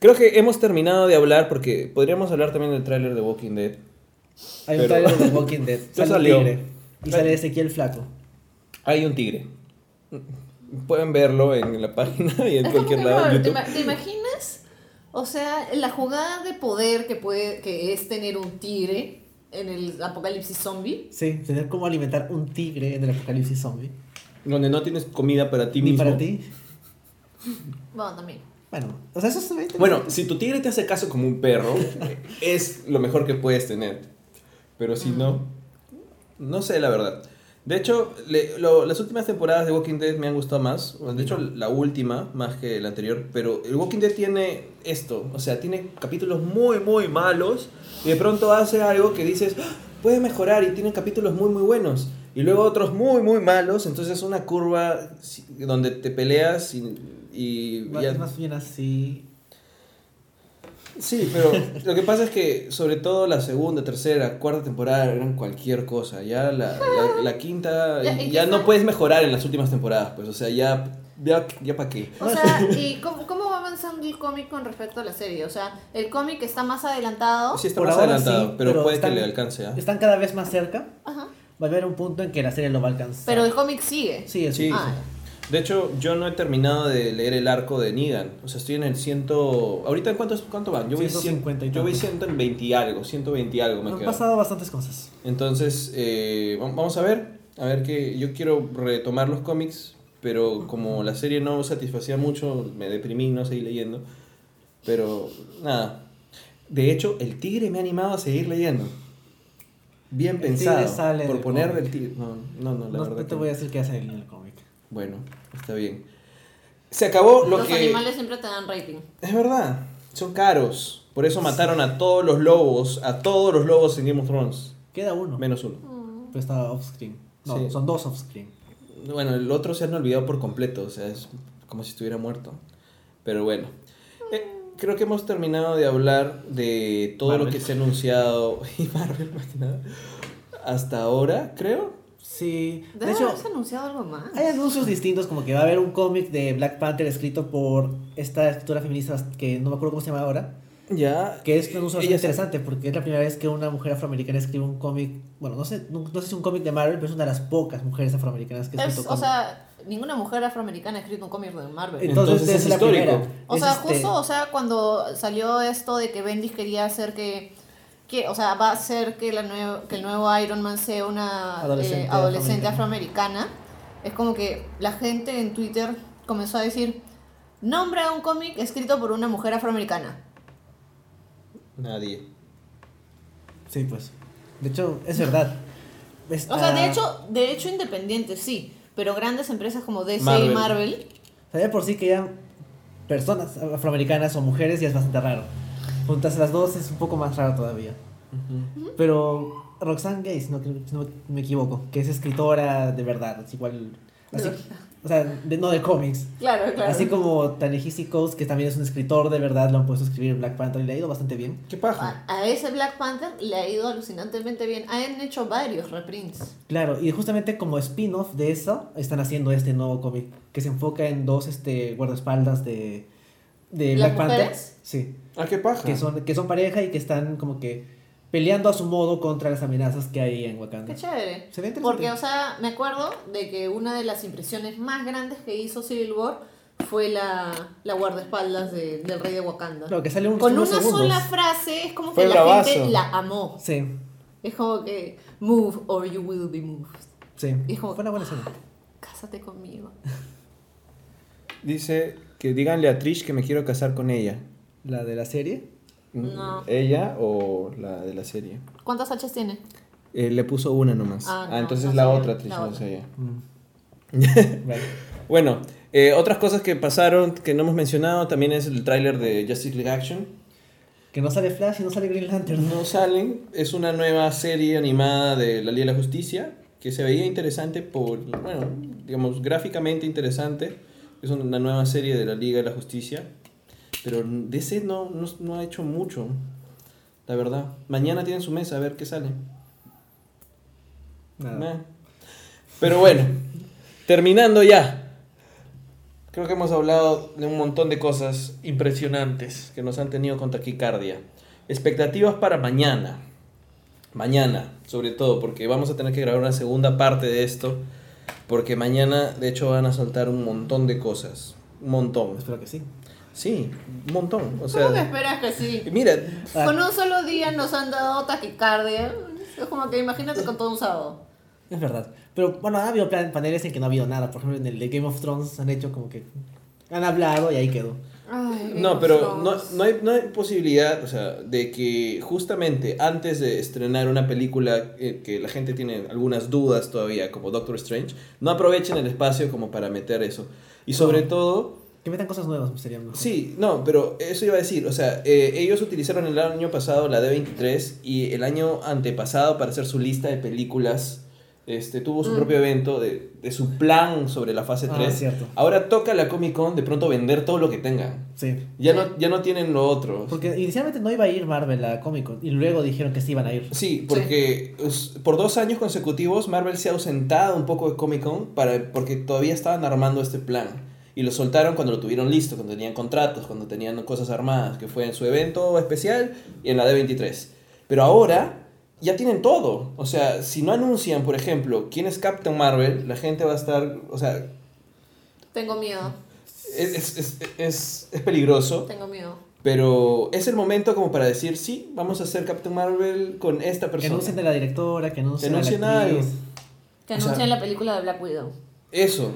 creo que hemos terminado de hablar porque podríamos hablar también del tráiler de Walking Dead. Hay un trailer de Walking Dead. Sale un salió. tigre. Y sale Ezequiel Flaco. Hay un tigre. Pueden verlo en la página y en Es como cualquier lado. en bueno, ¿te, YouTube. te imaginas? O sea, la jugada de poder que, puede, que es tener un tigre en el apocalipsis zombie. Sí, tener cómo alimentar un tigre en el apocalipsis zombie. Donde no tienes comida para ti Ni mismo. para ti. Bueno, también. Bueno, o sea, eso ve Bueno, si tu tigre te hace caso como un perro, es lo mejor que puedes tener. Pero si no, no sé la verdad. De hecho, le- lo- las últimas temporadas de Walking Dead me han gustado más. De hecho, la última más que la anterior. Pero el Walking Dead tiene esto. O sea, tiene capítulos muy, muy malos. Y de pronto hace algo que dices, "Ah, puede mejorar. Y tiene capítulos muy, muy buenos. Y luego otros muy, muy malos. Entonces es una curva donde te peleas y... y más bien así. Sí, pero lo que pasa es que sobre todo la segunda, tercera, cuarta temporada eran cualquier cosa. Ya la, la, la quinta, Ya, no puedes mejorar en las últimas temporadas, pues, o sea, ya, ya, ya para qué. O sea, ¿y cómo, cómo va avanzando el cómic con respecto a la serie? O sea, el cómic está más adelantado. Sí está Por más ahora adelantado, sí, pero, pero puede están- que le alcance, ¿ah? Están cada vez más cerca. Ajá. Va a haber un punto en que la serie lo va a alcanzar. Pero el cómic sigue. Sí, es Sí, Ah, De hecho, yo no he terminado de leer el arco de Negan. O sea, estoy en el ciento... ¿Ahorita en cuántos, cuánto van? Yo voy, 150 y cien- yo voy tantos. 120 y algo, 120 y algo me Han queda. pasado bastantes cosas. Entonces, eh, va- vamos a ver. A ver que yo quiero retomar los cómics, pero como la serie no satisfacía mucho, me deprimí, no seguí leyendo. Pero nada. De hecho, el tigre me ha animado a seguir leyendo. Bien El tigre pensado. sale por poner el tigre. No, no, no, la No, verdad. no te que voy a decir qué hace en el cómic. Bueno, está bien. Se acabó lo Los que. animales siempre te dan rating. Es verdad, son caros. Por eso mataron a todos los lobos, a todos los lobos en Game of Thrones. Queda uno. Menos uno. Pero está off-screen. No, Sí. son dos off-screen. Bueno, el otro se han olvidado por completo, o sea, es como si estuviera muerto. Pero bueno, Eh, creo que hemos terminado de hablar de todo lo que se ha anunciado, y Marvel más que nada, hasta ahora, creo. Sí. De Debe hecho, haberse anunciado algo más. hay anuncios distintos, como que va a haber un cómic de Black Panther escrito por esta escritora feminista que no me acuerdo cómo se llama ahora. Ya. Que es un anuncio Ella- interesante porque es la primera vez que una mujer afroamericana escribe un cómic. Bueno, no sé, no, no sé si es un cómic de Marvel, pero es una de las pocas mujeres afroamericanas que ha Es- escrito o cómic. sea, ninguna mujer afroamericana ha escrito un cómic de Marvel. Entonces esa es la histórico. primera. O Es sea, este- justo, o sea, cuando salió esto de que Bendis quería hacer que, que o sea, va a hacer que, la nuevo, que el nuevo Iron Man sea una Adolescente eh, adolescente afroamericana. afroamericana, es como que la gente en Twitter comenzó a decir, nombra un cómic escrito por una mujer afroamericana. Nadie. Sí, pues. De hecho, es verdad. O sea, de hecho, de hecho independiente, sí, pero grandes empresas como DC Marvel. y Marvel, Sabía por sí que ya personas afroamericanas o mujeres ya es bastante raro. Juntas las dos es un poco más raro todavía. Pero Roxanne Gay, si no, creo- si no me equivoco, que es escritora de verdad, es igual. Así, o sea, de- no de cómics. claro, claro. Así como Ta-Nehisi Coates, que también es un escritor de verdad, lo han puesto a escribir en Black Panther y le ha ido bastante bien. ¿Qué paja? A, a ese Black Panther le ha ido alucinantemente bien. Han hecho varios reprints. Claro, y justamente como spin-off de eso, están haciendo este nuevo cómic que se enfoca en dos este, guardaespaldas de, de ¿Las Black Panther. Sí, ¿A qué paja? que son, que son pareja y que están como que peleando a su modo contra las amenazas que hay en Wakanda. Qué chévere. Se ve interesante. Porque, o sea, me acuerdo de que una de las impresiones más grandes que hizo Civil War fue la, la guardaespaldas de- del rey de Wakanda. Claro, que sale un Con una segundos. sola frase es como Fue que la bravazo. gente la amó. Sí, Es como que move or you will be moved. sí. Y es como- Fue una buena escena. Cásate conmigo. Dice que díganle a Trish que me quiero casar con ella. La de la serie. No. ¿Ella o la de la serie? ¿Cuántas H's tiene? Eh, le puso una nomás. Ah, Ah, no, entonces no la otra Trish, la no otra. sé ella. Mm. Vale. Bueno, eh, otras cosas que pasaron que no hemos mencionado también es el tráiler de Justice League Action. Que no sale Flash y no sale Green Lantern. No salen, es una nueva serie animada de la Liga de la Justicia que se veía interesante por, bueno, digamos, gráficamente interesante. Es una nueva serie de la Liga de la Justicia. Pero DC no, no, no ha hecho mucho, la verdad. Mañana tienen su mesa, a ver qué sale. Nada. Pero bueno, terminando ya. Creo que hemos hablado de un montón de cosas impresionantes que nos han tenido con taquicardia. Expectativas para mañana. Mañana, sobre todo, porque vamos a tener que grabar una segunda parte de esto. Porque mañana, de hecho, van a soltar un montón de cosas. Un montón. Espero que sí. Sí, un montón. O ¿Cómo que sea, esperas que sí? mira, Ah. Con un solo día nos han dado taquicardia. Es como que imagínate con todo un sábado. Es verdad. Pero bueno, ha habido paneles en que no ha habido nada. Por ejemplo, en el de Game of Thrones han hecho como que. Han hablado y ahí quedó. Ay, No, pero of no, no, hay, no hay posibilidad, o sea, de que justamente antes de estrenar una película eh, que la gente tiene algunas dudas todavía, como Doctor Strange, no aprovechen el espacio como para meter eso. Y sobre todo, Que metan cosas nuevas sería mejor. sí, no, pero eso iba a decir, o sea, eh, ellos utilizaron el año pasado la D23 y el año antepasado para hacer su lista de películas. Este, tuvo su Mm. propio evento de, de su plan sobre la fase Ah, 3. cierto. Ahora toca la Comic Con de pronto vender todo lo que tengan. Sí. Ya, Sí. no, ya no tienen lo otro. Porque inicialmente no iba a ir Marvel a Comic Con. Y luego dijeron que sí iban a ir. Sí, porque por dos años consecutivos Marvel se ha ausentado un poco de Comic Con para, porque todavía estaban armando este plan. Y lo soltaron cuando lo tuvieron listo, cuando tenían contratos, cuando tenían cosas armadas, que fue en su evento especial y en la D23. Pero ahora ya tienen todo. O sea, si no anuncian, por ejemplo, quién es Captain Marvel, la gente va a estar, o sea, Tengo miedo, es, es, es, es, es peligroso. tengo miedo. Pero es el momento como para decir, sí, vamos a hacer Captain Marvel con esta Que persona. anuncien a la directora, que anuncien, anuncien a la actriz. algo. Que O sea- anuncian la película de Black Widow. Eso.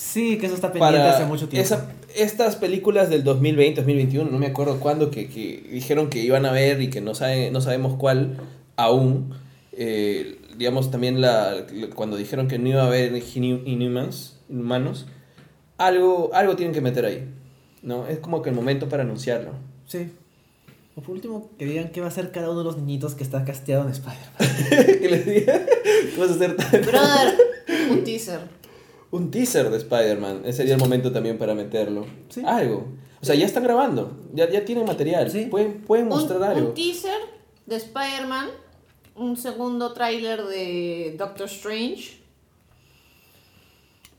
Sí, que eso está pendiente Para hace mucho tiempo. esa- estas películas del 2020, 2021, no me acuerdo cuándo, que, que dijeron que iban a ver y que no, sabe, no sabemos cuál aún. Eh, digamos también la, cuando dijeron que no iba a haber Inhu- Inhumans, humanos, algo, algo tienen que meter ahí. ¿no? Es como que el momento para anunciarlo. Sí. O por último, que digan qué va a hacer cada uno de los niñitos que está casteado en Spider-Man. que les diga, ¿qué vas a hacer? Brother, un teaser. Un teaser de Spider-Man. Ese sería el momento también para meterlo. Sí. Algo. O sea, ya están grabando. Ya, ya tienen material. Sí. Pueden, pueden Un, mostrar algo. un teaser de Spider-Man, un segundo tráiler de Doctor Strange.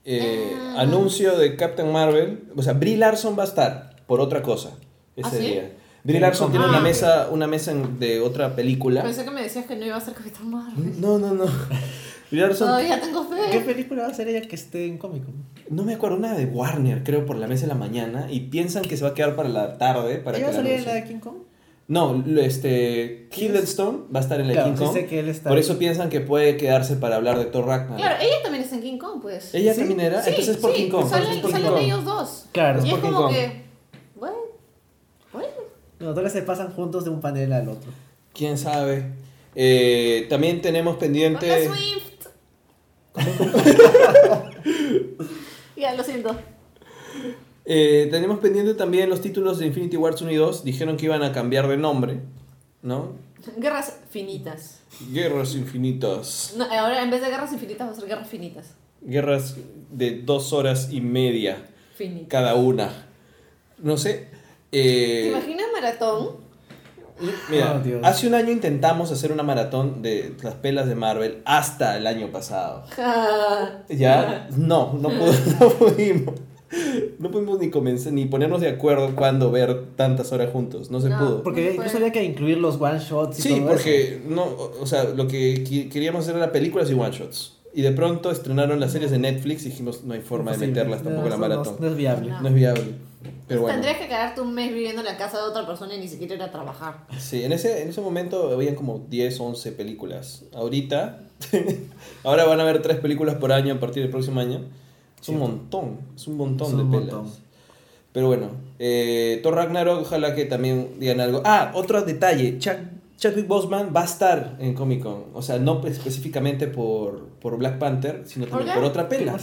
Eh, Ah. Anuncio de Captain Marvel. O sea, Brie Larson va a estar por otra cosa ese ¿Ah, sí? día. Brie Larson tiene Ah, una mesa, una mesa de otra película. Pensé que me decías que no iba a ser Capitán Marvel. No, no, no. Larson. Todavía tengo ¿Qué fe. película va a ser ella que esté en Comic Con? No me acuerdo, una de Warner, creo, por la mesa de la mañana. Y piensan que se va a quedar para la tarde. Para ¿Ella que va a salir en la de King Kong? No, este. Hiddleston va a estar en la Claro, King Kong. que él está Por ahí. eso piensan que puede quedarse para hablar de Thor Ragnarok. Claro, ella también está en King Kong, pues. Ella ¿Sí? también era. Sí, Entonces es por sí, King Kong. Salen, es por King salen Kong. ellos dos. Claro, Y es es por King como Kong. que. Bueno. Bueno. No, todas se pasan juntos de un panel al otro. Quién sabe. Eh, también tenemos pendiente. Swift. ya, lo siento. Eh, tenemos pendiente también los títulos de Infinity Wars 1 y 2. Dijeron que iban a cambiar de nombre. ¿No? Guerras finitas. Guerras infinitas. No, ahora en vez de guerras infinitas va a ser guerras finitas. Guerras de dos horas y media Finitas. cada una. No sé. eh, ¿Te imaginas maratón? Mira, Oh, Dios. hace un año intentamos hacer una maratón de las pelas de Marvel hasta el año pasado. Ya, no, no, pudo- no pudimos. No pudimos ni comenzar, ni ponernos de acuerdo cuándo ver tantas horas juntos. No se No. pudo. Porque No había que incluir los one shots y Sí, todo porque no, o sea, lo que queríamos hacer era películas y one shots. Y de pronto estrenaron las series de Netflix y dijimos, no hay forma de meterlas tampoco en la No, no, maratón. No, es viable. No. No es viable. Pero bueno. Tendrías que quedarte un mes viviendo en la casa de otra persona y ni siquiera ir a trabajar. Sí, en ese, en ese momento habían como 10, 11 películas. Ahorita, ahora van a haber 3 películas por año a partir del próximo año. Es un montón, es un montón Es de un pelas. montón. Pero bueno, eh, Thor Ragnarok, ojalá que también digan algo. Ah, otro detalle, Chad- Chadwick Boseman va a estar en Comic Con. O sea, no específicamente por, por Black Panther, sino ¿Por también por otra ¿Qué pela.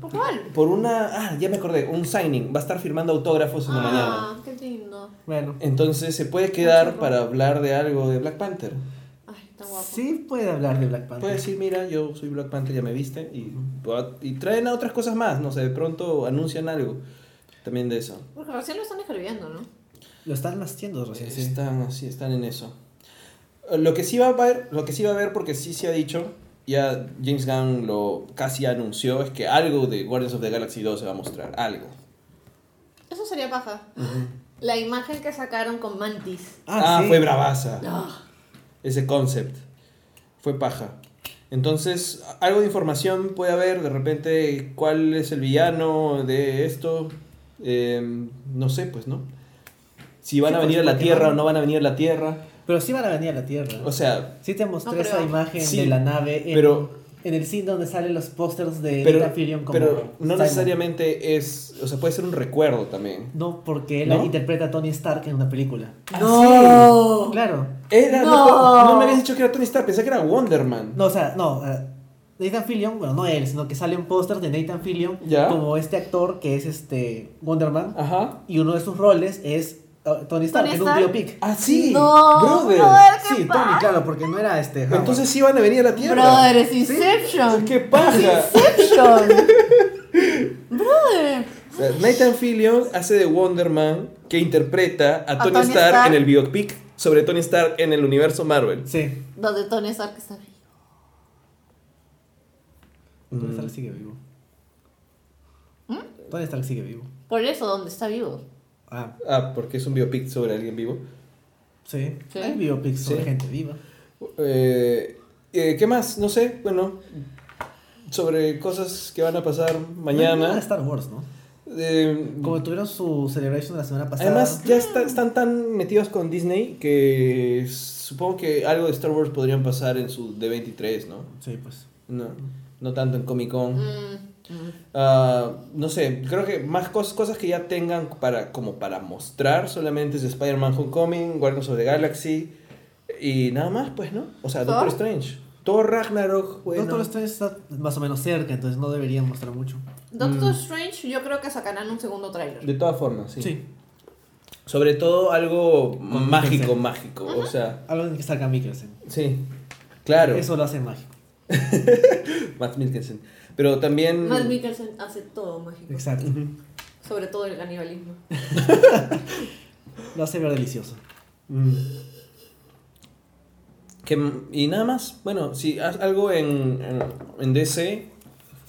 ¿Por cuál? Por una, ah, ya me acordé, un signing. Va a estar firmando autógrafos en la mañana. Ah, qué lindo. Bueno, Entonces se puede quedar para hablar de algo de Black Panther. Ay, está guapo. sí puede hablar de Black Panther. Puede decir, mira, yo soy Black Panther, ya me viste. Y, y traen a otras cosas más, no sé, de pronto anuncian algo también de eso. Porque recién lo están escribiendo, ¿no? Lo están haciendo recién. sí. Están así, están en eso. Lo que sí va a haber, lo que sí va a haber, porque sí se ha dicho, ya James Gunn lo casi anunció, es que algo de Guardians of the Galaxy 2 se va a mostrar, algo. Eso sería paja. La imagen que sacaron con Mantis. Ah, sí. fue bravaza. Ah, Ese concept. Fue paja. Entonces, algo de información puede haber, de repente, cuál es el villano de esto. Eh, no sé, pues, ¿no? Si van Sí, a venir a la Tierra no- o no van a venir a la Tierra. Pero sí van a venir a la Tierra. O sea, sí te mostré No esa imagen Sí, de la nave en, pero- en el cine donde salen los pósters de pero, Nathan Fillion como pero no Simon. necesariamente es. O sea, puede ser un recuerdo también. No, porque él ¿No? interpreta a Tony Stark en una película. ¡No! Claro. Era, no. No. no me habías dicho que era Tony Stark, pensé que era Wonder Man. No, o sea, no. Nathan Fillion, bueno, no él, sino que sale un póster de Nathan Fillion Ya. como este actor que es este Wonder Man. Ajá. Y uno de sus roles es Tony Stark ¿Tony en un biopic. Ah, sí. No, brother. brother, ¿qué Sí, pasa? Tony, claro, porque no era este. Howard. Entonces sí van a venir a la Tierra. Brother, es Inception. ¡Qué paja! Inception. Brother. Nathan Fillion hace de Wonder Man que interpreta a, Tony, Tony Stark, Stark. en el biopic sobre Tony Stark en el universo Marvel. Sí, Donde Tony Stark está vivo. Tony Mm. Stark sigue vivo. ¿Mm? Tony Stark sigue vivo. Por eso, donde está vivo. Ah, Ah, porque es un biopic sobre alguien vivo. sí. Sí. Hay biopics sobre Sí. gente viva. Eh, eh, ¿Qué más? No sé, bueno, sobre cosas que van a pasar Mañana mañana. Star Wars, ¿no? Eh, Como tuvieron su celebration la semana pasada. además, ya está- están tan metidos con Disney que supongo que algo de Star Wars podrían pasar en su D23, ¿no? Sí, pues. No, no tanto en Comic Con. Mm, mm. Ah, no sé, creo que más cosas, cosas que ya tengan para, como para mostrar solamente es Spider-Man Homecoming, Guardians of the Galaxy y nada más, pues, ¿no? O sea, ¿Thor? Doctor Strange. Thor Ragnarok, bueno. Doctor Strange está más o menos cerca, entonces no deberían mostrar mucho. Doctor Strange, yo creo que sacarán un segundo tráiler. De todas formas, sí. Sí. Sobre todo algo Con mágico, Mikkelsen. mágico. O sea, Algo en que salga Mikkelsen. sí. Claro. Eso lo hace mágico. Matt Mikkelsen. Pero también. Matt Mikkelsen hace todo mágico. Exacto. Sobre todo el canibalismo. Lo hace ver delicioso. Mm. Que- y nada más, bueno, si haz algo en, en, en DC,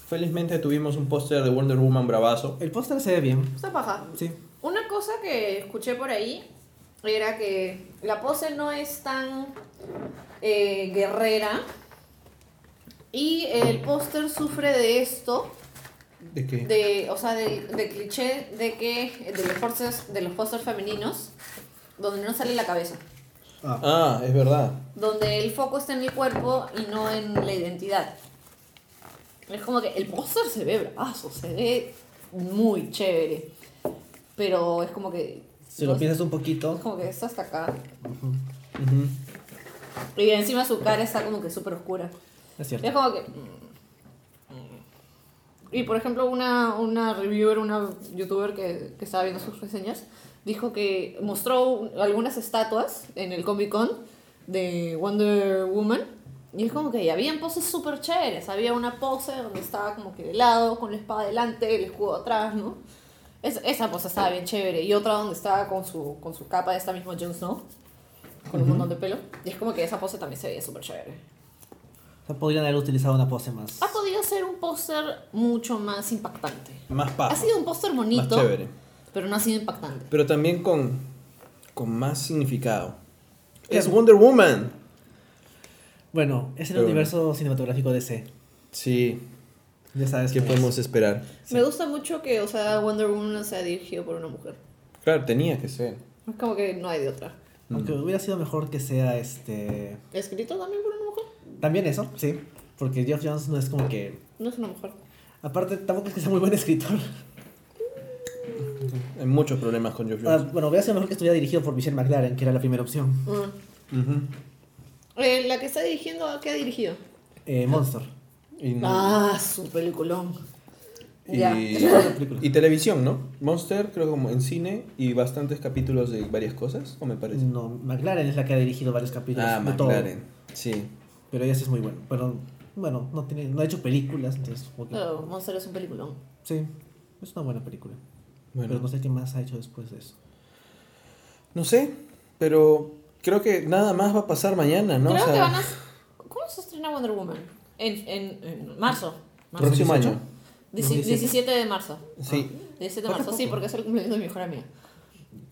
felizmente tuvimos un póster de Wonder Woman bravazo. El póster se ve bien. Esta paja. Sí. Una cosa que escuché por ahí era que la pose no es tan eh, guerrera y el póster sufre de esto, ¿De qué? de, o sea, del del cliché de que de los pósters de los pósters femeninos donde no sale la cabeza, Ah, Ah, es verdad. donde el foco está en el cuerpo y no en la identidad. Es como que el póster se ve bravazo, se ve muy chévere, pero es como que si lo piensas un poquito. es como que está hasta acá. Y encima su cara está como que súper oscura. Es cierto. es como que... Y por ejemplo, una, una reviewer, una youtuber que, que estaba viendo sus reseñas, dijo que mostró algunas estatuas en el Comic Con de Wonder Woman. Y es como que habían poses súper chéveres. Había una pose donde estaba como que de lado, con la espada delante, el escudo atrás, ¿no? Es- esa pose estaba bien chévere. Y otra donde estaba con su, con su capa de esta misma Jon Snow, con un montón de pelo. Y es como que esa pose también se veía súper chévere. Sea, podrían haber utilizado una pose más. Ha podido ser un póster mucho más impactante. Más paja. Ha sido un póster Más bonito, chévere. pero no ha sido impactante. Pero también con, con más significado. Es Wonder Woman. Bueno, es el Pero- universo cinematográfico DC. Sí, Ya sabes ¿qué cómo es. podemos esperar? Me gusta mucho que, o sea, Wonder Woman sea dirigido por una mujer. Claro, tenía que ser. Es como que no hay de otra. Aunque hubiera sido mejor que sea este. ¿Escrito también por una mujer? También eso, sí. Porque Geoff Jones no es como que. No es una mujer. Aparte, tampoco es que sea muy buen escritor. Hay muchos problemas con Geoff Ah, Jones. bueno, hubiera sido mejor que estuviera dirigido por Michelle McLaren, que era la primera opción. Mm. Eh, la que está dirigiendo, ¿a qué ha dirigido? Eh, Monster. Y, Ah, su peliculón. y, y televisión, ¿no? Monster, creo como en cine y bastantes capítulos de varias cosas, ¿o me parece? No, McLaren es la que ha dirigido varios capítulos. ah, de todo. McLaren. Sí. Pero ella sí es muy bueno. Pero bueno, no, tiene, no ha hecho películas, entonces. Pero Monster es un peliculón. Sí, es una buena película. Bueno, Pero no sé qué más ha hecho después de eso. no sé, pero creo que nada más va a pasar mañana, ¿no? Creo O sea, que van a... ¿Cómo se estrena Wonder Woman? En, en, en marzo. marzo. próximo 18? año. Dieci- 17. 17 de marzo. Sí. 17 de marzo, sí, porque es el cumpleaños de mi mejor amiga.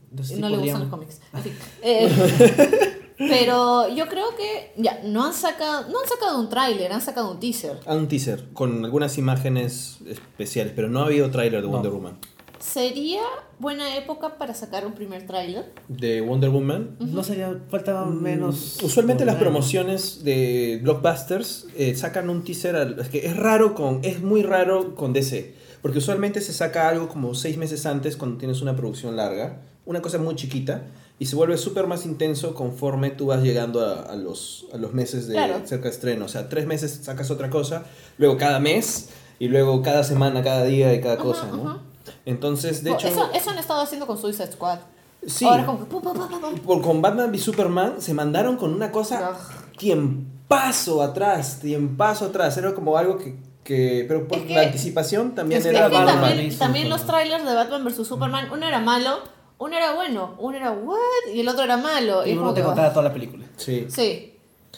Entonces, Y sí no le podrían- gustan los cómics. Fin. Eh, pero yo creo que ya, no han sacado, no han sacado un tráiler, han sacado un teaser. Ah, un teaser con algunas imágenes especiales, pero no ha habido tráiler de No. Wonder Woman. ¿Sería buena época para sacar un primer tráiler? De Wonder Woman. No sería, faltaba menos. Mm, Usualmente de las promociones de blockbusters eh, sacan un teaser, al- es que es raro con, es muy raro con DC, porque usualmente se saca algo como seis meses antes cuando tienes una producción larga, una cosa muy chiquita, y se vuelve súper más intenso conforme tú vas llegando a, a los, a los meses de Claro. cerca de estreno, o sea, tres meses sacas otra cosa, luego cada mes, y luego cada semana, cada día y cada Ajá, cosa, ¿no? ajá. Entonces, de Oh, hecho... eso, eso han estado haciendo con Suicide Squad. Sí. Ahora como que... pu, pu, pu, pu, pu. Por, con Batman v Superman se mandaron con una cosa Ugh. tiempazo atrás, tiempazo atrás. Era como algo que. que pero por Es que- la anticipación también es que era Batman también, también los trailers de Batman vs Superman, uno era malo, uno era bueno, uno era what y el otro era malo. Y uno como te contaba toda la película. Sí. Sí.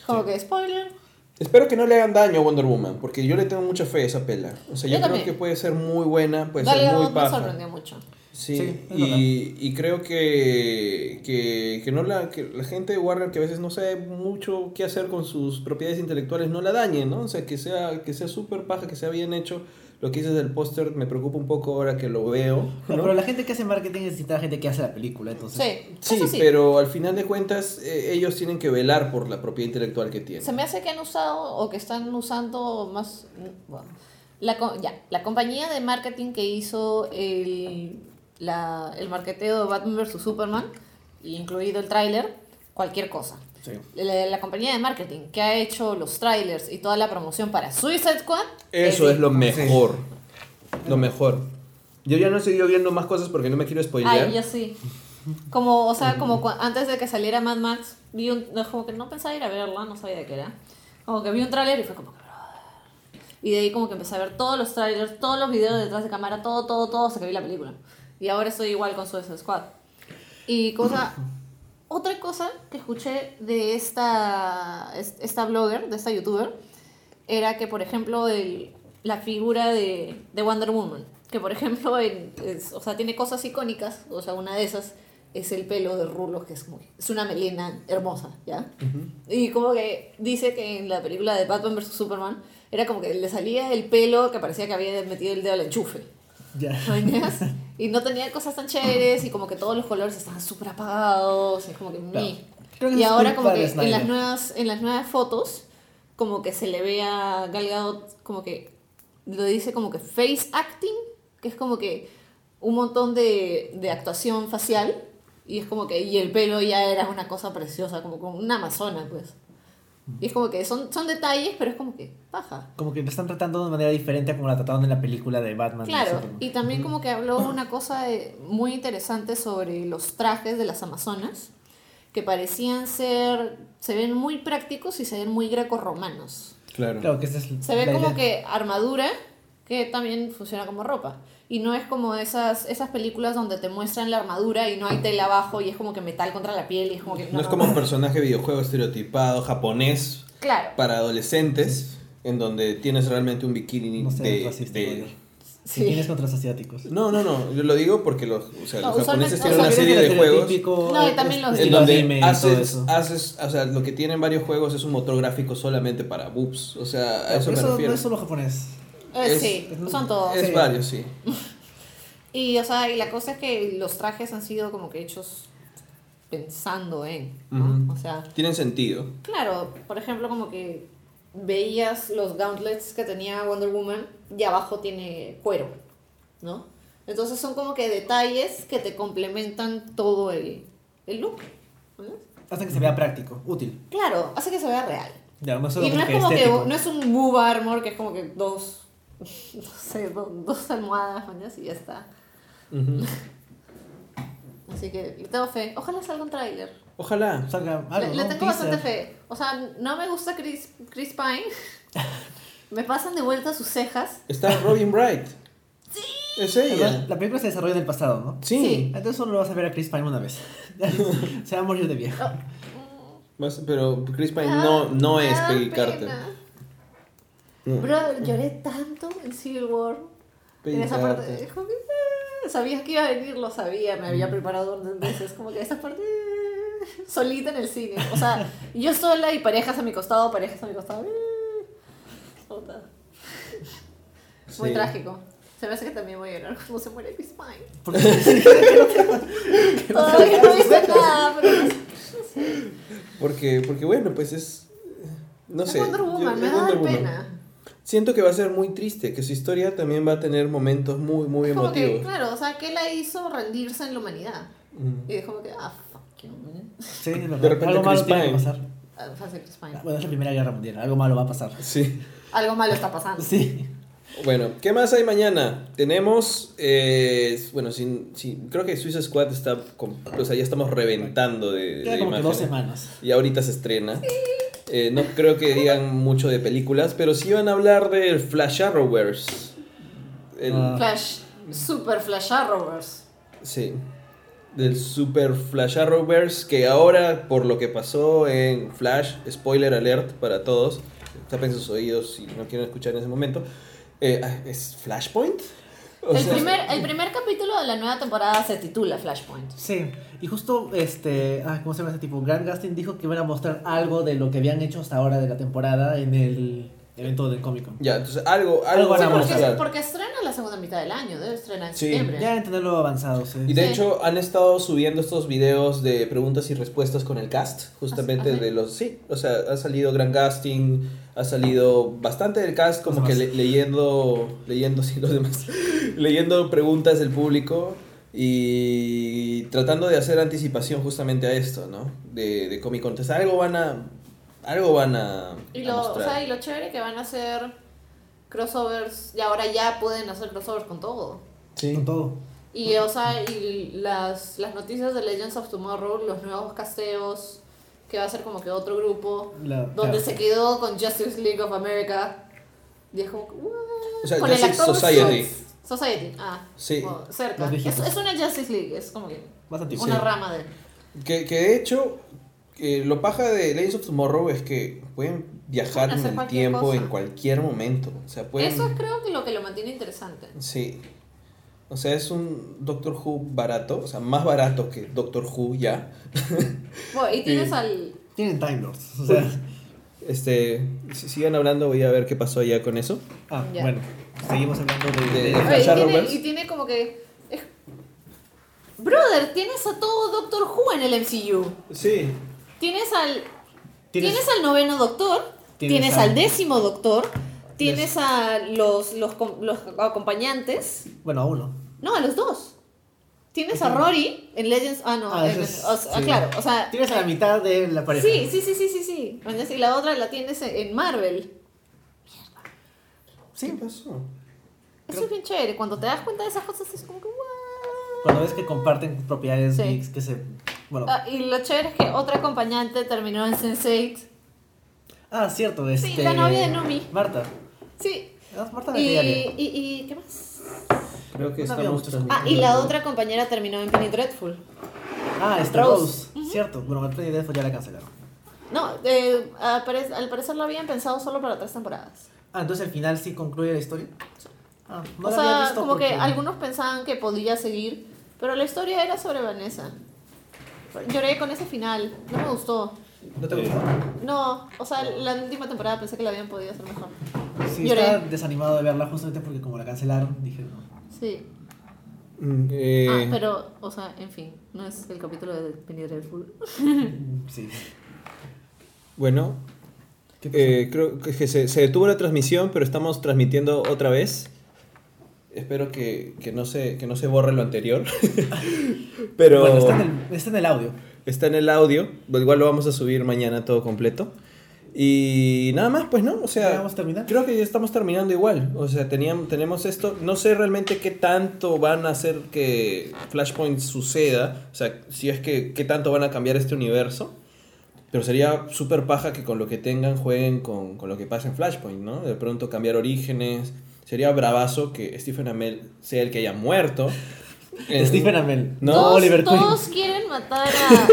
Como que spoiler. Espero que no le hagan daño a Wonder Woman, porque yo le tengo mucha fe a esa pela. O sea, yo, Yo creo que puede ser muy buena, puede ser muy Gadot me paja. sorprendió mucho. Sí, Sí, y, y creo que, que, que no la, que la gente de Warner que a veces no sabe mucho qué hacer con sus propiedades intelectuales no la dañe, ¿no? O sea, que sea que sea súper paja, que sea bien hecho. Lo que dices del póster me preocupa un poco ahora que lo veo. No, ¿no? Pero la gente que hace marketing necesita la gente que hace la película, entonces. Sí, Sí, pero al final de cuentas eh, ellos tienen que velar por la propiedad intelectual que tienen. Se me hace que han usado o que están usando más. bueno, la, ya, la compañía de marketing que hizo el, la, el marketeo de Batman vs Superman, incluido el tráiler, cualquier cosa. Sí. La, la compañía de marketing que ha hecho los trailers y toda la promoción para Suicide Squad. Eso es lo sí. mejor. Lo mejor. Yo ya no he seguido viendo más cosas porque no me quiero spoilear. Ay, yo sí. Como, o sea, como antes de que saliera Mad Max, vi un, como que no pensaba ir a verla, no sabía de qué era. Como que vi un tráiler y fue como que. Y de ahí como que empecé a ver todos los trailers, todos los videos detrás de cámara, todo, todo, todo, hasta que vi la película. Y ahora estoy igual con Suicide Squad. Y cosa, otra cosa que escuché de esta, es- esta blogger, de esta youtuber, era que, por ejemplo, el, la figura de, de Wonder Woman, que por ejemplo, en- es- o sea, tiene cosas icónicas, o sea, una de esas es el pelo de rulos, que es, que- es una melena hermosa, ¿ya? Y como que dice que en la película de Batman vs. Superman era como que le salía el pelo que parecía que había metido el dedo al enchufe. Ya. ¿mañas? Y no tenía cosas tan chéveres y como que todos los colores estaban súper apagados, y es como que Claro. Y ahora como que en las nuevas en las nuevas fotos como que se le ve a Gal Gadot como que lo dice como que face acting, que es como que un montón de, de actuación facial y es como que y el pelo ya era una cosa preciosa, como con una amazona, pues. Y es como que son, son detalles, pero es como que baja. Como que lo están tratando de manera diferente a como la trataron en la película de Batman. Claro, y también como que habló una cosa eh, muy interesante sobre los trajes de las Amazonas, que parecían ser, se ven muy prácticos y se ven muy grecorromanos. Claro. Claro que esa es Se ve como idea. que armadura, que también funciona como ropa. Y no es como esas, esas películas donde te muestran la armadura y no hay tela abajo y es como que metal contra la piel y es como que... No es como un personaje de videojuego estereotipado japonés Claro. para adolescentes, en donde tienes realmente un bikini No seas de, racista, de- Roger. Sí. Si tienes contra los asiáticos. No, no, no, yo lo digo porque los, o sea, No, los japoneses tienen o una serie de juegos Estereotípico, No, y también los- en donde anime y todo haces, eso. haces, o sea, lo que tienen varios juegos es un motor gráfico solamente para boobs, o sea, a Pero eso me eso refiero. no es solo japonés. Eh, es- sí, son todos. Es Sí. varios, sí. Y, o sea, y la cosa es que los trajes han sido como que hechos pensando en, ¿no? O sea, Tienen sentido. claro, por ejemplo, como que veías los gauntlets que tenía Wonder Woman y abajo tiene cuero, ¿no? Entonces son como que detalles que te complementan todo el, el look. ¿no? Hasta que se vea práctico, útil. Claro, hace que se vea real. Ya, no Y no es que como que, estético. no es un boob armor que es como que dos, no sé, do- dos almohadas, mañas, y ya está. Ujú. Así que le tengo fe. Ojalá salga un tráiler. Ojalá. Salga algo, Le, le tengo Teaser. bastante fe. O sea, no me gusta Chris, Chris Pine. me pasan de vuelta sus cejas. Está Robin Bright. Sí. Es ella. La película se desarrolla en el pasado, ¿no? Sí. Sí. Entonces solo lo vas a ver a Chris Pine una vez. se va a morir de viejo. Más- Pero Chris Pine Ah, no, no es Peggy pena. Carter. Bro, lloré tanto en Civil War. En esa parte. Como que, ah, sabía que iba a venir, lo sabía, me había preparado dos veces. Como que esa parte. ah, solita en el cine. O sea, yo sola y parejas a mi costado, parejas a mi costado. ah. Muy Sí. trágico. Se me hace que también voy a llorar cuando se muere Chris Pine. Porque Todavía no dice nada, pero. Porque, porque bueno, pues es. No Es sé. Wonder yo- Woman, es me da pena. Siento que va a ser muy triste, que su historia también va a tener momentos muy, muy Es como que, emotivos. claro, o sea, ¿qué la hizo rendirse en la humanidad? Mm. Y es como que, ah, fuck you, man. Sí. De repente algo malo que pasar. Ah, fácil, Chris Pine. Bueno, es la Primera Guerra Mundial. Algo malo va a pasar. Sí. Algo malo está pasando. Sí. Bueno, ¿qué más hay mañana? Tenemos, eh, bueno, sin, sin- creo que Suicide Squad está, con- o sea, ya estamos reventando de, Queda de como que dos semanas. Y ahorita se estrena. Eh, no creo que digan mucho de películas, pero sí van a hablar del Flash Arrowverse. El- Ah. Flash, super Flash Arrowverse. Sí. Del Super Flash Arrowverse, que ahora, por lo que pasó en Flash, spoiler alert para todos, tapen sus oídos si no quieren escuchar en ese momento, eh, ¿es Flashpoint? O el, sea, primer, el primer capítulo de la nueva temporada se titula Flashpoint. Sí, y justo este, ah, ¿cómo se llama este tipo? Grant Gustin dijo que iban a mostrar algo de lo que habían hecho hasta ahora de la temporada en el evento del Comic Con. Ya, entonces algo, algo Algo van a Porque, mostrar. porque estrena la segunda mitad del año, debe estrenar en Sí. septiembre. Ya en tenerlo avanzado, sí. Y de Sí. hecho han estado subiendo estos videos de preguntas y respuestas con el cast, justamente ¿Ah, sí? de los... Sí, o sea, ha salido Gran Casting, ha salido bastante del cast como que le- leyendo, leyendo, sí, los demás, leyendo preguntas del público y tratando de hacer anticipación justamente a esto, ¿no? De, de Comic Con. Entonces algo van a... Algo van a, Y a lo, o mostrar. sea, y lo chévere que van a hacer crossovers, y ahora ya pueden hacer crossovers con todo. Sí. Con todo. Y, o sea, y las, las noticias de Legends of Tomorrow, los nuevos casteos, que va a ser como que otro grupo, La- donde claro. se quedó con Justice League of America. Y es como que, "What?". O sea, con el Justice actor de Society. Suits. Society, ah. Sí. como cerca. Es, una Justice League, es como que antiguo. una Sí. rama de... Que, que de hecho, que lo paja de Legends of Tomorrow es que pueden viajar Pueden en el tiempo cosa. en cualquier momento. O sea, pueden... Eso es creo que lo que lo mantiene interesante. Sí. O sea, es un Doctor Who barato, o sea, más barato que Doctor Who ya. Bueno, y tienes al... Tienen Time Lords. O sea, Este, si sigan hablando, voy a ver qué pasó ya con eso. ah, Ya. bueno, seguimos hablando de. De- de- y, tiene, Arrowverse. y tiene como que... es- Brother, tienes a todo Doctor Who en el MCU. Sí. Tienes al... tienes- Tienes, al noveno doctor, Tienes tienes, al- al décimo doctor, tienes a los, los, com- los acompañantes, Bueno, a uno. No, a los dos. Tienes a Rory en Legends, ah no, Ah, en- es- o sea, sí. claro, o sea, Tienes a la mitad de la pareja. sí, sí, sí, sí, sí, sí, y la otra la tienes en Marvel. ¿Qué pasó? Eso es bien chévere, cuando te das cuenta de esas cosas es como que "What?". Cuando ves que comparten propiedades Sí. geeks que se. Bueno. Ah, y lo chévere es que otra acompañante terminó en Sense8. Ah, cierto. Este, la novia de Numi. Marta. Sí. Ah, Marta Y, y, y ¿qué más? Creo que No estamos. Ah, y la otra compañera terminó en Penny Dreadful. Ah, Rose. Rose. Cierto. Bueno, Marta y Defo ya la cancelaron. No, eh, al pare- al parecer lo habían pensado solo para tres temporadas. Ah, entonces al final sí concluye la historia. Ah, no o sea, visto como que algunos pensaban que podía seguir, pero la historia era sobre Vanessa. Lloré con ese final, no me gustó. ¿No te gustó? No, o sea, la última temporada pensé que la habían podido hacer mejor. Sí, Lloré. estaba desanimado de verla justamente porque como la cancelaron, dije no. Sí. Mm, eh, Ah, pero, o sea, en fin, no es el capítulo de Penny Dreadful. Sí. Bueno, eh, creo que se, se detuvo la transmisión, pero estamos transmitiendo otra vez. Espero que, que no, se, que no se borre lo anterior. pero Bueno, está en, el, está en el audio. está en el audio. Igual lo vamos a subir mañana todo completo. Y nada más, pues no, o sea, ¿Ya vamos a terminar? creo que ya estamos terminando igual. O sea, teníamos, tenemos esto. No sé realmente qué tanto van a hacer que Flashpoint suceda. O sea, si es que qué tanto van a cambiar este universo. Pero sería súper paja que con lo que tengan jueguen con, con lo que pasa en Flashpoint, ¿no? De pronto cambiar orígenes. Sería bravazo que Stephen Amell sea el que haya muerto. En- Stephen Amell. No, todos, Oliver Queen. todos quieren matar a.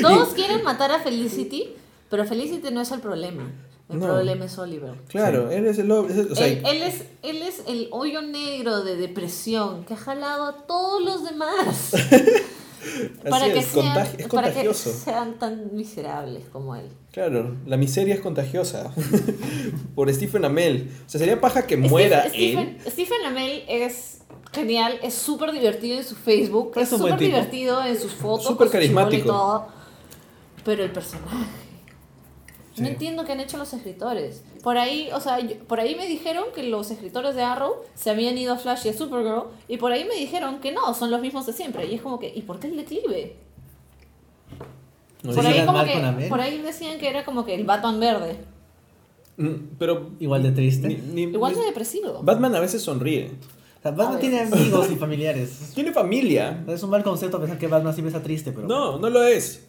todos quieren matar a Felicity, pero Felicity no es el problema. El No. problema es Oliver. Claro, él es el... es el- o sea, él, él es, él es el hoyo negro de depresión que ha jalado a todos los demás para, así que es, sean, es para que sean tan miserables como él. Claro, la miseria es contagiosa. Por Stephen Amell. O sea, sería paja que muera Stephen, él. Stephen, Stephen Amell es genial, es súper divertido en su Facebook, Es es súper divertido en sus fotos, Súper carismático. todo, pero el personaje. Sí. No entiendo qué han hecho los escritores. Por ahí, o sea, yo- por ahí me dijeron que los escritores de Arrow se habían ido a Flash y a Supergirl, y por ahí me dijeron que no, son los mismos de siempre. Y es como que, ¿y por qué el declive? No por, sé. ahí como que, por ahí decían que era como que el Batman verde. Mm, Pero... Igual de triste. ni- ni- Igual de depresivo. Batman a veces sonríe. O sea, Batman tiene amigos y familiares. Tiene familia. Es un mal concepto pensar que Batman siempre está triste, pero. No, no lo es.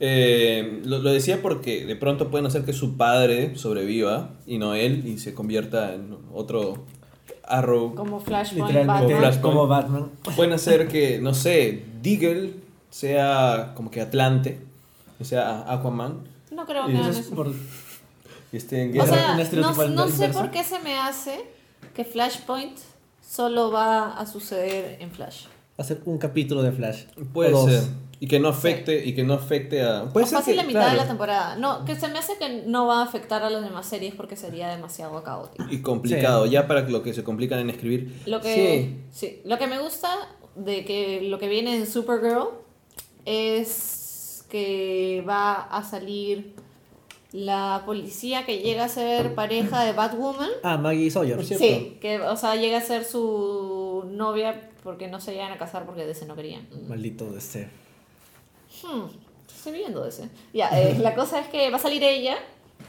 Eh, lo, lo decía porque de pronto pueden hacer que su padre sobreviva y no él y se convierta en otro Arrow. Como Flashpoint, Literalmente Batman. Flashpoint. como Batman. Pueden hacer que, no sé, Deagle sea como que Atlante, o sea Aquaman, No creo que eso hagan Eso es eso. por- y esté en O guerra. sea, un no, no sé por qué se me hace que Flashpoint solo va a suceder en Flash. hacer un capítulo de Flash. Puede ser. Y que no afecte, y que no afecte a. Puede o ser fácil que, la mitad de la temporada. No, que se me hace que no va a afectar a las demás series porque sería demasiado caótico. Y complicado, ya para lo que se complican en escribir. Lo que, sí. lo que me gusta de que lo que viene en Supergirl es que va a salir la policía que llega a ser pareja de Batwoman. Ah, Maggie Sawyer. Cierto. Sí, que, o sea, llega a ser su novia porque no se llegan a casar porque de ese no querían. Maldito de ser. Hmm, estoy viendo de ese. Ya, eh, la cosa es que va a salir ella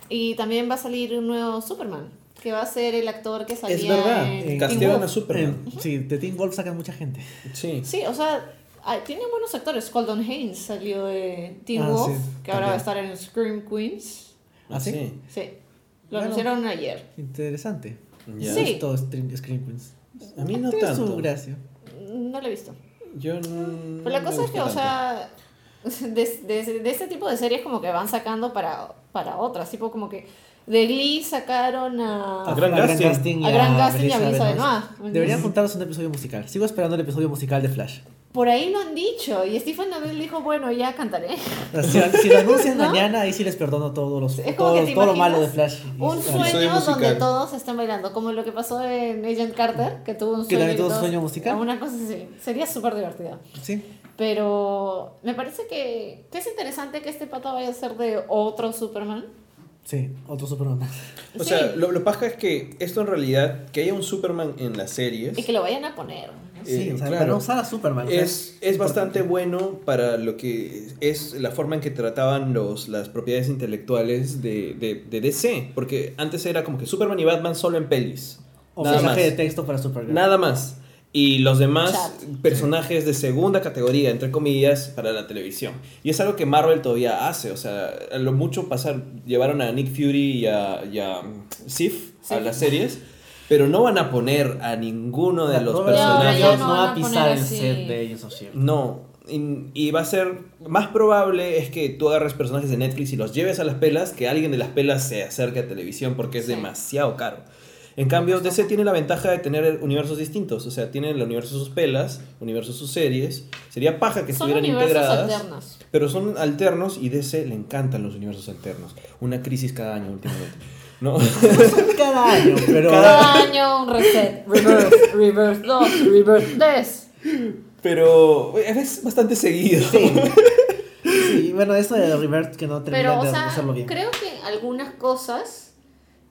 y también va a salir un nuevo Superman. que va a ser el actor que salía Es verdad, en Wolf. a Superman. En- sí, de Teen Wolf sacan mucha gente. Sí. Sí, o sea, ah, tiene buenos actores. Colton Haynes salió de Teen Ah, Wolf, sí, que ahora va a estar en Scream Queens. ¿Ah, sí? Sí, lo Bueno. anunciaron ayer. Interesante. Ya. Sí. Es Scream Queens. A mí no tanto. su gracia. No lo he visto. Yo no. Pero la no cosa es que, o sea, de, de, de este tipo de series como que van sacando para, para otras. Tipo como que de Glee sacaron a... A Gran Gustin. y A Gran Gustin y a. Benoist. Deberían juntarlos un episodio musical. Sigo esperando el episodio musical de Flash. Por ahí lo han dicho. Y Stephen Amell dijo, bueno, ya cantaré. Si, si lo anuncian ¿No? mañana, ahí sí les perdono todos los, Es como todo, que lo malo de Flash. Un sueño musical. donde todos están bailando, como lo que pasó en Agent Carter, que tuvo un Que sueño. también y tuvo un todos- sueño musical. Una cosa así. Sería súper divertido. Sí. Pero me parece que, que es interesante que este pata vaya a ser de otro Superman. Sí, otro Superman. O Sí. sea, lo, lo paja es que esto en realidad, que haya un Superman en las series, Y que lo vayan a poner. ¿no? Sí, Eh, o sea, claro. para usar a Superman. o sea, es, es bastante bueno para lo que es la forma en que trataban los, las propiedades intelectuales de, de, de DC. Porque antes era como que Superman y Batman solo en pelis. O Nada mensaje más. de texto para Supergirl. Nada más. Y los demás Chat. personajes de segunda categoría, entre comillas, para la televisión. Y es algo que Marvel todavía hace. O sea, a lo mucho pasar, llevaron a Nick Fury y a, y a Sif a las series, pero no van a poner a ninguno de los No, personajes. no no van va a pisar el set de Agents of S.H.I.E.L.D. No, y, y va a ser más probable es que tú agarres personajes de Netflix y los lleves a las pelas que alguien de las pelas se acerque a televisión porque es Sí. demasiado caro. En cambio, DC tiene la ventaja de tener universos distintos, o sea, tiene el universo sus pelas, universo sus series. Sería paja que Son estuvieran universos integradas, alternos. pero son alternos y DC le encantan los universos alternos. Una crisis cada año últimamente. ¿No? Cada año, pero. Cada año un reset. Reverse, reverse 2, reverse 3. pero es bastante seguido. Sí. Sí, bueno, esto de Revert que no Pero, termina o de sea, hacerlo bien. creo que algunas cosas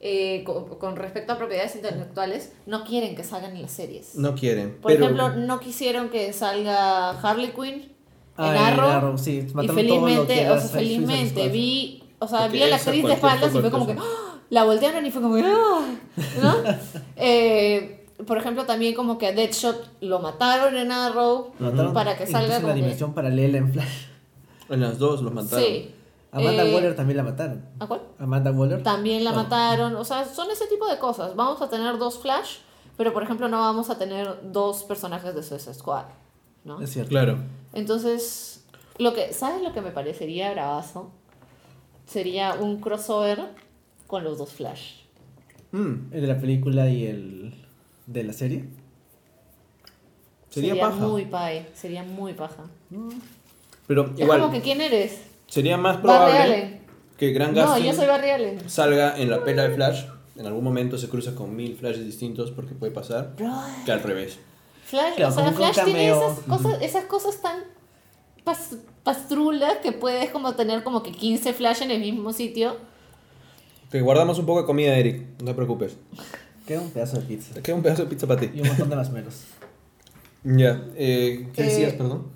eh, con, con respecto a propiedades intelectuales no quieren que salgan en las series. No quieren. Por pero ejemplo, no quisieron que salga Harley Quinn Ah, en en Arrow. Arrow, sí, y mataron todo lo que felizmente, era o sea, felizmente vi, o sea, vi a la actriz de espaldas y fue como que. ¡ah! la voltearon y fue como que ¡ah! ¿no? Eh, por ejemplo, también como que a Deadshot lo mataron en Arrow mataron para que salga en como la que- dimensión paralela en Flash. En las dos los mataron. Sí. Amanda Eh, Waller también la mataron. ¿A cuál? Amanda Waller. También la No. mataron. O sea, son ese tipo de cosas. Vamos a tener dos Flash, pero por ejemplo no vamos a tener dos personajes de Suicide Squad. ¿no? Es cierto. Claro. Entonces, lo que, ¿sabes lo que me parecería bravazo? Sería un crossover con los dos Flash. Mm, El de la película y el de la serie. sería, paja. muy pay, sería muy paja. Pero Es igual, como que ¿quién eres? Sería más probable que Gran No, Gustin yo soy Barry Allen. salga en la pela de Flash. En algún momento se cruza con mil Flashes distintos porque puede pasar. Que al revés. Flash, Claro, o sea, que Flash tiene esas cosas, esas cosas tan pas- pastrulas que puedes como tener como que 15 Flash en el mismo sitio. Te guardamos un poco de comida, Eric. No te preocupes. Queda un pedazo de pizza. Queda un pedazo de pizza para ti. Y un montón de masmelos. Ya. eh, ¿Qué Eh, decías, perdón?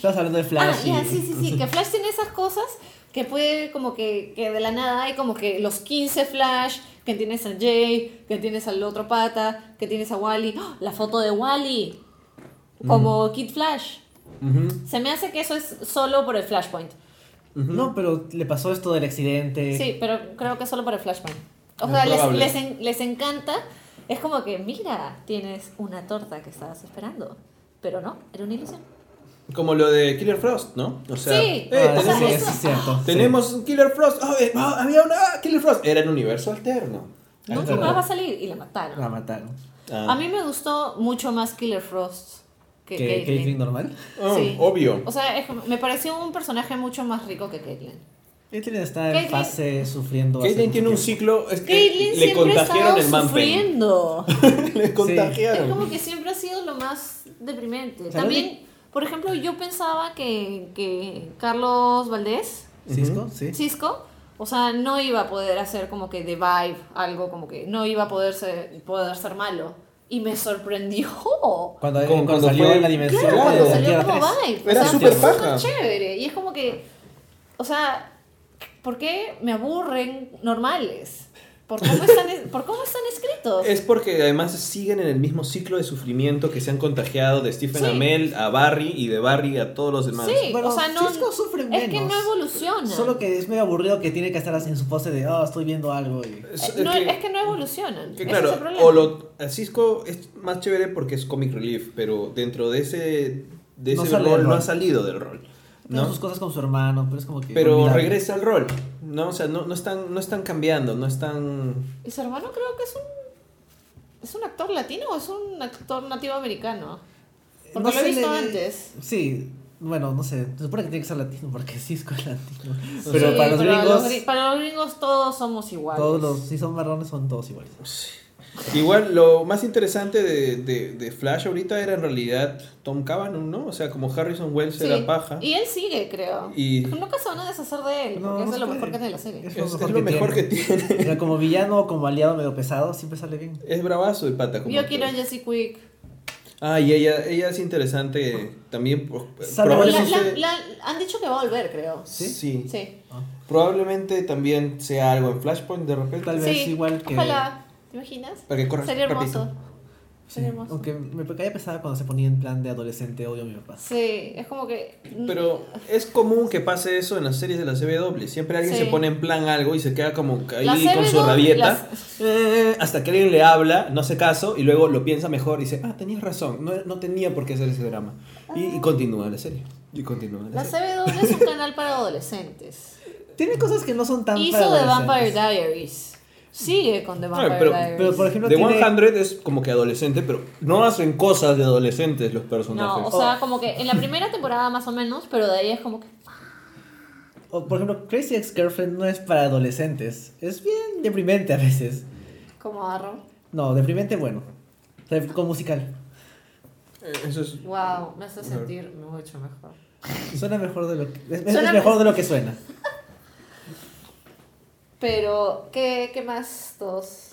Estamos hablando de Flash. ah, ya, y- sí, sí, sí, que Flash tiene esas cosas que puede como que, que de la nada hay como que los 15 Flash, que tienes a Jay, que tienes al otro pata, que tienes a Wally, ¡Ah! la foto de Wally, como Kid Flash. Ujú, Se me hace que eso es solo por el Flashpoint. ujú. No, pero le pasó esto del accidente. Sí, pero creo que solo por el Flashpoint. O sea, les, les, en- les encanta. Es como que, mira, tienes una torta que estabas esperando. Pero no, era una ilusión. Como lo de Killer Frost, ¿no? O sea, Sí, eh, Ah, sí, tenemos, eso- sí, es cierto. tenemos un Killer Frost. Ah, eh, ah, había una ah, Killer Frost. Era en universo alterno. Nunca más va a salir y la mataron. La mataron. Ah. A mí me gustó mucho más Killer Frost que ¿Que Caitlyn. Caitlyn normal? Oh, Sí. Obvio. O sea, es me pareció un personaje mucho más rico que Caitlyn. Caitlyn está en Caitlyn- fase sufriendo. Caitlyn tiene un ciclo. Es que Caitlyn le siempre ha contagiaron estado el man pain. sufriendo. le Es contagiaron. como que siempre ha sido lo más deprimente. También, por ejemplo, yo pensaba que, que Carlos Valdés, Cisco, sí. Cisco, o sea, no iba a poder hacer como que de vibe, algo como que no iba a poder ser, poder ser malo. Y me sorprendió. Cuando, cuando salió fue- en la dimensión Claro, Claro, cuando de salió Tierra como 3. vibe. Era o sea, súper paja. chévere. Y es como que, o sea, ¿por qué me aburren normales? Por cómo están, por cómo están escritos. Es porque además siguen en el mismo ciclo de sufrimiento que se han contagiado de Stephen Sí. Amell a Barry y de Barry a todos los demás. Sí, Bueno, o sea, no. Cisco sufre es que menos. no evoluciona. Solo que es medio aburrido que tiene que estar así en su pose de, oh, estoy viendo algo. Y... Es- Eh, no, es que- es que no evolucionan. Que Ese claro, es el problema. o lo, a Cisco es más chévere porque es comic relief, pero dentro de ese, de ese rol no ha salido del rol. ¿No? sus cosas con su hermano, pero es como que. Pero olvidable. regresa al rol, ¿no? O sea, no, no, están, no están cambiando, no están... Y su hermano creo que es un. ¿Es un actor latino o es un actor nativo americano? Porque No lo he visto le- antes. Sí, bueno, no sé. Se supone que tiene que ser latino porque Cisco es latino. Sí, Pero para los pero gringos, gri- para los gringos todos somos iguales. todos los, si son marrones, son todos iguales. Igual, lo más interesante de, de, de Flash ahorita era en realidad Tom Cavanaugh, ¿no? O sea, como Harrison Wells Sí, era paja. Y él sigue, creo. Y- Nunca se van a deshacer de él, No, porque no es lo mejor que tiene la serie. Es Es, lo es mejor lo que mejor que tiene. Pero como villano o como aliado medio pesado, siempre sale bien. Es bravazo el pata. Como Yo quiero a Jessie Quick. Ah, y ella, ella es interesante también. La- probablemente, la- la- han dicho que va a volver, creo. sí. Sí. Probablemente también sea algo en Flashpoint de repente. Tal vez Sí, igual que. Ojalá. ¿Te imaginas? Para que corra Sería hermoso. rapidito. Sí, Sería hermoso. aunque me caía pesada cuando se ponía en plan de adolescente, odio a mi papá. Sí, es como que. Pero es común que pase eso en las series de la CW. Siempre alguien Sí. se pone en plan algo y se queda como ahí La con su rabieta. las- eh, hasta que alguien le habla, no hace caso y luego lo piensa mejor y dice, ah, tenías razón, no, no tenía por qué hacer ese drama. Y, y continúa la serie. Y continúa la, La serie. CW es un canal para adolescentes. Tiene cosas que no son tan Hizo para The Vampire. Diaries. Sigue con The Vampire pero- Diaries. Pero por ejemplo, The tiene- 100 es como que adolescente, pero no hacen cosas de adolescentes los personajes. No, o sea, como que en la primera temporada más o menos, pero de ahí es como que. O, por ejemplo, Crazy Ex-Girlfriend no es para adolescentes. Es bien deprimente a veces. Como Arrow. No, deprimente bueno. Con musical. Eh, Eso es... Wow, me hace sentir mucho mejor. Suena mejor de lo que. Es, mejor de lo que suena. Pero, ¿qué, qué más todos?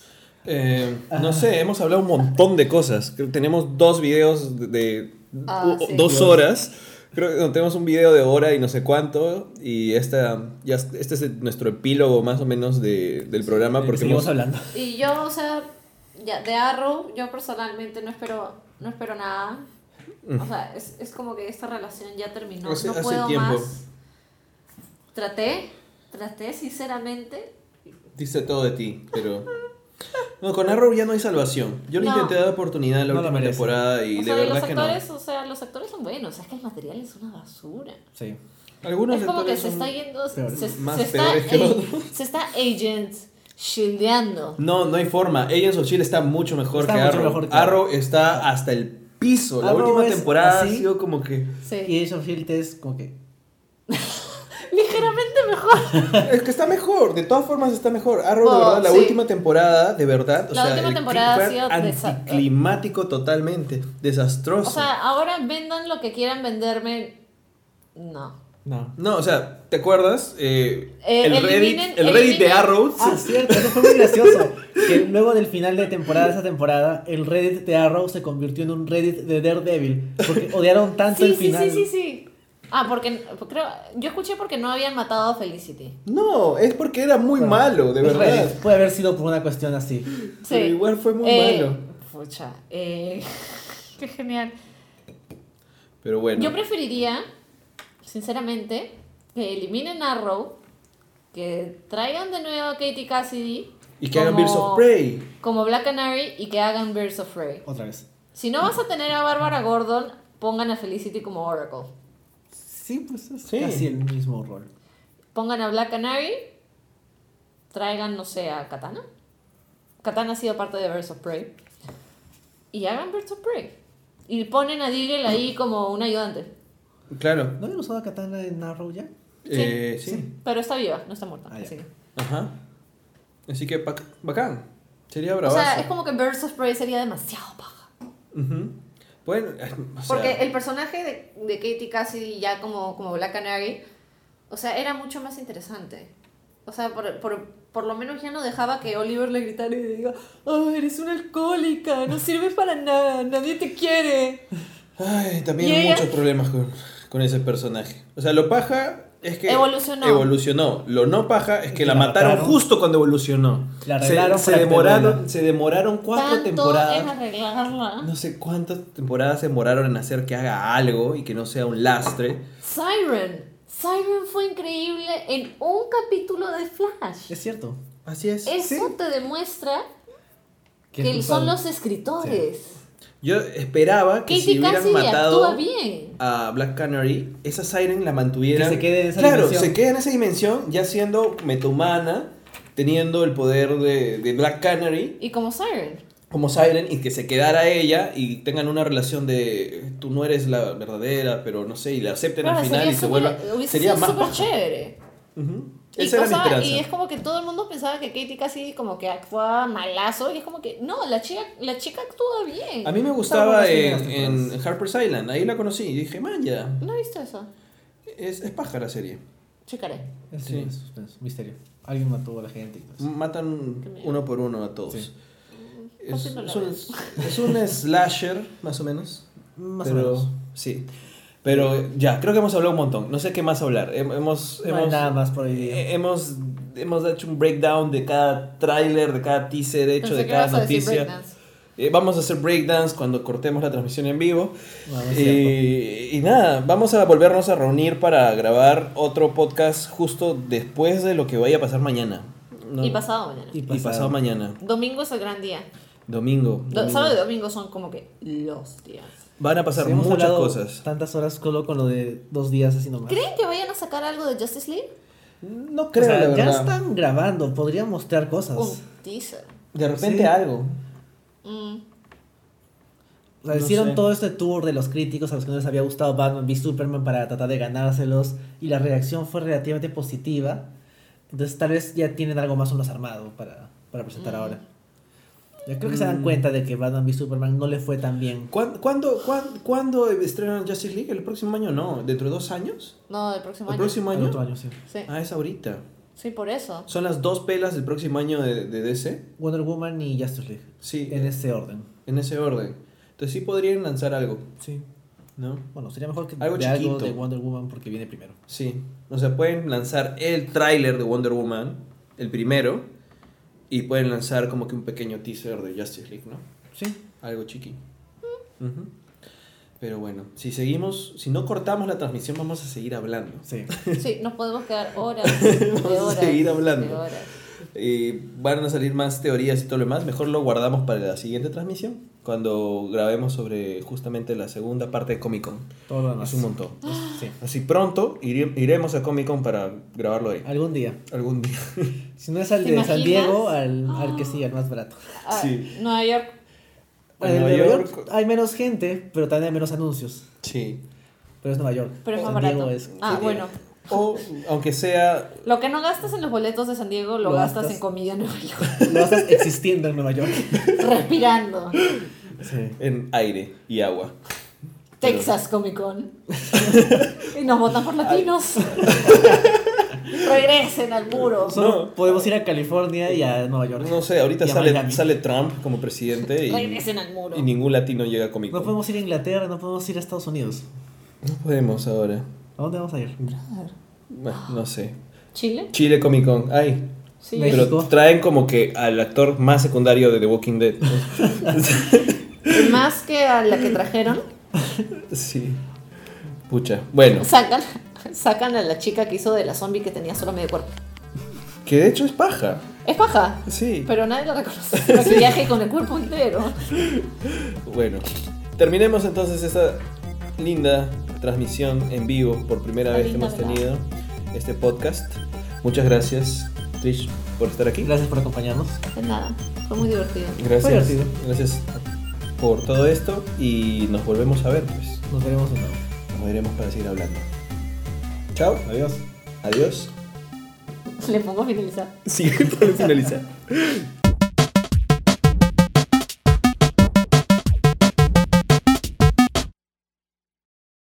Eh, no sé, hemos hablado un montón de cosas. Creo que tenemos dos videos de, de Ah, sí. dos horas. Creo que no, tenemos un video de hora y no sé cuánto. Y esta, ya, este es nuestro epílogo más o menos de, del programa. Porque Seguimos hemos, hablando. Y yo, o sea, ya, de Arrow, yo personalmente no espero, no espero nada. O sea, es, es como que esta relación ya terminó. Hace- no puedo más. Traté, traté sinceramente. Dice todo de ti, pero... No, con Arrow ya no hay salvación. Yo le No. intenté dar oportunidad en la No lo última merece. temporada y o de sea, verdad los que no. actores, o sea, los actores son buenos, es que el material es una basura. Sí. Algunos es como que actores se son- está yendo, peores. se, Más se está, peores que se está agent shieldando. No, no hay forma. Agents of Shield está mucho mejor Está que mucho Arrow. mejor que Arrow Arrow. está hasta el piso. La Arrow última es temporada así. ha sido como que... Sí. Y Age of Shield es como que. Ligeramente mejor. Es que está mejor, de todas formas está mejor. Arrow, de Oh, verdad, la sí. última temporada, de verdad, o La sea, última el temporada ha sido desa- anticlimático totalmente, desastroso. O sea, ahora vendan lo que quieran venderme. No. No. no, o sea, ¿te acuerdas? Eh, Eh, el Reddit, eliminen- el Reddit de Arrow. Ah, cierto, eso fue muy gracioso. Que luego del final de temporada de esa temporada, el Reddit de Arrow se convirtió en un Reddit de Daredevil. Porque odiaron tanto Sí, el sí, final. sí, sí, sí. Ah, porque creo, yo escuché porque no habían matado a Felicity. No, es porque era muy Bueno, malo, de verdad. Puede haber sido por una cuestión así. Pero igual fue muy Eh, malo. Pucha, eh, qué genial. Pero bueno. Yo preferiría, sinceramente, que eliminen Arrow, que traigan de nuevo a Katie Cassidy. y que hagan Birds of Prey. Como Black Canary y que hagan Birds of Prey. Otra vez. Si no vas a tener a Bárbara Gordon, pongan a Felicity como Oracle. Sí, pues es Sí. casi el mismo rol. Pongan a Black Canary, traigan, no sé, a Katana. Katana ha sido parte de Birds of Prey. Y hagan Birds of Prey. Y ponen a Deagle ahí como un ayudante. Claro. ¿No habían usado a Katana en Arrow ya? Eh, sí. Pero está viva, no está muerta. Ah, así que- Ajá. Así que bac- bacán. Sería O bravazo. sea, es como que Birds of Prey sería demasiado paja. Ujú. Bueno, o sea, Porque el personaje de, de Katie Cassidy ya como, como Black Canary, o sea, era mucho más interesante. O sea, por, por, por lo menos ya no dejaba que Oliver le gritara y le diga, oh, eres una alcohólica, no sirves para nada, nadie te quiere. Ay, también hay muchos problemas con, con ese personaje. O sea, lo paja es que Evolucionó. evolucionó. Lo no paja es que que la la mataron justo cuando evolucionó. La se, arreglaron se demoraron, se demoraron cuatro Tanto temporadas. en arreglarla. No sé cuántas temporadas se demoraron en hacer que haga algo y que no sea un lastre. Siren. Siren fue increíble en un capítulo de Flash. Es cierto. Así es. Eso te demuestra Que son los escritores. Yo esperaba que si hubieran Cassidy matado bien. a Black Canary, esa Siren la mantuvieran. Que se quede en esa claro, dimensión. se queda en esa dimensión, ya siendo metahumana, teniendo el poder de, de Black Canary Y como Siren. como Siren y que se quedara ella y tengan una relación de tú no eres la verdadera, pero no sé, y la acepten Claro, al final y se vuelva. hubiese Sería sido más chévere. Y, Esa era o mi sea, esperanza. y es como que todo el mundo pensaba que Katie casi como que actuaba malazo y es como que no, la chica, la chica actúa bien. A mí me gustaba buenas en, Harper's Island, ahí la conocí y dije, man, ya, No he visto eso. es, es paja la serie. Checaré. Es, Sí. es suspenso, misterio. Alguien mató a la gente y todo eso. Matan uno por uno a todos. Sí. Es, no un, es un slasher, más o menos. Más pero, o menos. Sí. Pero ya, creo que hemos hablado un montón. No sé qué más hablar. Hem- Hemos, No hay hemos, nada más por hoy eh, hemos, hemos hecho un breakdown de cada tráiler, de cada teaser hecho, Pensé de cada noticia. Eh, vamos a hacer breakdance cuando cortemos la transmisión en vivo. No es cierto. Y, nada, vamos a volvernos a reunir para grabar otro podcast justo después de lo que vaya a pasar mañana. ¿no? Y pasado mañana. Y Y pasado mañana. Domingo es el gran día. Domingo. Do- domingo. sábado y domingo son como que los días. Van a pasar muchas cosas. Tantas horas solo con lo de dos días así nomás. ¿Creen que vayan a sacar algo de Justice League? No O creo, sea, la ya están grabando, podrían mostrar cosas. Un teaser. De repente Sí. algo. Mm. O sea, No hicieron sé. todo este tour de los críticos a los que no les había gustado Batman v Superman para tratar de ganárselos y la reacción fue relativamente positiva. Entonces tal vez ya tienen algo más o menos armado para, para presentar Mm. ahora. Ya creo que se dan Mm. cuenta de que Batman v Superman no le fue tan bien. ¿Cuándo, cuándo, cuándo, cuándo estrenan Justice League? ¿El próximo año? No, ¿dentro de dos años? No, el próximo ¿El año. próximo El año? otro año, sí. Sí. Ah, es ahorita. sí, por eso. ¿Son las dos pelas del próximo año de, de DC? Wonder Woman y Justice League. Sí, En ese orden. en ese orden. Entonces sí podrían lanzar algo, Sí. ¿no? Bueno, sería mejor que Algo de algo chiquito. de Wonder Woman porque viene primero. Sí. O sea, pueden lanzar el tráiler de Wonder Woman, el primero, y pueden lanzar como que un pequeño teaser de Justice League, ¿no? Sí. Algo chiqui. Ujú. Pero bueno, si seguimos, si no cortamos la transmisión, vamos a seguir hablando. Sí. Sí, nos podemos quedar horas. de Vamos a seguir hablando. de horas. Y van a salir más teorías y todo lo demás. Mejor lo guardamos para la siguiente transmisión, cuando grabemos sobre justamente la segunda parte de Comic Con. Todo demás. Es un montón. Sí. Así pronto ire- iremos a Comic Con para grabarlo ahí. Algún día. Algún día. Si no es al ¿Te de San? Diego, al, al que sí, al más barato. Ah, Sí. Nueva York. En En Nueva York- York hay menos gente, pero también hay menos anuncios. Sí. Pero es Nueva York. Pero es más San Diego barato. es- ah, sí. bueno. O aunque sea Lo que no gastas en los boletos de San Diego, lo, Lo gastas, gastas. en comida en Nueva York. Lo estás existiendo en Nueva York. Respirando. Sí. en aire y agua. Texas Comic Con. y nos votan por latinos. Regresen al muro. Solo podemos ir a California y a Nueva York. No sé, ahorita sale, sale Trump como presidente y, Regresen al muro. y ningún latino llega a Comic No Con. podemos ir a Inglaterra, no podemos ir a Estados Unidos. No podemos ahora. ¿A dónde vamos a ir? Bueno, no sé. ¿Chile? Chile Comic Con. Ay. Sí. México. Pero traen como que al actor más secundario de The Walking Dead. Más que a la que trajeron, sí. Pucha. Bueno, sacan, sacan a la chica que hizo de la zombie que tenía solo medio cuerpo. que de hecho es paja. Es paja, Sí. pero nadie la reconoce. Maquillaje con el cuerpo entero. Bueno, terminemos entonces esta linda transmisión en vivo por primera La vez que hemos ¿verdad? tenido este podcast. Muchas gracias, Trish, por estar aquí. Gracias por acompañarnos. De nada, fue muy divertido. Gracias. divertido. Gracias por todo esto y nos volvemos a ver, pues. Nos veremos de nuevo. Nos veremos para seguir hablando. Chao. Adiós. Adiós. Le pongo a finalizar. Sí, para finalizar.